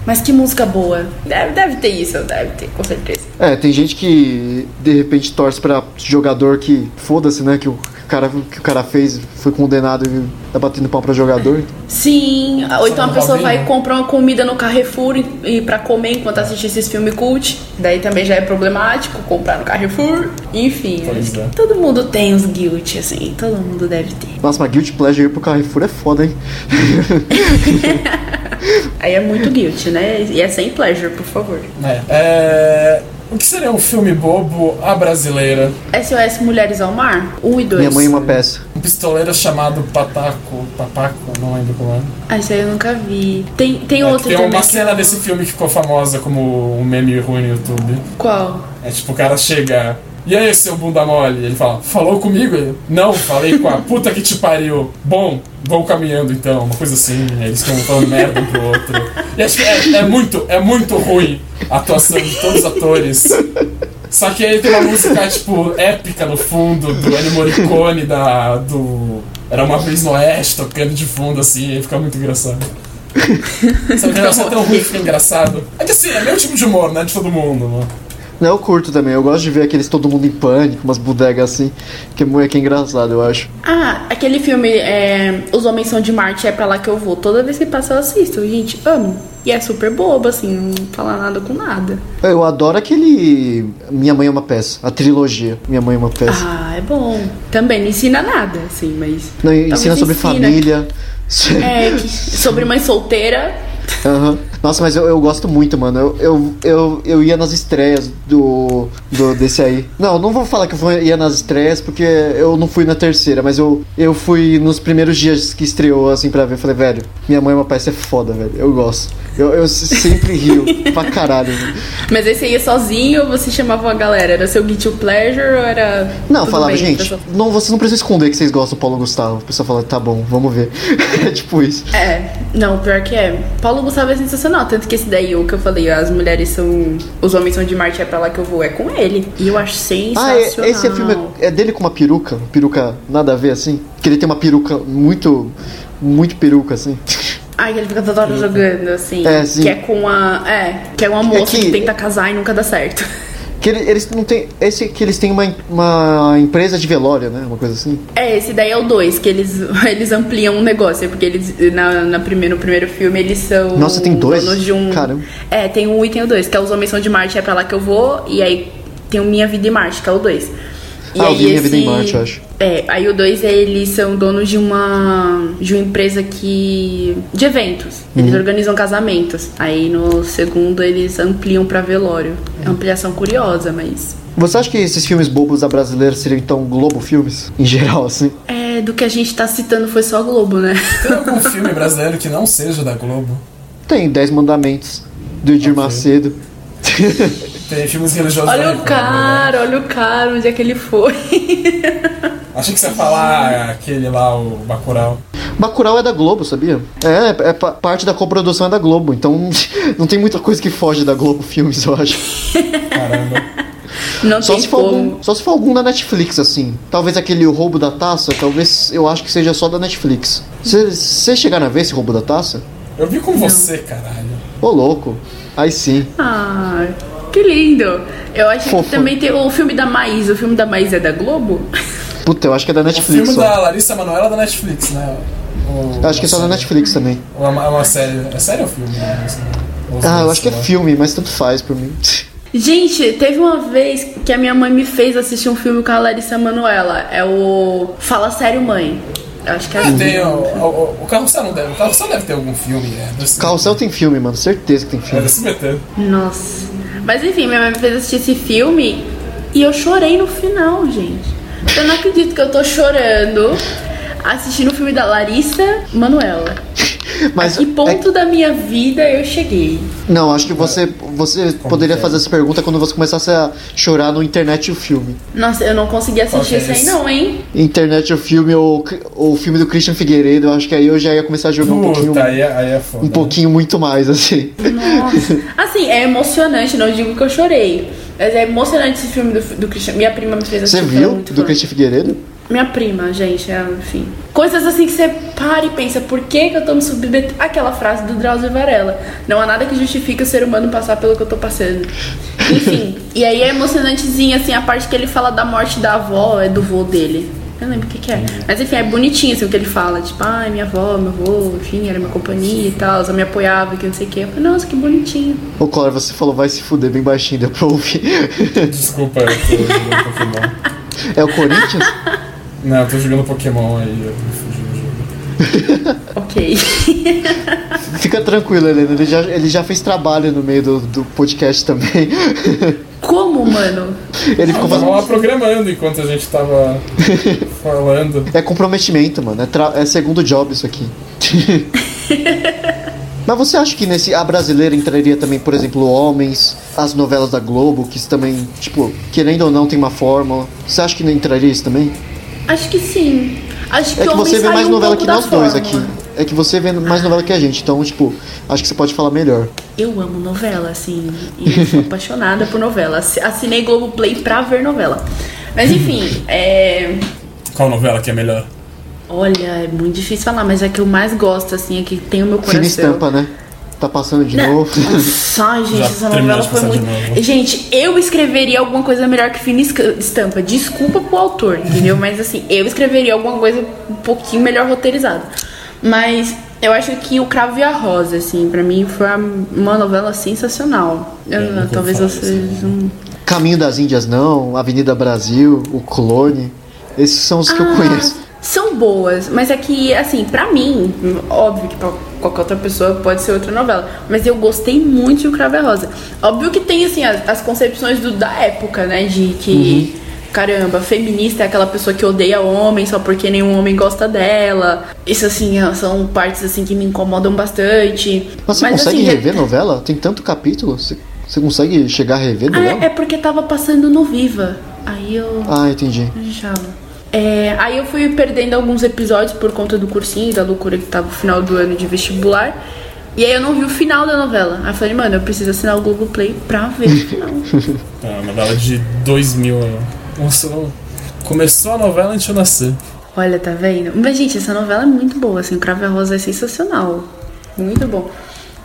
Mas que música boa. Deve, deve ter isso, deve ter, com certeza. É, tem gente que de repente torce pra jogador que foda-se, né? Que o cara que o cara fez foi condenado e tá batendo pau pra jogador. Sim, ou então a no pessoa vai comprar uma comida no Carrefour e, e pra comer enquanto assiste esses filmes cult. Daí também já é problemático comprar no Carrefour. Enfim, Pois acho que é. todo mundo tem os guilt, assim, todo mundo deve ter. Nossa, mas Guilty Pleasure ir pro Carrefour é foda, hein? Aí é muito guilt, né? E é sem pleasure, por favor. É. É, O que seria um filme bobo à brasileira? SOS Mulheres ao Mar, 1 e 2. Minha mãe é uma peça. Um pistoleiro chamado Pataco. Papaco, não lembro como é. Ah, isso aí eu nunca vi. Tem, tem É, outro tem também. uma que- cena desse filme que ficou famosa como um meme ruim no YouTube. Qual? É tipo, o cara chega. E aí, seu bunda mole? Ele fala, falou comigo? Ele, não, falei com a puta que te pariu. Bom, vou caminhando então, uma coisa assim. Eles ficam falando merda um pro outro. E acho que é, é muito, é muito ruim a atuação de todos os atores. Só que aí tem uma música, tipo, épica no fundo, do Ennio Morricone, da, do... Era uma vez no Oeste, tocando de fundo, assim, aí fica muito engraçado. Sabe que o negócio é tão ruim fica engraçado? É que assim, é meu tipo de humor, né? De todo mundo, mano. Não, eu curto também. Eu gosto de ver aqueles todo mundo em pânico, umas bodegas assim. Que é muito que é engraçado, eu acho. Ah, aquele filme é, Os Homens São de Marte é pra lá que eu vou. Toda vez que passa eu assisto. Gente, amo. E é super bobo, assim, não fala nada com nada. Eu adoro aquele. Minha Mãe é uma peça. A trilogia. Minha Mãe é uma peça. Ah, é bom. Também não ensina nada, assim, mas. Não, ensina sobre ensina. família. É, que- sobre mãe solteira. Aham. Nossa, mas eu, eu gosto muito, mano. Eu, eu, eu, eu ia nas estreias do, do desse aí. Não, não vou falar que eu fui- ia nas estreias, porque eu não fui na terceira, mas eu, eu fui nos primeiros dias que estreou, assim, pra ver. Falei, velho, minha mãe é uma peça é foda, velho. Eu gosto. Eu, eu sempre rio pra caralho. velho. Mas aí você ia sozinho ou você chamava uma galera? Era seu guilty pleasure ou era. Não, tudo falava, bem, gente, pessoal? não, vocês não precisam esconder que vocês gostam do Paulo Gustavo. O pessoal fala, tá bom, vamos ver. é tipo isso. É, não, pior que é. Paulo Gustavo é sensacional. Tanto que esse daí, o que eu falei, as mulheres são. Os homens são de Marte, é pra lá que eu vou, é com ele. E eu acho Ah, sensacional. é- esse filme é, é dele com uma peruca? Peruca nada a ver assim? Que ele tem uma peruca muito. Muito peruca assim. Ai, que ele fica toda hora jogando, assim. É, sim. Que é com a. É, que é uma moça que- que tenta casar e nunca dá certo. Que ele- eles não tem. Esse que eles têm uma, uma empresa de velório, né? Uma coisa assim. É, esse daí é o 2, que eles, eles ampliam um negócio, porque eles, na, na primeiro, no primeiro filme, eles são. Nossa, tem dois? donos de um. Caramba. É, tem um e tem o 2, que é Os Homens São de Marte, é pra lá que eu vou, e aí tem o Minha Vida em Marte, que é o 2. E Ah, aí Minha Vida em Marte, eu acho. É, aí o 2 eles são donos de uma de uma empresa que de eventos. Eles Uhum. organizam casamentos. Aí no segundo eles ampliam pra velório. É uma ampliação curiosa, mas Você acha que esses filmes bobos da brasileira seriam então Globo Filmes? Em geral, assim? é do que a gente tá citando foi só Globo, né? Tem algum filme brasileiro que não seja da Globo? Tem Dez Mandamentos, do Edir Ok. Macedo. Tem filmes religiosos Olha o Record, cara, olha o cara, onde é que ele foi? né? Achei que você ia falar aquele lá, o Bacurau. Bacurau é da Globo, sabia? É, é pa- parte da coprodução é da Globo, então não tem muita coisa que foge da Globo Filmes, eu acho. Caramba. Não Só tem se, for como. algum, só se for algum da Netflix, assim. Talvez aquele O Roubo da Taça, talvez eu acho que seja só da Netflix. Você chegaram a ver esse Roubo da Taça? Eu vi com você, caralho. Ô, louco. Aí sim. Ah, que lindo. Eu acho Fofo. que também tem o filme da Maísa. O filme da Maísa é da Globo? Puta, eu acho que é da O Netflix filme só. da Larissa Manoela é da Netflix, né? O- Eu acho que é só da Netflix também. Ou é uma, é uma série. É série ou filme? né? Ou os Ah, eu acho que é filme, mas tanto faz por mim. Gente, teve uma vez que a minha mãe me fez assistir um filme com a Larissa Manoela. É o Fala Sério Mãe. Acho que é Ah, assim. tem o, o, o Carrossel não deve. O Carrossel deve ter algum filme, é. Desse, Carrossel tem filme, mano. Certeza que tem É filme. SBT. Nossa. Mas enfim, minha mãe me fez assistir esse filme e eu chorei no final, gente. Eu não acredito que eu tô chorando assistindo o filme da Larissa Manoela. Mas Que é- ponto da minha vida eu cheguei? não, acho que você, você poderia fazer essa pergunta quando você começasse a chorar no internet e o filme. Nossa, eu não consegui assistir é isso aí não, hein? Internet e o filme ou o filme do Christian Figueiredo, eu acho que aí eu já ia começar a jogar um pouquinho, Puta, aí é, aí é foda. um pouquinho muito mais, assim. Nossa. Assim, é emocionante, não digo que eu chorei. Mas é emocionante esse filme do, do Christian. Minha prima me fez Você assistir. era viu muito do. Christian Figueiredo? Minha prima, gente, é, enfim. Coisas assim que você para e pensa, por que, que eu tô me submetendo? Aquela frase do Drauzio Varela. Não há nada que justifique o ser humano passar pelo que eu tô passando. Enfim, e aí é emocionantezinho, assim, a parte que ele fala da morte da avó, é do vô dele. Eu não lembro o que, que é. Mas enfim, é bonitinho assim, o que ele fala. Tipo, ai, minha avó, meu avô, enfim, era minha companhia e tal. Ela me apoiava, que não sei o que. Eu falei, nossa, que bonitinho. Ô, Clara, você falou vai se fuder bem baixinho, deu pra ouvir. Desculpa, eu tô jogando Pokémon. É o Corinthians? Não, eu tô jogando Pokémon aí, eu me fugi do jogo. Ok. Fica tranquilo, Helena, ele já, ele já fez trabalho no meio do, do podcast também. Como, mano? Ele ficou Eu tava fazendo. lá programando enquanto a gente tava falando. É comprometimento, mano. É, tra- é segundo job isso aqui. Mas você acha que nesse A Brasileira entraria também, por exemplo, Homens, as novelas da Globo, que também, tipo, querendo ou não, tem uma fórmula. Você acha que não entraria isso também? Acho que sim. Acho que, É que homem você vê mais um novela que nós dois aqui. É que você vê mais novela que a gente, então, tipo, acho que você pode falar melhor. Eu amo novela, assim, e eu sou apaixonada por novela. Assi- Assinei Globoplay pra ver novela. Mas enfim, é. Qual novela que é melhor? Olha, é muito difícil falar, mas é que eu mais gosto, assim, é que tem o meu coração. Fina estampa, né? Tá passando de Não. novo. Nossa, ai, gente, Já essa novela foi muito. Gente, eu escreveria alguma coisa melhor que Fina Estampa. Desculpa pro autor, entendeu? Mas assim, eu escreveria alguma coisa um pouquinho melhor roteirizada. Mas eu acho que o Cravo e a Rosa, assim, pra mim foi uma novela sensacional. Eu- nunca ouvi talvez vocês não. Caminho das Índias não, Avenida Brasil, o Clone. Esses são os que eu Ah, conheço. São boas, mas é que, assim, pra mim, óbvio que pra qualquer outra pessoa pode ser outra novela, mas eu gostei muito de O Cravo e Rosa. Óbvio que tem, assim, as, as concepções do, da época, né, de que, caramba, feminista é aquela pessoa que odeia homem só porque nenhum homem gosta dela. Isso, assim, são partes, assim, que me incomodam bastante. Mas você mas, consegue assim, rever novela? Tem tanto capítulo? Você, você consegue chegar a rever novela? Ah, é porque tava passando no Viva. Aí eu... Ah, entendi. Deixava. É, aí eu fui perdendo alguns episódios por conta do cursinho, da loucura que tava no final do ano de vestibular. E aí eu não vi o final da novela. Aí eu falei, mano, eu preciso assinar o Globoplay pra ver o final. É uma novela de 2000. Nossa, não. Começou a novela antes de eu nascer. Olha, tá vendo? Mas, gente, essa novela é muito boa, assim. O Cravo e a Rosa é sensacional. Muito bom.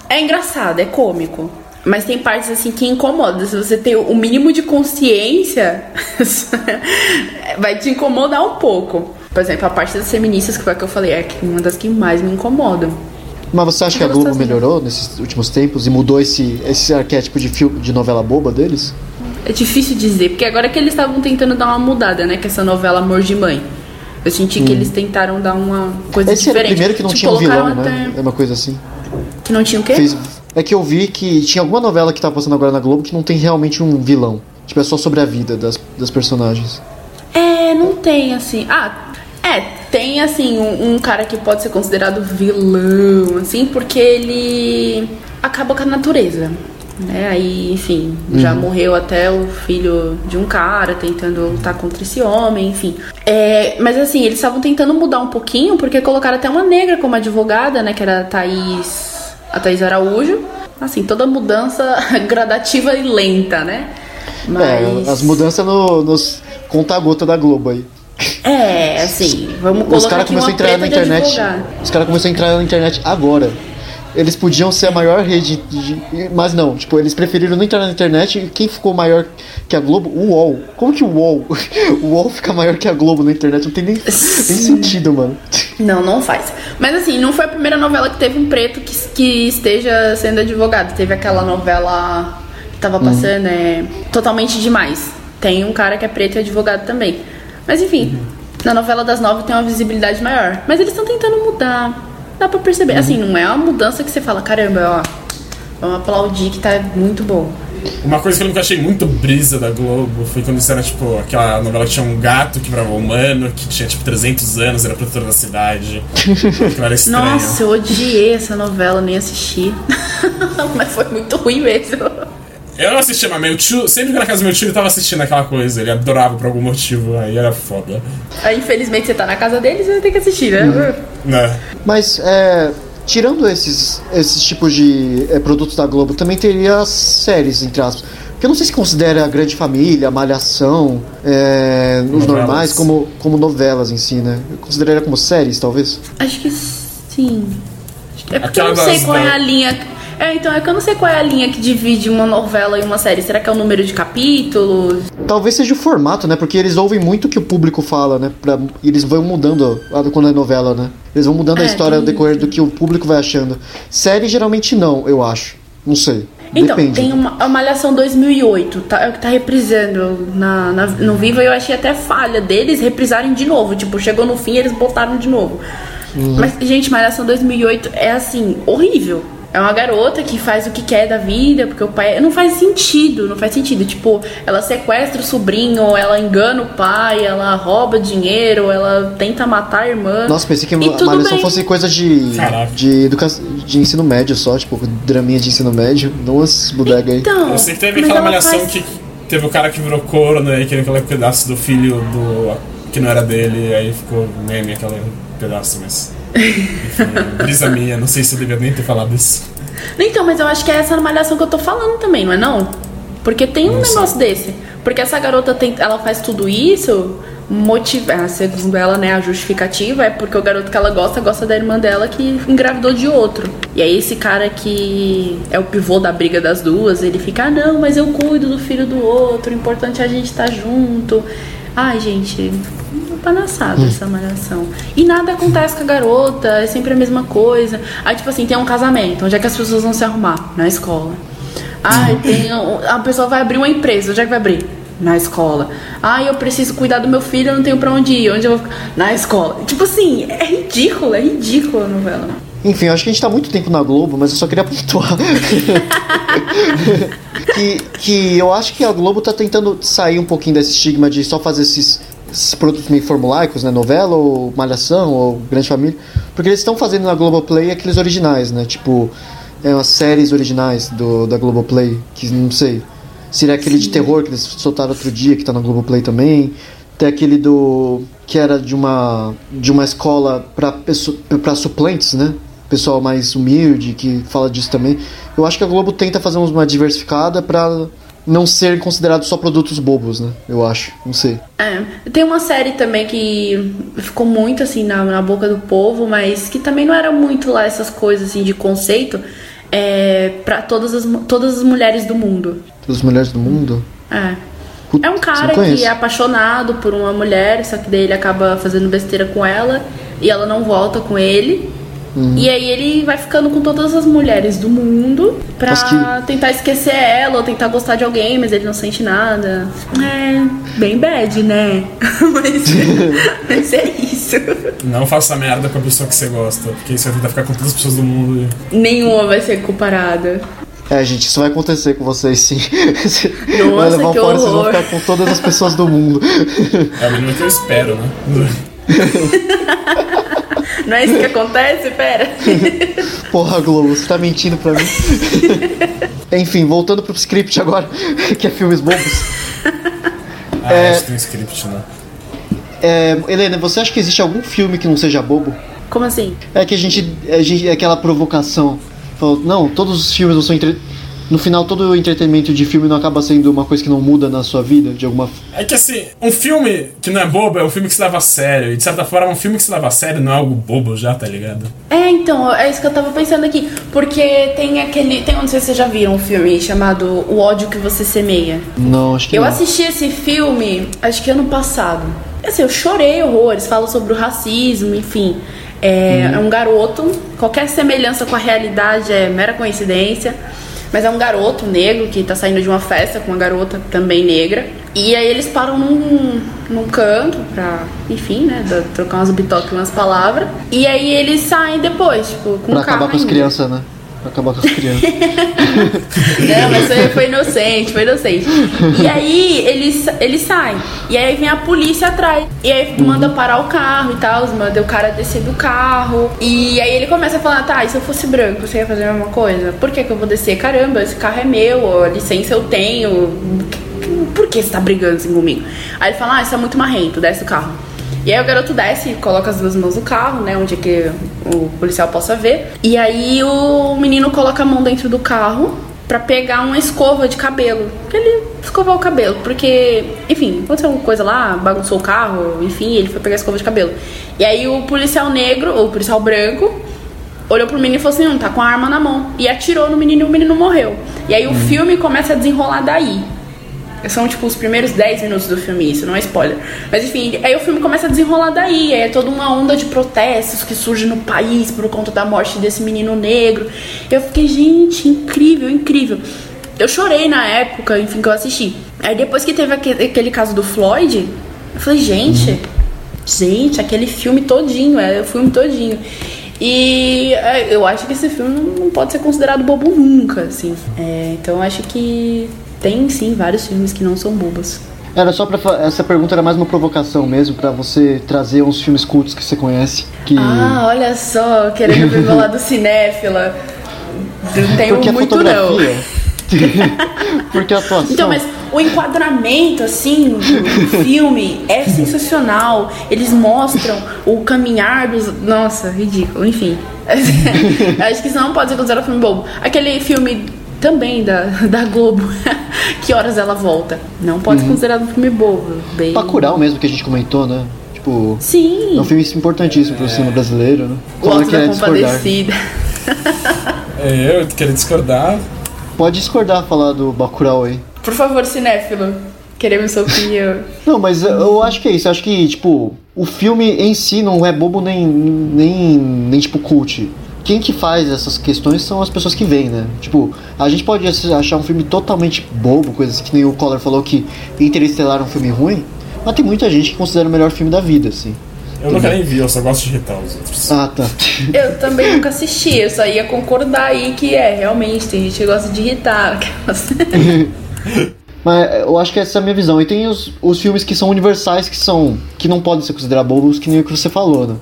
É engraçado, é cômico. Mas tem partes, assim, que incomodam. Se você tem o mínimo de consciência, vai te incomodar um pouco. Por exemplo, a parte das feministas, que foi a que eu falei, é uma das que mais me incomodam. Mas você acha que a Globo assim. melhorou nesses últimos tempos e mudou esse, esse arquétipo de, filme, de novela boba deles? É difícil dizer, porque agora que eles estavam tentando dar uma mudada, né? Que essa novela Amor de Mãe. Eu senti que eles tentaram dar uma coisa Esse era o diferente. primeiro que não Tipo, tinha um vilão, colocaram né? É uma coisa assim. Que não tinha o quê? Fez- É que eu vi que tinha alguma novela que tá passando agora na Globo que não tem realmente um vilão. Tipo, é só sobre a vida das, das personagens. É, não tem assim. Ah, é, tem assim um, um cara que pode ser considerado vilão, assim, porque ele acaba com a natureza. Né? Aí, enfim, já morreu até o filho de um cara tentando lutar contra esse homem, enfim. É, mas assim, eles estavam tentando mudar um pouquinho, porque colocaram até uma negra como advogada, né? Que era a Thaís, a Thaís Araújo. Assim, toda mudança gradativa e lenta, né? Mas... É, as mudanças no, nos conta-gota da Globo aí. É, assim, vamos colocar Os caras uma começaram a entrar na internet. Os caras começaram a entrar na internet agora. Eles podiam ser a maior rede, de- mas não, tipo, eles preferiram não entrar na internet e quem ficou maior que a Globo? O UOL. Como que o UOL? O UOL fica maior que a Globo na internet? Não tem nem, nem sentido, mano. Não, não faz. Mas assim, não foi a primeira novela que teve um preto que, que esteja sendo advogado. Teve aquela novela que tava passando, é Totalmente Demais. Tem um cara que é preto e advogado também. Mas enfim, na novela das nove tem uma visibilidade maior. Mas eles estão tentando mudar. Dá pra perceber. Assim, não é uma mudança que você fala, caramba, ó. Vamos aplaudir que tá muito bom. Uma coisa que eu nunca achei muito brisa da Globo foi quando disseram, tipo, aquela novela que tinha um gato que virava humano, que tinha, tipo, 300 anos, era protetor da cidade. Era estranho. Nossa, eu odiei essa novela, nem assisti. Mas foi muito ruim mesmo. Eu não assistia, mas meu tio, sempre que na casa do meu tio ele tava assistindo aquela coisa, ele adorava por algum motivo, aí era foda. Aí, infelizmente, você tá na casa deles, você vai ter que assistir, né? Uhum. Né? Mas, é, tirando esses, esses tipos de é, produtos da Globo, também teria as séries, entre aspas. Porque eu não sei se considera a Grande Família, a Malhação, é, os normais, como, como novelas em si, né? Eu consideraria como séries, talvez. Acho que sim. É porque Aquela eu não sei qual é a linha. É, então é que eu não sei qual é a linha que divide uma novela e uma série. Será que é o número de capítulos? Talvez seja o formato, né? Porque eles ouvem muito o que o público fala, né? Pra, e eles vão mudando a- quando é novela, né? Eles vão mudando a É, história ao decorrer do que o público vai achando. Série geralmente não, eu acho. Não sei. Então, Depende. tem uma, a Malhação 2008, tá, é o que tá reprisando na, na- no Viva e eu achei até falha deles reprisarem de novo. Tipo, chegou no fim eles botaram de novo. Uhum. Mas, gente, Malhação 2008 é assim, horrível. É uma garota que faz o que quer da vida, porque o pai. Não faz sentido, não faz sentido. Tipo, ela sequestra o sobrinho, ela engana o pai, ela rouba dinheiro, ela tenta matar a irmã. Nossa, pensei que a Malhação fosse coisa de, Caraca. de, educa... de ensino médio só, tipo, draminha de ensino médio. As bodega aí. Então, Eu sei que teve aquela ela malhação faz- que teve o cara que virou corno e queria aquele pedaço do filho do. que não era dele, e aí ficou meme aquele pedaço, mas. Enfim, brisa minha, não sei se eu devia nem ter falado isso. Então, mas eu acho que é essa malhação que eu tô falando também, não é não? Porque tem um Não sei. negócio desse. Porque essa garota tem, ela faz tudo isso, motiva, ah, segundo ela, né, a justificativa é porque o garoto que ela gosta gosta da irmã dela que engravidou de outro. E aí esse cara que é o pivô da briga das duas, ele fica, ah, não, mas eu cuido do filho do outro, o importante é a gente estar junto. Ai, gente, palhaçada essa malhação. E nada acontece com a garota, é sempre a mesma coisa. Aí, tipo assim, tem um casamento, onde é que as pessoas vão se arrumar? Na escola. Ai, tem. um- A pessoa vai abrir uma empresa, onde é que vai abrir? Na escola. Ai, eu preciso cuidar do meu filho, eu não tenho pra onde ir. Onde eu vou ficar? Na escola. Tipo assim, é ridículo, é ridículo a novela. Enfim, eu acho que a gente tá muito tempo na Globo, mas eu só queria pontuar. que, que eu acho que a Globo tá tentando sair um pouquinho desse estigma de só fazer esses, esses produtos meio formulaicos, né? Novela ou Malhação ou Grande Família. Porque eles estão fazendo na Globoplay aqueles originais, né? Tipo, é, umas séries originais do, da Globoplay, que não sei. Seria aquele de terror que eles soltaram outro dia, que tá na Globoplay também. Tem aquele do. que era de uma. de uma escola pra suplentes, né? Pessoal mais humilde que fala disso também. Eu acho que a Globo tenta fazer uma diversificada pra não ser considerado só produtos bobos, né? Eu acho. Não sei. É, tem uma série também que ficou muito assim na, na boca do povo, mas que também não era muito lá essas coisas assim de conceito. É para todas as, todas as mulheres do mundo. Todas as mulheres do mundo. É. É um cara que é apaixonado por uma mulher, só que daí ele acaba fazendo besteira com ela e ela não volta com ele. Uhum. E aí ele vai ficando com todas as mulheres do mundo pra que- tentar esquecer ela ou tentar gostar de alguém, mas ele não sente nada. É bem bad, né? mas, mas é isso. Não faça merda com a pessoa que você gosta, porque você vai tentar ficar com todas as pessoas do mundo. e- Nenhuma vai ser comparada. É, gente, isso vai acontecer com vocês, sim. vai Nossa, levar que fora, vocês vão horror. ficar com todas as pessoas do mundo. É o mínimo que eu espero, né? Não é isso que acontece? Pera. Porra, Globo, você tá mentindo pra mim. Enfim, voltando pro script agora, que é filmes bobos. Ah, acho que tem um script, né? É, Helena, você acha que existe algum filme que não seja bobo? Como assim? É que a gente. A gente é aquela provocação. Falou, não, todos os filmes não são entre. No final todo o entretenimento de filme não acaba sendo uma coisa que não muda na sua vida, de alguma É que assim, um filme que não é bobo é um filme que se leva a sério. E de certa forma, um filme que se leva a sério não é algo bobo já, tá ligado? É, então, é isso que eu tava pensando aqui. Porque tem aquele. Tem, não sei se vocês já viram um filme chamado O ódio que você semeia. Não, acho que Eu não. assisti esse filme, acho que ano passado. Assim, eu chorei horrores, fala sobre o racismo, enfim. É, é um garoto, qualquer semelhança com a realidade é mera coincidência. Mas é um garoto negro que tá saindo de uma festa com uma garota também negra. E aí eles param num, num canto pra, enfim, né, da- trocar umas bitoques, umas palavras. E aí eles saem depois, tipo, com Pra o carro acabar com as crianças, né? Acabar com as crianças. Não, mas foi, foi inocente, foi inocente. E aí eles, eles saem. E aí vem a polícia atrás. E aí manda parar o carro e tal, manda o cara descer do carro. E aí ele começa a falar, tá, e se eu fosse branco, você ia fazer a mesma coisa? Por que, que eu vou descer? Caramba, esse carro é meu, a licença eu tenho. Por que você tá brigando assim comigo? Aí ele fala, ah, isso é muito marrento, desce o carro. E aí o garoto desce, coloca as duas mãos no carro, né? Onde é que o policial possa ver. E aí o menino coloca a mão dentro do carro pra pegar uma escova de cabelo. Pra ele escovar o cabelo. Porque, enfim, aconteceu alguma coisa lá, bagunçou o carro, enfim, ele foi pegar a escova de cabelo. E aí o policial negro, ou o policial branco, olhou pro menino e falou assim: não, tá com a arma na mão. E atirou no menino e o menino morreu. E aí o filme começa a desenrolar daí. São tipo os primeiros 10 minutos do filme, isso não é spoiler. Mas enfim, aí o filme começa a desenrolar daí. aí É toda uma onda de protestos que surge no país por conta da morte desse menino negro. Eu fiquei, gente, incrível, incrível. Eu chorei na época, enfim, que eu assisti. Aí depois que teve aquele, caso do Floyd, eu falei, gente, gente, aquele filme todinho, é o filme todinho. E é, eu acho que esse filme não pode ser considerado bobo nunca, assim. É, então eu acho que tem sim vários filmes que não são bobos. Era só pra. fa- Essa pergunta era mais uma provocação mesmo, pra você trazer uns filmes cultos que você conhece. Que. Ah, olha só, querendo ver meu lado cinéfila. Não tenho porque muito não. porque a atuação. Então, mas o enquadramento, assim, do, filme é sensacional. Eles mostram o caminhar dos. Nossa, ridículo, enfim. Acho que isso não pode ser considerado filme bobo. Aquele filme também da, da Globo, Que Horas Ela Volta. Não pode ser considerado um filme bobo. Bem... Bacurau mesmo que a gente comentou, né? Tipo. Sim. É um filme importantíssimo pro cinema brasileiro, né? O da quer discordar. Compadecida. É, eu queria discordar. Pode discordar falar do Bacurau aí. Por favor, cinéfilo. Queremos sua opinião. Não, mas eu- eu acho que é isso. Eu acho que, tipo, o filme em si não é bobo nem, nem, nem tipo, cult. Quem que faz essas questões são as pessoas que veem, né? Tipo, a gente pode achar um filme totalmente bobo, coisas que nem o Collor falou que Interestelar é um filme ruim, mas tem muita gente que considera o melhor filme da vida, assim. Eu nunca nem vi, eu só gosto de irritar os outros. Ah, tá. Eu também nunca assisti, eu só ia concordar aí que é, realmente, tem gente que gosta de irritar. Mas eu acho que essa é a minha visão. E tem os, os filmes que são universais, que são. que não podem ser considerados bobos, que nem o que você falou, né?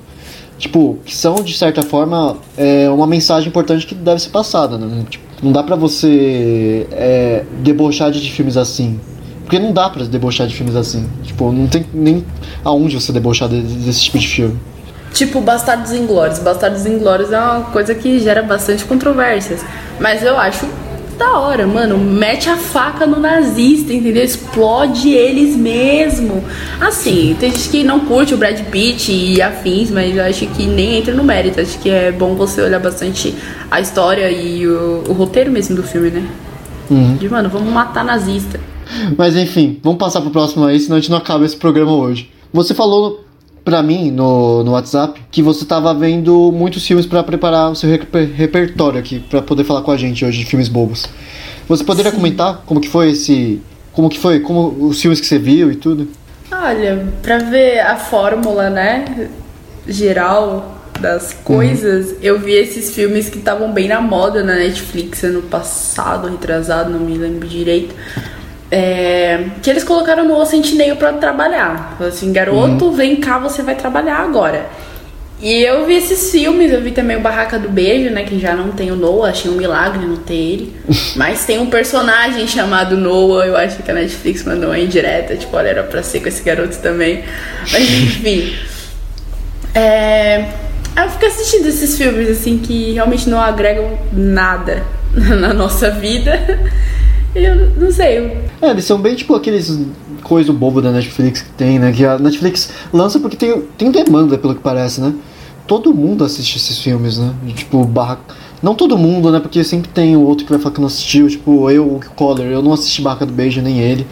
Tipo, que são, de certa forma, é, uma mensagem importante que deve ser passada, né? Tipo, não dá pra você é, debochar de filmes assim. Porque não dá pra debochar de filmes assim. Tipo, não tem nem aonde você debochar de- desse tipo de filme. tipo, Bastardos Inglórios. Bastardos Inglórios é uma coisa que gera bastante controvérsias. Mas eu acho da hora, mano. Mete a faca no nazista, entendeu? Explode eles mesmo. Assim, tem gente que não curte o Brad Pitt e afins, mas eu acho que nem entra no mérito. Acho que é bom você olhar bastante a história e o, o roteiro mesmo do filme, né? De, mano, vamos matar nazista. Mas enfim, vamos passar pro próximo aí, senão a gente não acaba esse programa hoje. Você falou pra mim no, no WhatsApp que você tava vendo muitos filmes pra preparar o seu reper- repertório aqui, pra poder falar com a gente hoje de filmes bobos. Você poderia comentar como que foi esse. Como que foi? Como os filmes que você viu e tudo? Olha, pra ver a fórmula, né, geral das coisas, eu vi esses filmes que estavam bem na moda na Netflix ano passado, retrasado, não me lembro direito. É, que eles colocaram no Sentinel pra trabalhar. Falaram assim, garoto, vem cá, você vai trabalhar agora. E eu vi esses filmes, eu vi também o Barraca do Beijo, né? Que já não tem o Noah, achei um milagre não ter ele. Mas tem um personagem chamado Noah, eu acho que a Netflix mandou uma indireta, tipo, olha, era pra ser com esse garoto também. Mas enfim. É... Eu fico assistindo esses filmes, assim, que realmente não agregam nada na nossa vida. Eu não sei. É, eles são bem tipo aqueles coisa bobo da Netflix que tem, né? Que a Netflix lança porque tem, tem demanda, pelo que parece, né? Todo mundo assiste esses filmes, né? Tipo, barra. Não todo mundo, né? Porque sempre tem o outro que vai falar que não assistiu, tipo, eu, o Collar, eu não assisti Barca do Beijo, nem ele.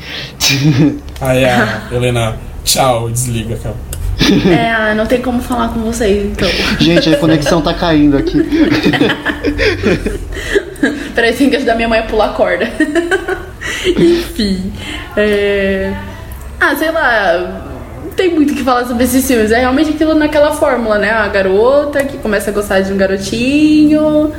Aí a Helena, tchau, desliga, cara. É, ah, não tem como falar com vocês, então. Gente, a conexão tá caindo aqui. Peraí, tem que ajudar minha mãe a pular a corda. Enfim. É... Ah, sei lá. Não tem muito o que falar sobre esses filmes. É realmente aquilo naquela fórmula, né? A garota que começa a gostar de um garotinho.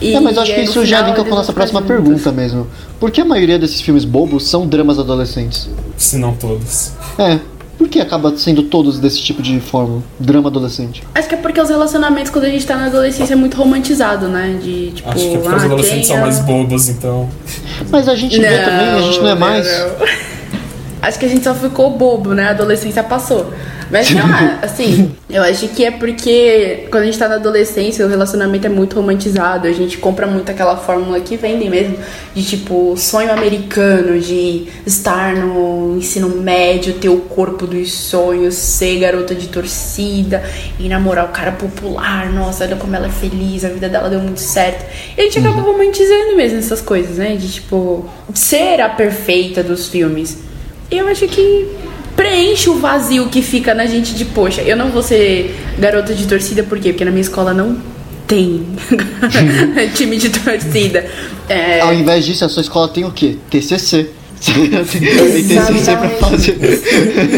E É, mas eu acho que isso já linka eles com a nossa próxima juntos. pergunta mesmo. Por que a maioria desses filmes bobos são dramas adolescentes? Se não todos. É, por que acaba sendo todos desse tipo de fórmula? Drama adolescente. Acho que é porque os relacionamentos quando a gente tá na adolescência é muito romantizado, né? De tipo. Acho que é porque os ah, adolescentes quem são mais é- bobos, então. Mas a gente vê também, a gente não é mais. não. Acho que a gente só ficou bobo, né? A adolescência passou. Mas não, assim, eu acho que é porque quando a gente tá na adolescência, o relacionamento é muito romantizado. A gente compra muito aquela fórmula que vendem mesmo, de tipo, sonho americano, de estar no ensino médio, ter o corpo dos sonhos, ser garota de torcida e namorar o cara popular. Nossa, olha como ela é feliz, a vida dela deu muito certo. E a gente acaba romantizando mesmo essas coisas, né? De tipo, ser a perfeita dos filmes. Eu acho que preenche o vazio que fica na gente de, poxa, eu não vou ser garota de torcida, por quê? Porque na minha escola não tem time de torcida. É, Ao invés disso, a sua escola tem o quê? TCC. tem TCC pra fazer.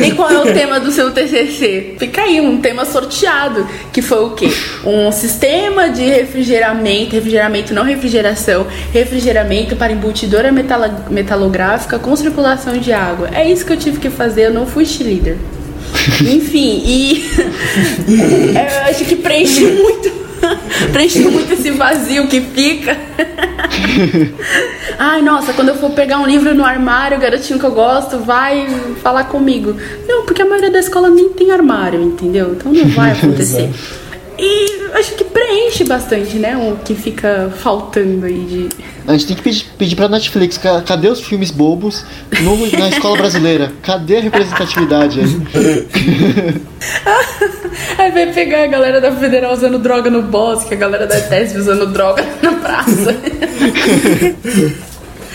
E qual é o tema do seu TCC? Fica aí, um tema sorteado, que foi o quê? Um sistema de refrigeramento, refrigeramento não refrigeração, refrigeramento para embutidora metala- metalográfica com circulação de água. É isso que eu tive que fazer, eu não fui cheerleader. Enfim, e eu acho que preenche muito preenche muito esse vazio que fica. Ai, nossa, quando eu for pegar um livro no armário, o garotinho que eu gosto vai falar comigo. Não, porque a maioria da escola nem tem armário, entendeu? Então não vai acontecer. E acho que preenche bastante, né? O que fica faltando aí de. A gente tem que pedir, pedir pra Netflix, ca- cadê os filmes bobos no- na escola brasileira? Cadê a representatividade aí? Aí vai pegar a galera da Federal usando droga no bosque, a galera da TESB usando droga na praça.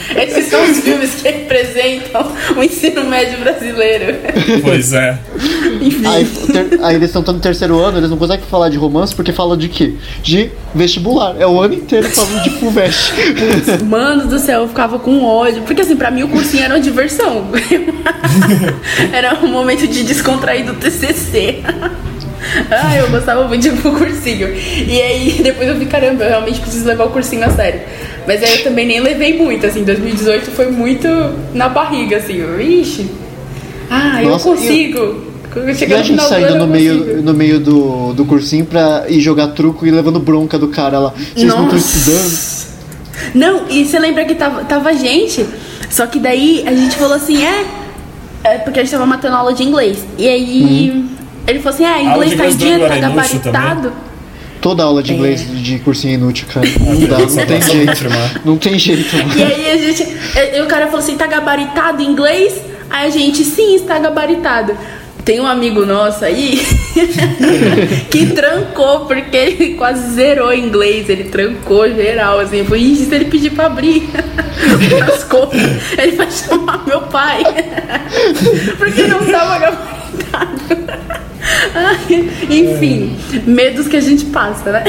Esses são os filmes que representam o ensino médio brasileiro. Pois é. Enfim. Aí, ter- aí eles estão no terceiro ano, eles não conseguem falar de romance porque falam de quê? De vestibular. É o ano inteiro falando de FUVEST. Mano do céu, eu ficava com ódio. Porque assim, pra mim o cursinho era uma diversão. era um momento de descontrair do TCC. Ah, eu gostava muito de ir pro cursinho. E aí depois eu vi, caramba, eu realmente preciso levar o cursinho a sério. Mas aí eu também nem levei muito, assim, 2018 foi muito na barriga, assim, eu, ixi. Ah, eu Nossa, consigo. Quando eu E a gente saindo eu no meio, consigo. no meio do, do cursinho pra ir jogar truco e levando bronca do cara lá. Vocês não estão estudando? Não, e você lembra que tava, tava gente, só que daí a gente falou assim, é, é porque a gente tava matando aula de inglês. E aí Uhum. Ele falou assim, é, inglês tá do dia, tá gabaritado. Toda aula de inglês É. de cursinho é inútil, cara. Não dá, não tem jeito. Não tem jeito. E aí a gente, e o cara falou assim, tá gabaritado em inglês? Aí a gente, sim, está gabaritado. Tem um amigo nosso aí que trancou, porque ele quase zerou inglês, ele trancou geral, assim, foi, "Ixi, se ele pedir pra abrir. As ele vai chamar meu pai, porque não tava gabaritado. Enfim, medos que a gente passa, né?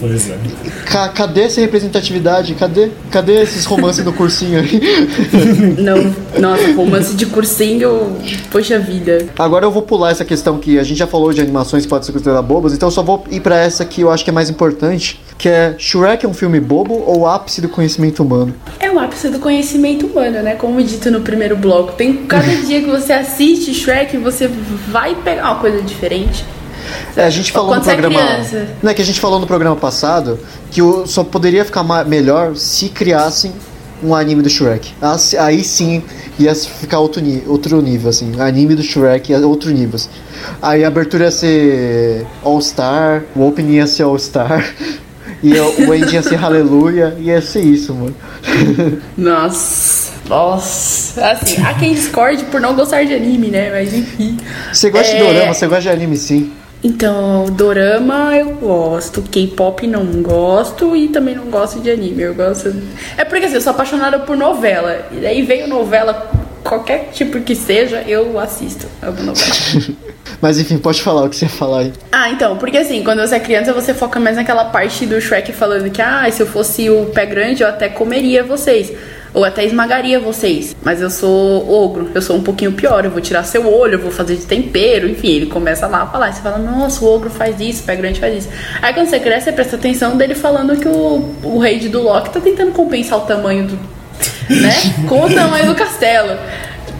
Pois é. Ca- cadê essa representatividade? Cadê, cadê esses romances no cursinho aí? Não, nossa, romance de cursinho, poxa vida. Agora eu vou pular essa questão que a gente já falou de animações que podem ser consideradas bobas, então eu só vou ir pra essa que eu acho que é mais importante, que é Shrek é um filme bobo ou ápice do conhecimento humano? É o ápice do conhecimento humano, né? Como dito no primeiro bloco. Tem cada dia que você assiste Shrek, você vai pegar uma coisa diferente. É, a gente falou Quando no é programa. é que a gente falou no programa passado que o, só poderia ficar melhor se criassem um anime do Shrek. Ah, Aí sim ia ficar outro, outro nível, assim. Anime do Shrek ia outro nível. assim. Aí a abertura ia ser All Star, o opening ia ser All Star. E o Andy ia ser aleluia, e ia ser isso, mano. Nossa. Nossa. Assim, há quem discorde por não gostar de anime, né? Mas enfim. Você gosta de É. dorama, você gosta de anime sim. Então, dorama eu gosto, K-pop não gosto e também não gosto de anime. Eu gosto. É porque assim, eu sou apaixonada por novela. E daí veio novela, qualquer tipo que seja, eu assisto alguma novela. Mas enfim, pode falar o que você ia falar aí. Ah, então, porque assim, quando você é criança, você foca mais naquela parte do Shrek falando que, ah, se eu fosse o pé grande, eu até comeria vocês. Ou até esmagaria vocês. Mas eu sou ogro, eu sou um pouquinho pior. Eu vou tirar seu olho, eu vou fazer de tempero, enfim. Ele começa lá a falar. Você fala, nossa, o ogro faz isso, o pé grande faz isso. Aí quando você cresce, você presta atenção dele falando que o, o rei de Duloc tá tentando compensar o tamanho do. né? Com o tamanho do castelo.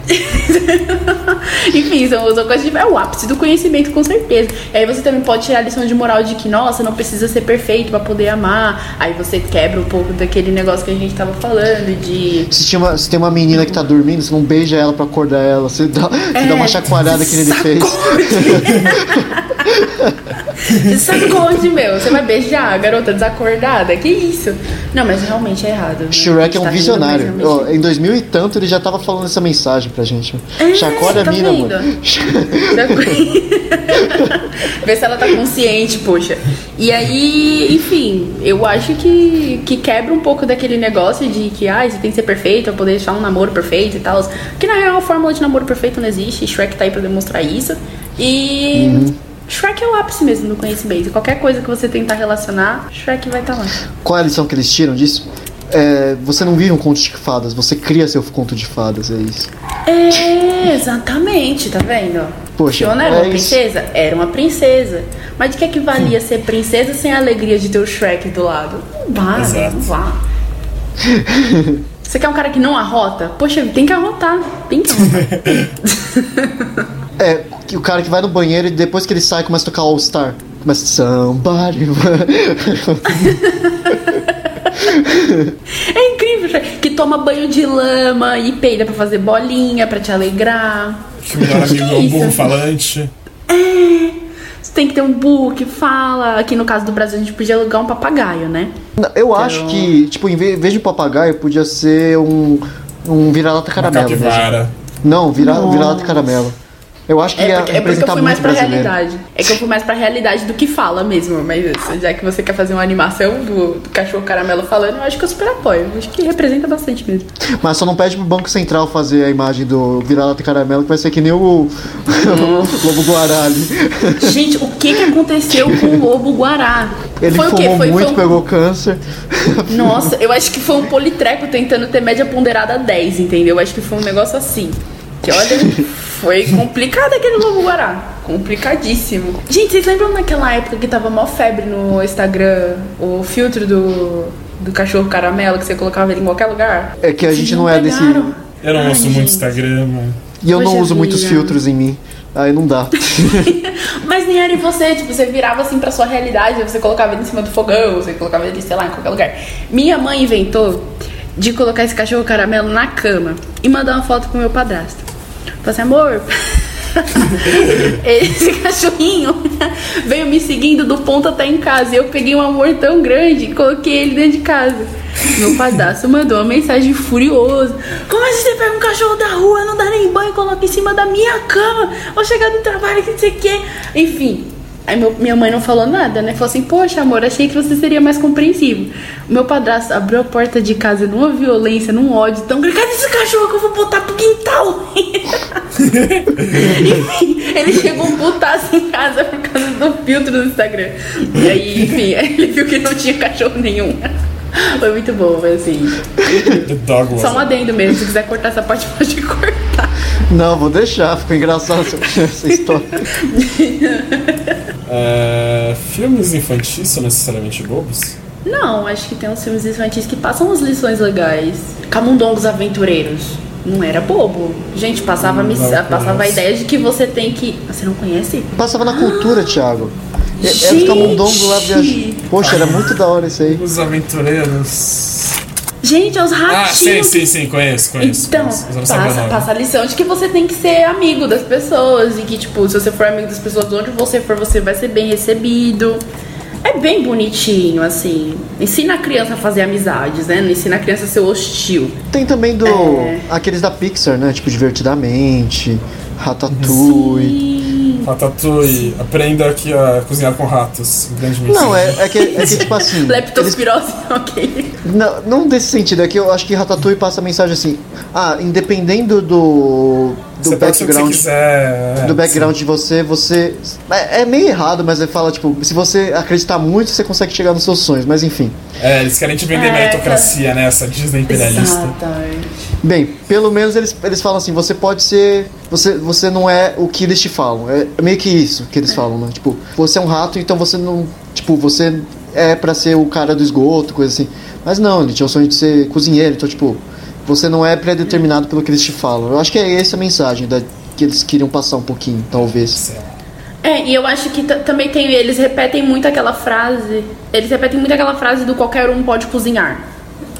Enfim, são, coisas de. É o ápice do conhecimento, com certeza. E aí você também pode tirar a lição de moral de que, nossa, não precisa ser perfeito pra poder amar. Aí você quebra um pouco daquele negócio que a gente tava falando de. Se, tinha uma- se tem uma menina que tá dormindo, você não beija ela pra acordar ela, você dá, você dá uma chacoalhada que ele fez. Você sabe onde, meu? Você vai beijar a garota desacordada? Que isso? Não, mas realmente é errado. né? Shrek é Tá um rindo, visionário. Ó, em 2000 e tanto ele já tava falando essa mensagem pra gente. É, Chacoalha a tá mina, vendo? mano. Vê se ela tá consciente, poxa. E aí, enfim, eu acho que, que quebra um pouco daquele negócio de que, ah, você tem que ser perfeito pra poder deixar um namoro perfeito e tal. Que na real a fórmula de namoro perfeito não existe. Shrek tá aí pra demonstrar isso. E. Uhum. Shrek é o ápice mesmo do conhecimento. Qualquer coisa que você tentar relacionar, Shrek vai estar lá. Qual é a lição que eles tiram disso? É, você não vive um conto de fadas, você cria seu conto de fadas, é isso. É, exatamente, tá vendo? Poxa, Fiona era é uma isso. princesa? Era uma princesa. Mas de que é que valia ser princesa sem a alegria de ter o Shrek do lado? Não vale, Exato. não vale. Você quer um cara que não arrota? Poxa, tem que arrotar. Tem que arrotar. É, que o cara que vai no banheiro e depois que ele sai começa a tocar All Star. Começa somebody. é incrível. Que toma banho de lama e peida pra fazer bolinha, pra te alegrar. Que o melhor amigo é um burro falante. Você tem que ter um burro que fala. Aqui no caso do Brasil a gente podia alugar um papagaio, né? Eu acho que, tipo, em ve- em vez de papagaio, podia ser um, um vira-lata caramelo. capivara. Não, vira, vira-lata caramelo. Eu acho que É porque, é porque eu fui mais pra brasileiro. realidade. É que eu fui mais pra realidade do que fala mesmo. Mas já que você quer fazer uma animação do, do cachorro caramelo falando, eu acho que eu super apoio. Eu acho que representa bastante mesmo. Mas só não pede pro Banco Central fazer a imagem do vira-lata caramelo, que vai ser que nem o, o Lobo Guará ali. Gente, o que que aconteceu com o lobo guará? Ele foi fumou Foi, muito, foi um- pegou câncer. Nossa, eu acho que foi um politreco tentando ter média ponderada 10, entendeu? Eu acho que foi um negócio assim. Que olha, foi complicado aquele lobo guará. Complicadíssimo. Gente, vocês lembram naquela época que tava mó febre no Instagram o filtro do, do cachorro caramelo que você colocava ele em qualquer lugar? É que a gente não é desse. Eu não Ai, uso muito. Instagram, mano. E eu não Poxa uso muitos filtros em mim. Aí não dá. Mas nem era em você, tipo, você virava assim pra sua realidade, você colocava ele em cima do fogão, você colocava ele, sei lá, em qualquer lugar. Minha mãe inventou de colocar esse cachorro caramelo na cama e mandar uma foto pro meu padrasto. Falei assim, amor. Esse cachorrinho veio me seguindo do ponto até em casa. E eu peguei um amor tão grande e coloquei ele dentro de casa. Meu padrasto mandou uma mensagem furioso. Como é que você pega um cachorro da rua, não dá nem banho, coloca em cima da minha cama? Vou chegar do trabalho que não sei o quê. Enfim. Aí meu- minha mãe não falou nada, né? Falou assim, poxa amor, achei que você seria mais compreensivo. O meu padrasto abriu a porta de casa numa violência, num ódio tão grande. Cadê esse cachorro que eu vou botar pro quintal? enfim, ele chegou putaço em casa por causa do filtro do Instagram. E aí, enfim, aí ele viu que não tinha cachorro nenhum. Foi muito bom, foi assim. Só um adendo mesmo, se quiser cortar essa parte, pode cortar. Não, vou deixar, ficou engraçado essa história. É, filmes infantis são necessariamente bobos? Não, acho que tem uns filmes infantis que passam umas lições legais. Camundongos Aventureiros. Não era bobo. Gente, passava, a miss- Não passava a ideia de que você tem que. Você não conhece? Passava na cultura, Thiago. É, é Gente! os camundongos lá viajando. Poxa, era muito da hora isso aí. Os aventureiros. Gente, é os Ah, ratinhos. sim, sim, sim, conheço, conheço. Então, conheço. Passa, passa a lição de que você tem que ser amigo das pessoas e que, tipo, se você for amigo das pessoas, onde você for, você vai ser bem recebido. É bem bonitinho, assim. Ensina a criança a fazer amizades, né? Não ensina a criança a ser hostil. Tem também do. É. aqueles da Pixar, né? Tipo, Divertidamente, Ratatouille. Ratatouille, aprenda aqui a cozinhar com ratos. Grande mensagem. Não, é, é, que, é que, tipo assim. eles- Leptospirose, ok. não, não desse sentido, é que eu acho que Ratatouille passa a mensagem assim. Ah, independendo do. Do Você pode ser o que você background. quiser. é, do background de você, você. É, é meio errado, mas ele fala, tipo, se você acreditar muito, você consegue chegar nos seus sonhos, mas enfim. sim. É, eles querem te vender É, meritocracia, né? Essa Disney imperialista. Exatamente. Bem, pelo menos eles, eles falam assim, você pode ser. Você, você não é o que eles te falam. É meio que isso que eles falam, né? Tipo, você é um rato, então você não. Tipo, você é pra ser o cara do esgoto, coisa assim. Mas não, ele tinha o sonho de ser cozinheiro, então, tipo, você não é predeterminado pelo que eles te falam. Eu acho que é essa a mensagem da, que eles queriam passar um pouquinho, talvez. É, e eu acho que também tem. Eles repetem muito aquela frase. Eles repetem muito aquela frase do qualquer um pode cozinhar.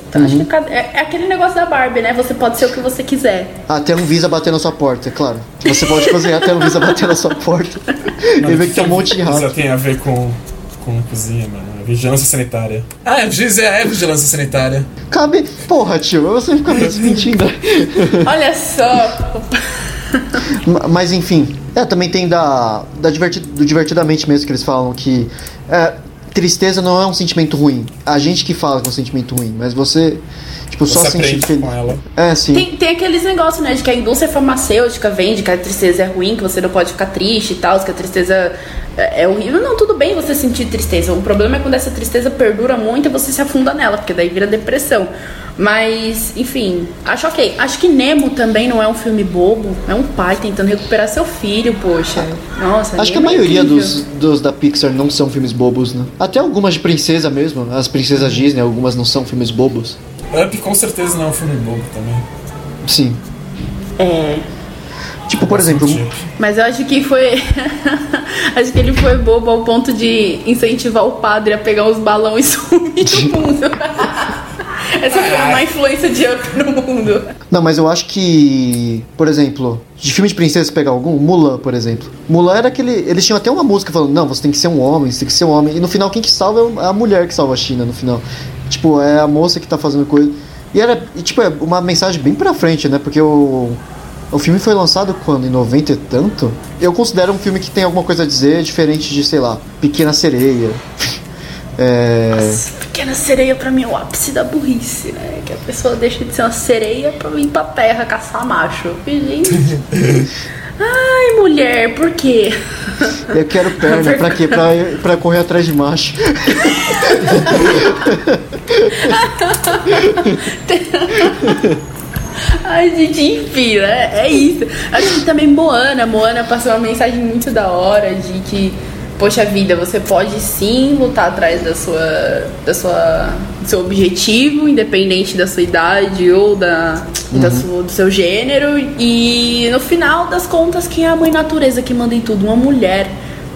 Então, acho que é, é aquele negócio da Barbie, né? Você pode ser o que você quiser. Até um Visa bater na sua porta, é claro. Você pode cozinhar até um Visa bater na sua porta. Ele vê que tem um monte de Isso rato. tem a ver com, com cozinha, mano. Vigilância sanitária. Ah, é, é, é vigilância sanitária. Cabe. Porra, tio, você fica me desmentindo. Olha só. Ma- Mas enfim, é, também tem da, da diverti- do divertidamente mesmo que eles falam que é, tristeza não é um sentimento ruim. A gente que fala que é um sentimento ruim, mas você, tipo, só Você sentir aprende feliz. com ela. É, sim. Tem, tem aqueles negócios, né? De que a indústria farmacêutica vende que a tristeza é ruim, que você não pode ficar triste e tal, que a tristeza é, é horrível. Não, tudo bem você sentir tristeza. O problema é quando essa tristeza perdura muito e você se afunda nela, porque daí vira depressão. Mas, enfim, acho ok. Acho que Nemo também não é um filme bobo. É um pai tentando recuperar seu filho, poxa. Nossa, Acho que a Nemo é maioria incrível. dos, dos da Pixar não são filmes bobos, né? Até algumas de princesa mesmo, as princesas Disney, algumas não são filmes bobos. Up com certeza não é um filme bobo também. Sim. É. Tipo, por exemplo, Mas eu acho que foi. acho que ele foi bobo ao ponto de incentivar o padre a pegar os balões e sumir no mundo. Essa foi uma influência de Up no mundo. Não, mas eu acho que, por exemplo, de filme de princesa pegar algum, Mulan, por exemplo. Mulan era aquele. Eles tinham até uma música falando, não, você tem que ser um homem, você tem que ser um homem. E no final quem que salva é a mulher que salva a China no final. Tipo, é a moça que tá fazendo coisa. E era, tipo, é uma mensagem bem pra frente, né? Porque o. O filme foi lançado quando? Em 90 e tanto? Eu considero um filme que tem alguma coisa a dizer diferente de, sei lá, Pequena Sereia. É. Pequena sereia pra mim é o ápice da burrice, né? Que a pessoa deixa de ser uma sereia pra vir pra terra caçar macho. E, Gente. Ai, mulher, por quê? Eu quero perna, pra quê? Pra, pra correr atrás de macho. Ai, gente, enfim, né? É isso. Acho que também Moana. Moana passou uma mensagem muito da hora de que, poxa vida, você pode sim lutar atrás da sua, da sua, do seu objetivo, independente da sua idade ou da, da sua- do seu gênero. E no final das contas, quem é a mãe natureza que manda em tudo? Uma mulher.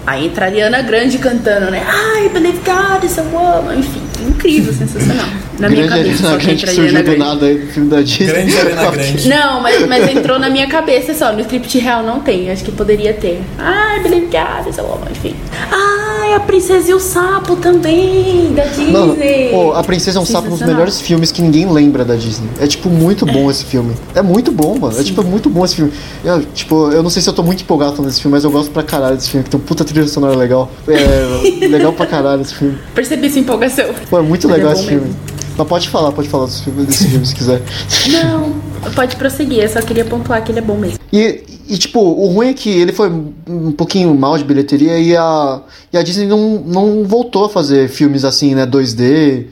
Aí entra a Ariana Grande cantando, né? I believe God is a woman. Enfim, incrível, sensacional. Na minha Grande cabeça, só Grande que surgiu Ariana do Grande. nada aí no filme da Disney. Grande Arena Grande. Não, mas, mas entrou na minha cabeça só. No script real não tem. Acho que poderia ter. Ai, Believe God is a woman. Enfim. Ai, a Princesa e o Sapo também, da Disney. Mano, pô, A Princesa é um Sapo um dos melhores filmes que ninguém lembra da Disney. É, tipo, muito bom esse filme. É muito bom, mano. É, tipo, muito bom esse filme. Eu, tipo, eu não sei se eu tô muito empolgado falando desse filme, mas eu gosto pra caralho desse filme. Que tem um puta trilha sonora legal. É, legal pra caralho esse filme. Percebi sua empolgação. Pô, é muito Mas legal é esse filme. mesmo. Mas pode falar, pode falar desse filme, desse filme se quiser. Não, pode prosseguir. Eu só queria pontuar que ele é bom mesmo. E, e, tipo, o ruim é que ele foi um pouquinho mal de bilheteria e a, e a Disney não, não voltou a fazer filmes assim, né, 2D,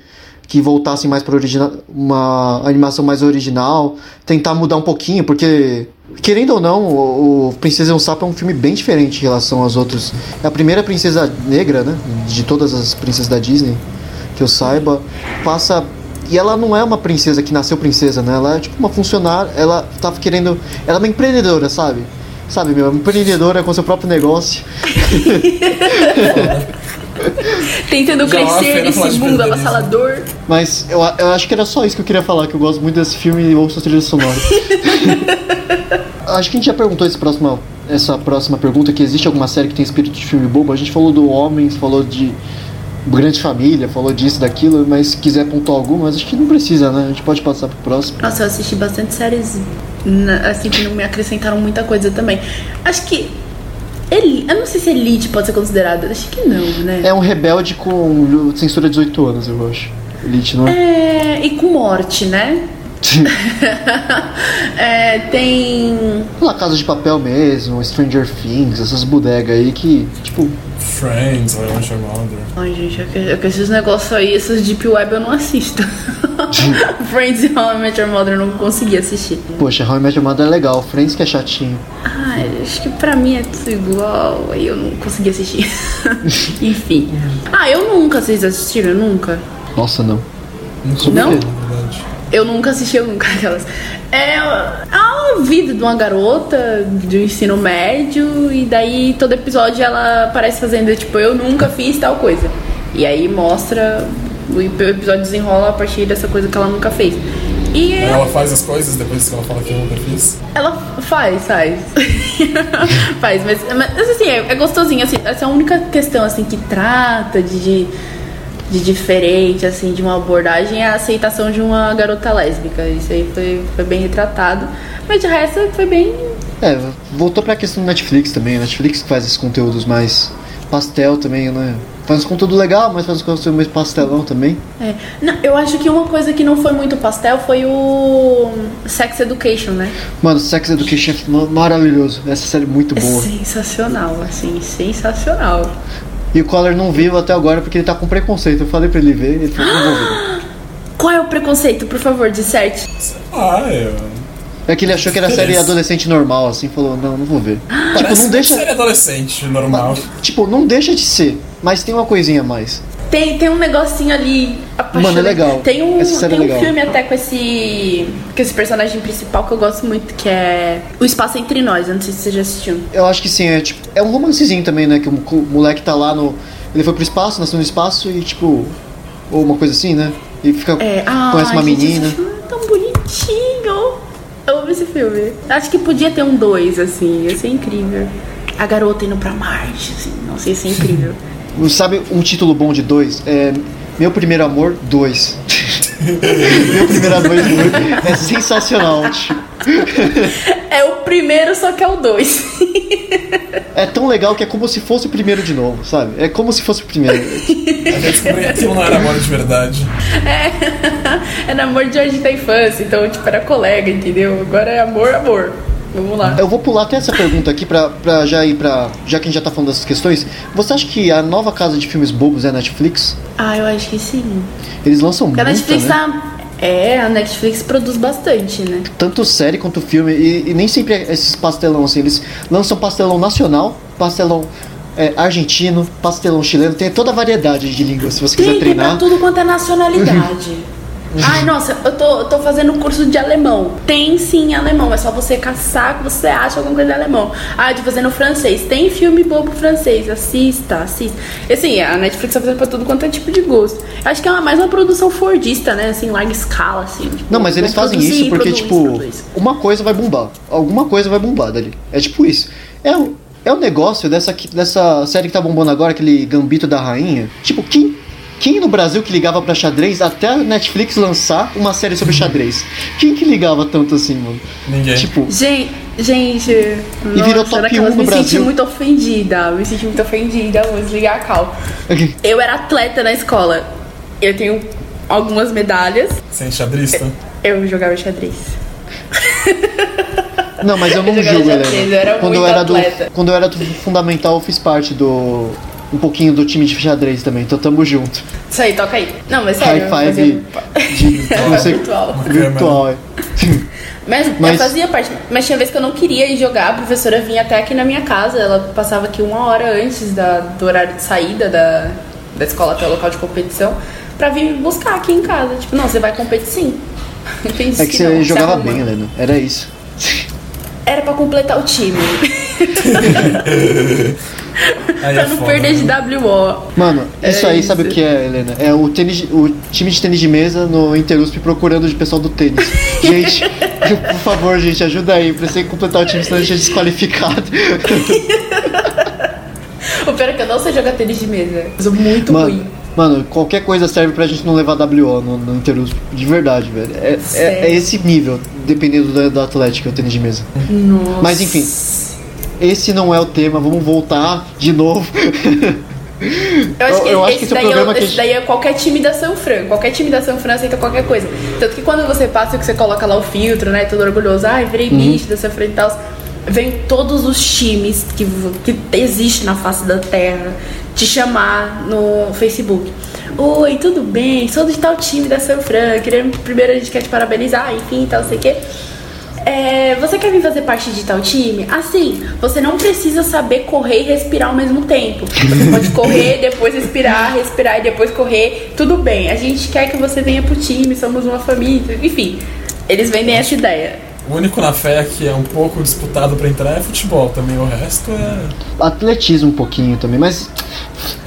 que voltassem mais para uma animação mais original, tentar mudar um pouquinho, porque, querendo ou não, o, o Princesa e um Sapo é um filme bem diferente em relação aos outros. É a primeira princesa negra, né, de todas as princesas da Disney, que eu saiba, passa e ela não é uma princesa que nasceu princesa, né? Ela é tipo uma funcionária, ela tava querendo. Ela é uma empreendedora, sabe? Sabe, meu? Uma empreendedora com seu próprio negócio. Tentando Já crescer nesse mundo avassalador. Mas eu, eu acho que era só isso que eu queria falar, que eu gosto muito desse filme e ouço a trilha sonora. acho que a gente já perguntou esse próximo, essa próxima pergunta, que existe alguma série que tem espírito de filme bobo? A gente falou do Homens, falou de Grande Família falou disso, daquilo, mas se quiser pontuar algumas, acho que não precisa, né? A gente pode passar pro próximo. Nossa, eu assisti bastante séries na- assim que não me acrescentaram muita coisa também. Acho que. Eli, eu não sei se Elite pode ser considerada. Acho que não, né? É um rebelde com censura de 18 anos, eu acho. Elite, não é? É, e com morte, né? É, tem. La Casa de Papel mesmo, Stranger Things, essas bodegas aí que, tipo, Friends, I Want Your Mother. Ai, gente, é que, é que esses negócios aí, esses Deep Web eu não assisto. Friends e How I Met Your Mother eu não consegui assistir. poxa, How I Met Your Mother é legal, Friends que é chatinho. Ai, acho que pra mim é tudo igual, aí eu não consegui assistir. Enfim. Ah, eu nunca, vocês assistiram? Nunca. Nossa, não. Nunca Não? Eu nunca assisti, eu nunca aquelas. É a vida de uma garota do ensino médio e daí todo episódio ela aparece fazendo tipo, eu nunca fiz tal coisa. E aí mostra, o episódio desenrola a partir dessa coisa que ela nunca fez. E Aí Ela faz as coisas depois que ela fala que eu nunca fiz. ela faz, faz. faz, mas, mas assim, é, é gostosinho, assim, essa é a única questão assim que trata de, de, de diferente, assim, de uma abordagem é a aceitação de uma garota lésbica. Isso aí foi, foi bem retratado. Mas de resto foi bem. É, voltou pra questão do Netflix também. A Netflix faz esses conteúdos mais pastel também, né? Faz um conteúdo legal, mas faz um conteúdo mais pastelão também. é. Não, eu acho que uma coisa que não foi muito pastel foi o Sex Education, né? Mano, Sex Education é ma- maravilhoso. Essa série é muito É boa. sensacional, assim, sensacional. E o Collar não viu até agora porque ele tá com preconceito. Eu falei pra ele ver, ele falou, não vou ver. Qual é o preconceito, por favor, disserte? Ah, é. É que ele achou que era série adolescente normal, assim, falou, não, não vou ver. tipo, Parece não deixa. série adolescente, normal. Tipo, não deixa de ser, mas tem uma coisinha a mais. Tem, tem um negocinho ali. apaixonante. Mano, é legal. Tem um, série tem é um filme até com esse. com esse personagem principal que eu gosto muito, que é O Espaço Entre Nós. Eu não sei se você já assistiu. Eu acho que sim, é tipo. É um romancezinho também, né? Que o, moleque tá lá no. Ele foi pro espaço, nasceu no espaço e tipo. Ou uma coisa assim, né? E fica. É, ah, conhece uma gente, menina. Esse filme é tão bonitinho. Eu amo esse filme. Acho que podia ter um dois, assim. Ia ser incrível. A garota indo pra Marte, assim. Nossa, ia ser incrível. Sabe um título bom de dois? É. Meu Primeiro Amor 2. Meu Primeiro Amor 2 é sensacional. tipo. é o primeiro, só que é o dois. É tão legal que é como se fosse o primeiro de novo, sabe? É como se fosse o primeiro. Eu descobri que aquilo não era amor de verdade. é namoro de hoje da infância, então, tipo, era colega, entendeu? Agora é amor, amor. Vamos lá. Eu vou pular até essa pergunta aqui pra, pra já ir pra. Já que a gente já tá falando dessas questões, você acha que a nova casa de filmes bobos é a Netflix? Ah, eu acho que sim. Eles lançam Porque a muita, Netflix né? tá. É, a Netflix produz bastante, né? Tanto série quanto filme, e, e nem sempre é esses pastelão assim, eles lançam pastelão nacional, pastelão é, argentino, pastelão chileno, tem toda a variedade de línguas, se você quiser Tem, tem pra treinar. tudo quanto é nacionalidade. Ai, nossa, eu tô, eu tô fazendo um curso de alemão. Tem sim alemão, é só você caçar que você acha alguma coisa de alemão. Ah, tô fazendo francês. Tem filme bobo francês, assista, assista. E assim, a Netflix tá fazendo pra tudo quanto é tipo de gosto. Acho que é mais uma produção fordista, né? Assim, larga escala, assim. tipo, Não, mas eles fazem isso porque, produz, tipo, produz. uma coisa vai bombar. Alguma coisa vai bombar dali. É tipo isso. É o, é o negócio dessa, dessa série que tá bombando agora, aquele Gambito da Rainha. Tipo, quem, quem no Brasil que ligava pra xadrez até a Netflix lançar uma série sobre xadrez? Quem que ligava tanto assim, mano? Ninguém. Tipo, Gente, gente. E virou top naquelas 1 no me senti Brasil. muito ofendida. Me senti muito ofendida. Vou desligar a cal. Eu era atleta na escola. Eu tenho algumas medalhas. Sem xadrista? Eu jogava xadrez. Não, mas eu não Eu xadrez, Helena. eu era quando eu era do. Quando eu era do fundamental, eu fiz parte do. Um pouquinho do time de xadrez também, então tamo junto. Isso aí, toca aí. Não, mas sério. High eu five fazia- de. Não sei, virtual. virtual, é. Mas, eu Mas- fazia parte. Mas tinha vez que eu não queria ir jogar, a professora vinha até aqui na minha casa. Ela passava aqui uma hora antes da, do horário de saída da, da escola até o local de competição pra vir me buscar aqui em casa. Tipo, não, você vai competir sim. É que não, você se jogava bem, Helena. Era isso. Era pra completar o time. Aí pra é não foda, perder de né? WO. Mano, isso É aí, sabe o isso. que é, Helena? É o, tênis, o time de tênis de mesa no Interusp procurando o pessoal do tênis. Gente, por favor, gente, ajuda aí você completar o time, senão a gente é desqualificado. O pior é que eu não sei jogar tênis de mesa. Eu sou muito Mano, ruim. Mano, qualquer coisa serve pra gente não levar WO no, no Interus. De verdade, velho. É, é, é esse nível, dependendo da, da Atlética, o tênis de mesa. Nossa. Mas enfim, esse não é o tema, vamos voltar de novo. Eu acho que, Eu- eu acho esse, que esse é daí, é, que esse gente- daí é qualquer time da São Fran. Qualquer time da São Fran aceita qualquer coisa. Tanto que quando você passa, que você coloca lá o filtro, né? Todo orgulhoso. Ai, virei Uhum. bicho da São Fran e tal. Vem todos os times que, que existe na face da terra te chamar no Facebook. Oi, tudo bem? Sou de tal time da São Fran. Primeiro a gente quer te parabenizar, enfim, tal, sei o quê. É, você quer vir fazer parte de tal time? Assim, você não precisa saber correr e respirar ao mesmo tempo. Você pode correr, depois respirar, respirar e depois correr. Tudo bem. A gente quer que você venha pro time, somos uma família. Enfim, eles vendem essa ideia. O único na fé que é um pouco disputado pra entrar é futebol também. O resto é. Atletismo um pouquinho também, mas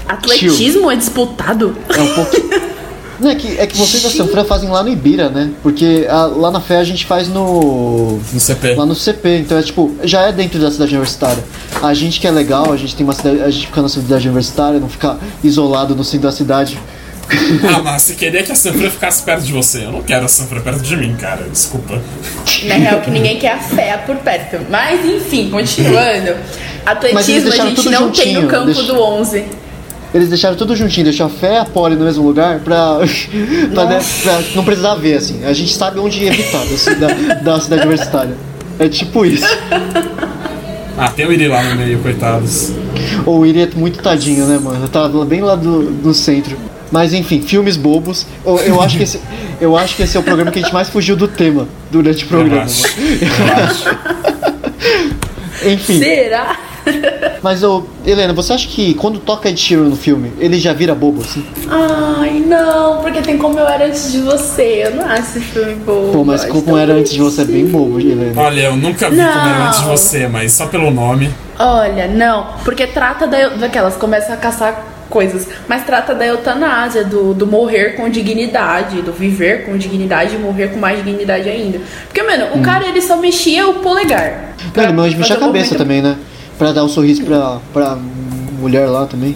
Atletismo é disputado? é um pouquinho. Não, é que, é que vocês da Sanfran fazem lá no Ibira, né? Porque a- lá na fé a gente faz no. No CP. Lá no CP, então é tipo, já é dentro da cidade universitária. A gente que é legal, a gente tem uma cidade. A gente fica na cidade universitária, não ficar isolado no centro da cidade. Ah, mas você queria que a Sanfra ficasse perto de você. Eu não quero a Sanfra perto de mim, cara. Desculpa. Na real, que ninguém quer a fé por perto. Mas enfim, continuando. Atletismo a gente não tem no juntinho, campo deixa- do 11. Eles deixaram tudo juntinho, deixou a fé e a poli no mesmo lugar pra, pra, né, pra não precisar ver, assim. A gente sabe onde evitar da, ci- da, da cidade universitária. É tipo isso. Ah, tem o Iri lá no meio, coitados. Ou o Iri é muito tadinho, né, mano? Tá bem lá do, do centro. Mas enfim, filmes bobos. Eu, eu acho que esse, eu acho que esse é o programa que a gente mais fugiu do tema durante o programa. acho. mano. Enfim, Será? mas ô, Helena, você acha que quando toca Ed Sheeran no filme, ele já vira bobo, assim? Ai, não, porque tem como eu era antes de você. Eu não acho esse filme bom. Pô, mas como era antes de você é bem bobo, Helena. Olha, eu nunca vi como era Não. antes de você, mas só pelo nome. Olha, não, porque trata da, daquelas, começa a caçar coisas, mas trata da eutanásia, do, do morrer com dignidade, do viver com dignidade e morrer com mais dignidade ainda. Porque, mano, o cara ele só mexia o polegar. Não, ele mexer a cabeça movimento- também, né? Pra dar um sorriso pra, pra mulher lá também.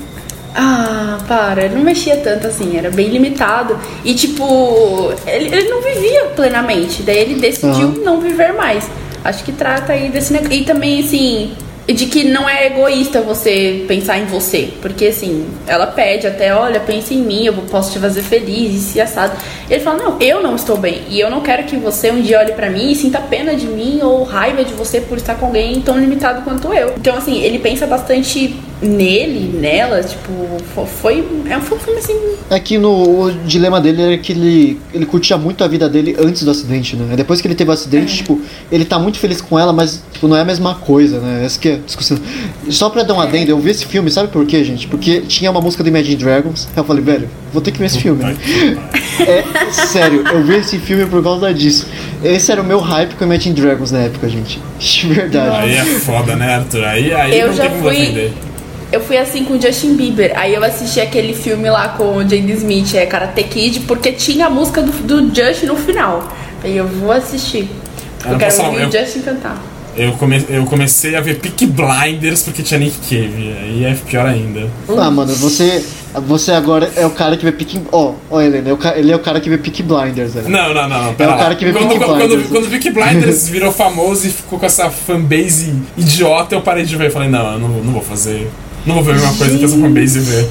Ah, para, ele não mexia tanto assim, era bem limitado. E tipo, ele, ele não vivia plenamente, daí ele decidiu Aham. não viver mais. Acho que trata aí desse negócio. E também, assim, de que não é egoísta você pensar em você. Porque assim, ela pede até, olha, pense em mim, eu posso te fazer feliz, e se assado. Ele fala, não, eu não estou bem. E eu não quero que você um dia olhe pra mim e sinta pena de mim ou raiva de você por estar com alguém tão limitado quanto eu. Então, assim, ele pensa bastante nele, nela, tipo, fo- foi. É um filme assim. É que no, o dilema dele era que ele, ele curtia muito a vida dele antes do acidente, né? Depois que ele teve o acidente, tipo, ele tá muito feliz com ela, mas tipo, não é a mesma coisa, né? Essa que é a discussão. Só pra dar um adendo, eu vi esse filme, sabe por quê, gente? Porque tinha uma música do Imagine Dragons, aí eu falei, velho, vou ter que ver esse filme. né? É sério, eu vi esse filme por causa disso. Esse era o meu hype com Imagine Dragons na época, gente. De verdade. Aí é foda, né, Arthur? Aí, aí Eu não já tem como fui- defender. Eu fui assim com o Justin Bieber. Aí eu assisti aquele filme lá com o Jade Smith, é Karate Kid, porque tinha a música do, do Justin no final. Aí eu vou assistir. Eu Eu, quero posso ouvir falar, o Justin cantar. Eu, come, eu comecei a ver Peak Blinders porque tinha Nick Cave. Aí é pior ainda. Ah, mano, você, você agora é o cara que vê Peaky... Ó, ó, Helena, é o ca- ele é o cara que vê Peaky Blinders, velho. Não, não, não, não. Pera É o lá. cara que vê quando, quando, Blinders. quando, quando Peaky Blinders virou famoso e ficou com essa fanbase idiota, eu parei de ver. Falei, não, eu não, não vou fazer. Não vou ver a mesma coisa que essa fanbase vê.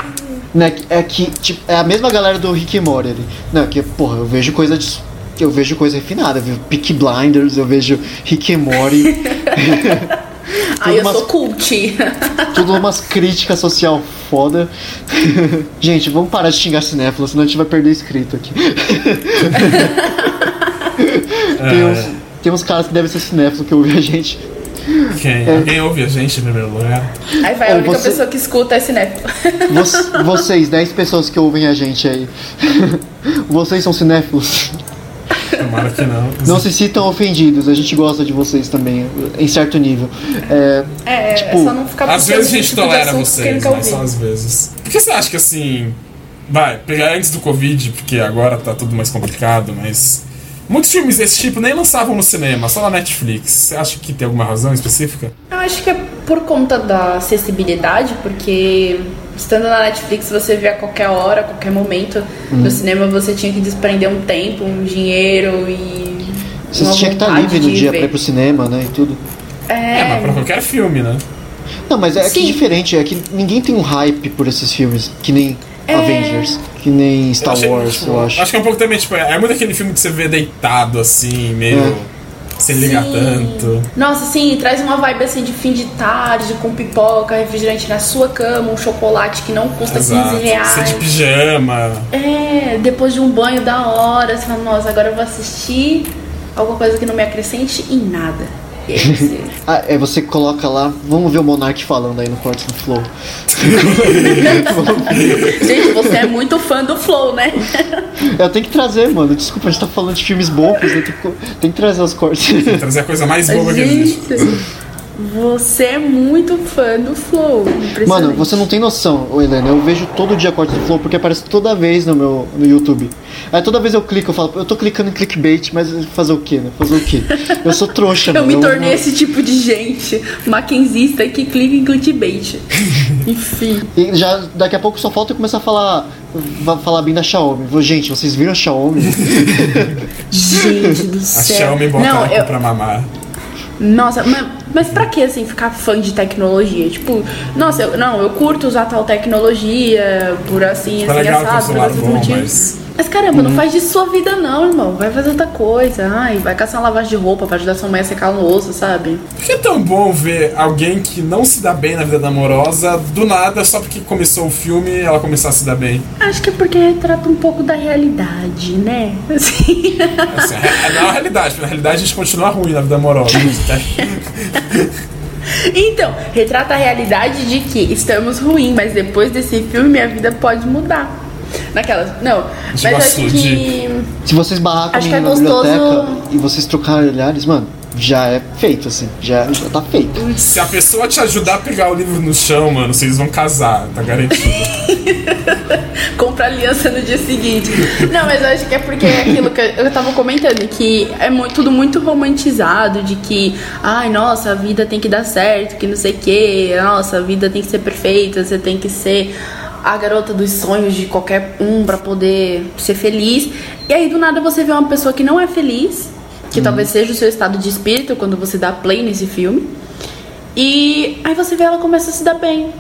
Né, É que, tipo, é a mesma galera do Rick e Morty ali. Não, que, porra, eu vejo coisa de... Eu vejo coisa refinada, eu vejo Peaky Blinders, eu vejo Rick e Morty, Aí eu umas- sou cult. tudo umas críticas social foda. gente, vamos parar de xingar cinéfilo, senão a gente vai perder inscrito aqui. tem, uns, tem uns caras que devem ser cinéfilos que ouvem a gente. Quem, Alguém ouve a gente em primeiro lugar? Aí vai a única você- pessoa que escuta é cinéfilo. Vo- vocês, 10 pessoas que ouvem a gente aí. vocês são cinéfilos. Tomara que não. Não se sintam ofendidos, a gente gosta de vocês também, em certo nível. É, É, Tipo, é só não ficar Às vezes a gente tipo de tolera vocês, mas só às vezes. Por que você acha que assim. Vai, pegar antes do Covid, porque agora tá tudo mais complicado, mas. Muitos filmes desse tipo nem lançavam no cinema, só na Netflix. Você acha que tem alguma razão específica? Eu acho que é por conta da acessibilidade, porque estando na Netflix você vê a qualquer hora, a qualquer momento. Uhum. No cinema você tinha que desprender um tempo, um dinheiro e. Você uma tinha que estar vontade livre no dia ver. pra ir pro cinema, né? E tudo. É, mas pra qualquer filme, né? Não, mas é que Sim. diferente, é que ninguém tem um hype por esses filmes, que nem É. Avengers, que nem Star achei, Wars, tipo, eu acho. que é um pouco também, tipo, é muito aquele filme que você vê deitado, assim, meio. É. sem ligar tanto. Nossa, sim, traz uma vibe assim de fim de tarde, com pipoca, refrigerante na sua cama, um chocolate que não custa Exato. 15 reais. Você de pijama. É, depois de um banho da hora, você fala, nossa, agora eu vou assistir alguma coisa que não me acrescente em nada. Ah, é, você coloca lá, vamos ver o Monark falando aí no Cortes do Flow. Gente, você é muito fã do Flow, né? Eu tenho que trazer, mano. Desculpa, a gente tá falando de filmes bobos, eu tenho que, que trazer os cortes. Trazer a coisa mais boba que existe. Você é muito fã do Flow. impressionante. Mano, você não tem noção, ô Helena. Eu vejo todo dia cortes do Flow porque aparece toda vez no meu no YouTube. Aí toda vez eu clico, eu falo, eu tô clicando em clickbait, mas fazer o quê, né? Fazer o quê? Eu sou trouxa, Eu mano. me tornei esse tipo de gente, maquinzista que clica em clickbait. Enfim. E já daqui a pouco só falta eu começar a falar, falar bem da Xiaomi. Gente, vocês viram a Xiaomi? Gente do A céu. Xiaomi bota não, eu, pra mamar. Nossa, mas, mas pra que assim ficar fã de tecnologia? Tipo, nossa, eu, não, eu curto usar tal tecnologia por assim, Tá assim, assado, por esses bom, motivos. mas- Mas caramba, não faz disso sua vida não, irmão. Vai fazer outra coisa. Ai, vai caçar uma lavagem de roupa pra ajudar sua mãe a secar no osso, sabe? Por que é tão bom ver alguém que não se dá bem na vida amorosa, do nada, só porque começou o filme, ela começar a se dar bem? Acho que é porque retrata um pouco da realidade, né? Assim. Assim, é, não é a realidade, porque na realidade a gente continua ruim na vida amorosa. Então, retrata a realidade de que estamos ruins, mas depois desse filme minha vida pode mudar. Naquelas. Não, mas Tipo acho que. Se vocês barrar Acho que é na gostoso- biblioteca e vocês trocarem olhares, mano, já é feito, assim. Já, já tá feito. Se a pessoa te ajudar a pegar o livro no chão, mano, vocês vão casar, tá garantido. compra aliança no dia seguinte. Não, mas eu acho que é porque é aquilo que eu tava comentando, que é mu- tudo muito romantizado, de que, ai, nossa, a vida tem que dar certo, que não sei o que, nossa, a vida tem que ser perfeita, você tem que ser a garota dos sonhos de qualquer um pra poder ser feliz. E aí do nada você vê uma pessoa que não é feliz, que talvez seja o seu estado de espírito quando você dá play nesse filme. E aí você vê ela começa a se dar bem.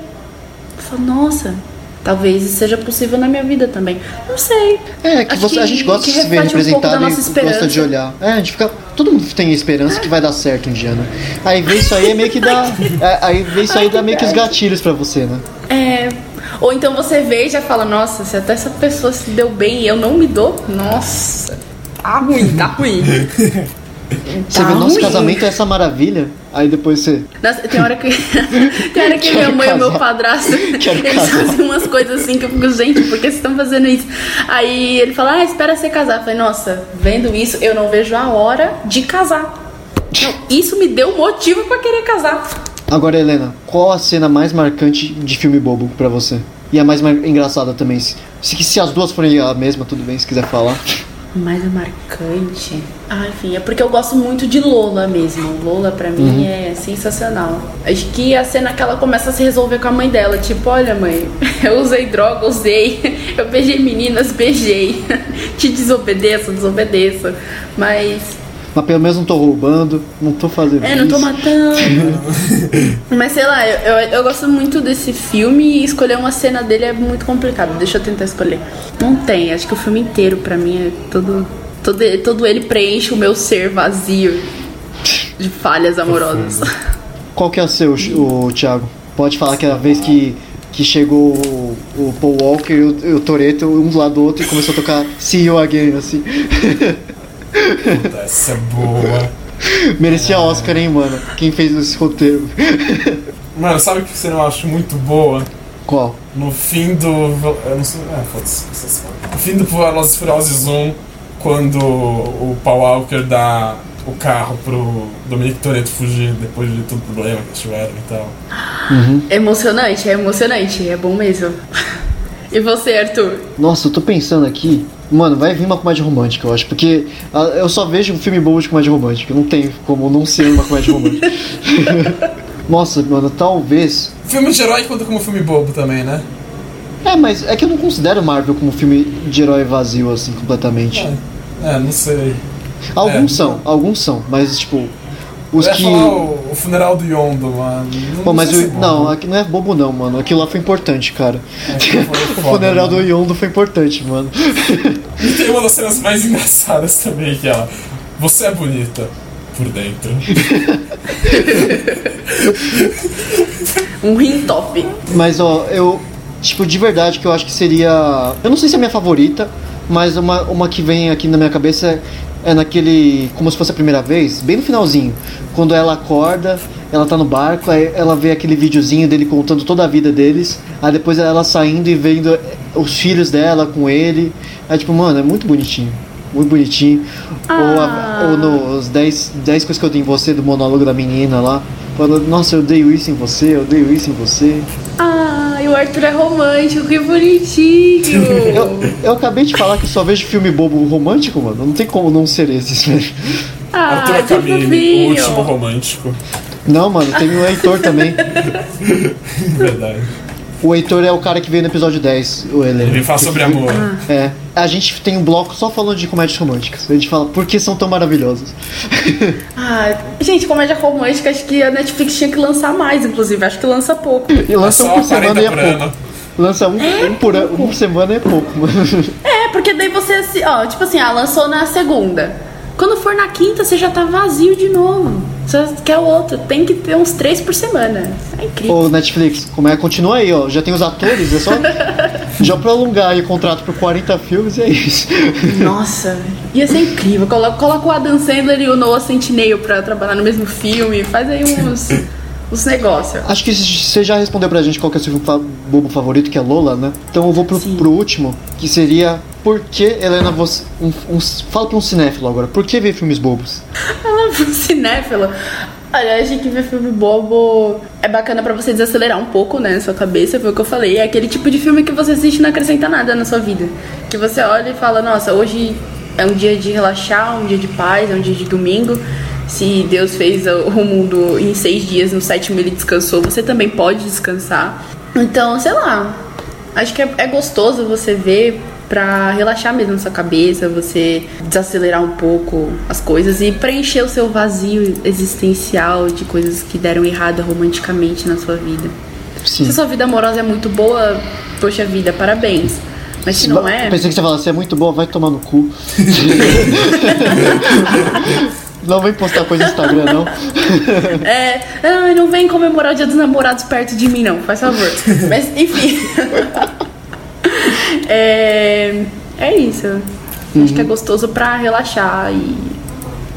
Fala, nossa, talvez isso seja possível na minha vida também. Não sei. É, que, você, a gente gosta que de se ver reflete um representado e gosta de olhar. É, a gente fica. Todo mundo tem esperança que vai dar certo um dia, né? Aí vê isso aí é meio que dá. é, aí vê isso aí Ai, dá que meio que os gatilhos pra você, né? É. Ou então você vê e já fala, nossa, se até essa pessoa se deu bem e eu não me dou, nossa. Tá ruim, tá ruim. Você Tá vê, nosso ruim. casamento é essa maravilha. Aí depois você. Nossa, tem hora que. tem hora que minha mãe e o meu casar. padrasto. Quero eles casar. fazem umas coisas assim que eu fico, gente, por que vocês estão fazendo isso? Aí ele fala, ah, espera você casar. Eu falei, nossa, vendo isso, eu não vejo a hora de casar. Não, isso me deu motivo pra querer casar. Agora, Helena, qual a cena mais marcante de filme bobo pra você? E a mais engraçada também. Se, se as duas forem a mesma, tudo bem, se quiser falar. Mais marcante. Ah, enfim, é porque eu gosto muito de Lola mesmo. Lola pra mim é sensacional. Acho que a cena que ela começa a se resolver com a mãe dela, tipo, olha mãe, eu usei droga, usei, eu beijei meninas, beijei. Te desobedeço, desobedeço. Mas Mas pelo menos não tô roubando, não tô fazendo é, não tô isso. matando. Mas sei lá, eu, eu, eu gosto muito desse filme e escolher uma cena dele é muito complicado. Deixa eu tentar escolher. Não tem, acho que o filme inteiro pra mim é todo. Todo, todo ele preenche o meu ser vazio de falhas amorosas. Qual que é o seu, o Thiago? Pode falar que é a vez que, que chegou o, o Paul Walker e o, o Toreto, um do lado do outro, e começou a tocar See You Again, assim. Essa é boa. Merecia Oscar, hein, mano? Quem fez esse roteiro? Mano, sabe o que você não acha muito boa? Qual? No fim do. Eu não sei. É, foda-se. No fim do Velozes Furiosos 1, quando o Paul Walker dá o carro pro Dominic Toretto fugir depois de todo o problema que eles tiveram e tal. É emocionante, é emocionante, é bom mesmo. E você, Arthur? Nossa, eu tô pensando aqui. Mano, vai vir uma comédia romântica, eu acho. Porque ah, eu só vejo um filme bom de comédia romântica. Não tem como não ser uma comédia romântica. Nossa, mano, talvez. Filme de herói conta como filme bobo também, né? É, mas é que eu não considero Marvel como filme de herói vazio, assim, completamente. É, é não sei. Alguns é, são, alguns são, mas tipo. Os eu ia que. falar o, o funeral do Yondo, mano. Não, Pô, mas sei o- se é bom. não, aqui não é bobo não, mano. Aquilo lá foi importante, cara. foi o foda, funeral do mano. Yondo foi importante, mano. E tem uma das cenas mais engraçadas também, que é ela. Você é bonita por dentro. Um rim top. Mas ó, eu. Tipo, de verdade que eu acho que seria. Eu não sei se é a minha favorita, mas uma, uma que vem aqui na minha cabeça é, é naquele. Como se fosse a primeira vez, bem no finalzinho. Quando ela acorda, ela tá no barco, aí ela vê aquele videozinho dele contando toda a vida deles. Aí depois ela saindo e vendo eh, os filhos dela com ele. Aí tipo, mano, é muito bonitinho. Muito bonitinho. Ou, a- Ah. ou nos 10, 10 coisas que eu tenho em você do monólogo da menina lá. Falando, nossa, eu odeio isso em você, eu odeio isso em você. Ai, o Arthur é romântico, que bonitinho. Eu, eu acabei de falar que eu só vejo filme bobo romântico, mano. Não tem como não ser velho. Arthur ah, que Camille, o fofinho. último romântico. Não, mano, tem o Heitor também. Verdade. O Heitor é o cara que veio no episódio 10, o Helena. Ele fala sobre amor. É. A gente tem um bloco só falando de comédias românticas. A gente fala por que são tão maravilhosas. Ah, gente, comédia romântica, acho que a Netflix tinha que lançar mais, inclusive. Acho que lança pouco. E lança um por 40 semana e é pouco. ano. Lança um, um por, um por semana e é pouco. É, porque daí você, ó, tipo assim, ah, lançou na segunda. Quando for na quinta, você já tá vazio de novo. Você quer outro. Tem que ter uns três por semana. É incrível. Ô, Netflix, como é? Continua aí, ó. Já tem os atores, é só já prolongar aí o contrato por 40 filmes e é isso. Nossa, ia ser incrível. Coloca, coloca o Adam Sandler e o Noah Centineo pra trabalhar no mesmo filme. Faz aí uns, uns negócios. Acho que você já respondeu pra gente qual que é o seu bobo favorito, que é Lola, né? Então eu vou pro, pro último, que seria Por que, Helena, você. Um, um- fala pra um cinéfilo agora, por que ver filmes bobos? Ela foi cinéfila. Olha, acho que ver filme bobo é bacana pra você desacelerar um pouco, né, na sua cabeça, foi o que eu falei. É aquele tipo de filme que você assiste e não acrescenta nada na sua vida. Que você olha e fala, nossa, hoje é um dia de relaxar, um dia de paz, é um dia de domingo. Se Deus fez o mundo em seis dias, no sétimo ele descansou, você também pode descansar. Então, sei lá, acho que é, é gostoso você ver pra relaxar mesmo a sua cabeça, você desacelerar um pouco as coisas e preencher o seu vazio existencial de coisas que deram errado romanticamente na sua vida. Sim. Se a sua vida amorosa é muito boa, poxa vida, parabéns. Mas se não é, Pensei que você falasse, é muito boa, vai tomar no cu. não vem postar coisa no Instagram, não. é, ai, não vem comemorar o dia dos namorados perto de mim, não, faz favor. Mas enfim. é, é isso. Acho que é gostoso pra relaxar e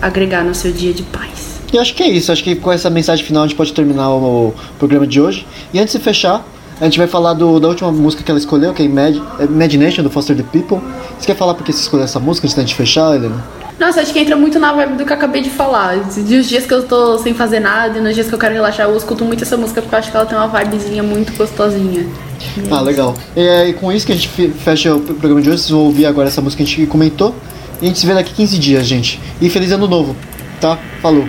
agregar no seu dia de paz. E acho que é isso. Acho que com essa mensagem final a gente pode terminar o, programa de hoje. E antes de fechar, a gente vai falar do- da última música que ela escolheu, que é Imag- Imagination, do Foster the People. Você quer falar por que você escolheu essa música antes da gente fechar, Helena? Nossa, acho que entra muito na vibe do que eu acabei de falar. De os dias que eu tô sem fazer nada e nos dias que eu quero relaxar, eu escuto muito essa música porque eu acho que ela tem uma vibezinha muito gostosinha. Ah, legal. E, é, e com isso que a gente fe- fecha o programa de hoje, vocês vão ouvir agora essa música que a gente comentou. E a gente se vê daqui 15 dias, gente. E feliz ano novo, tá? Falou.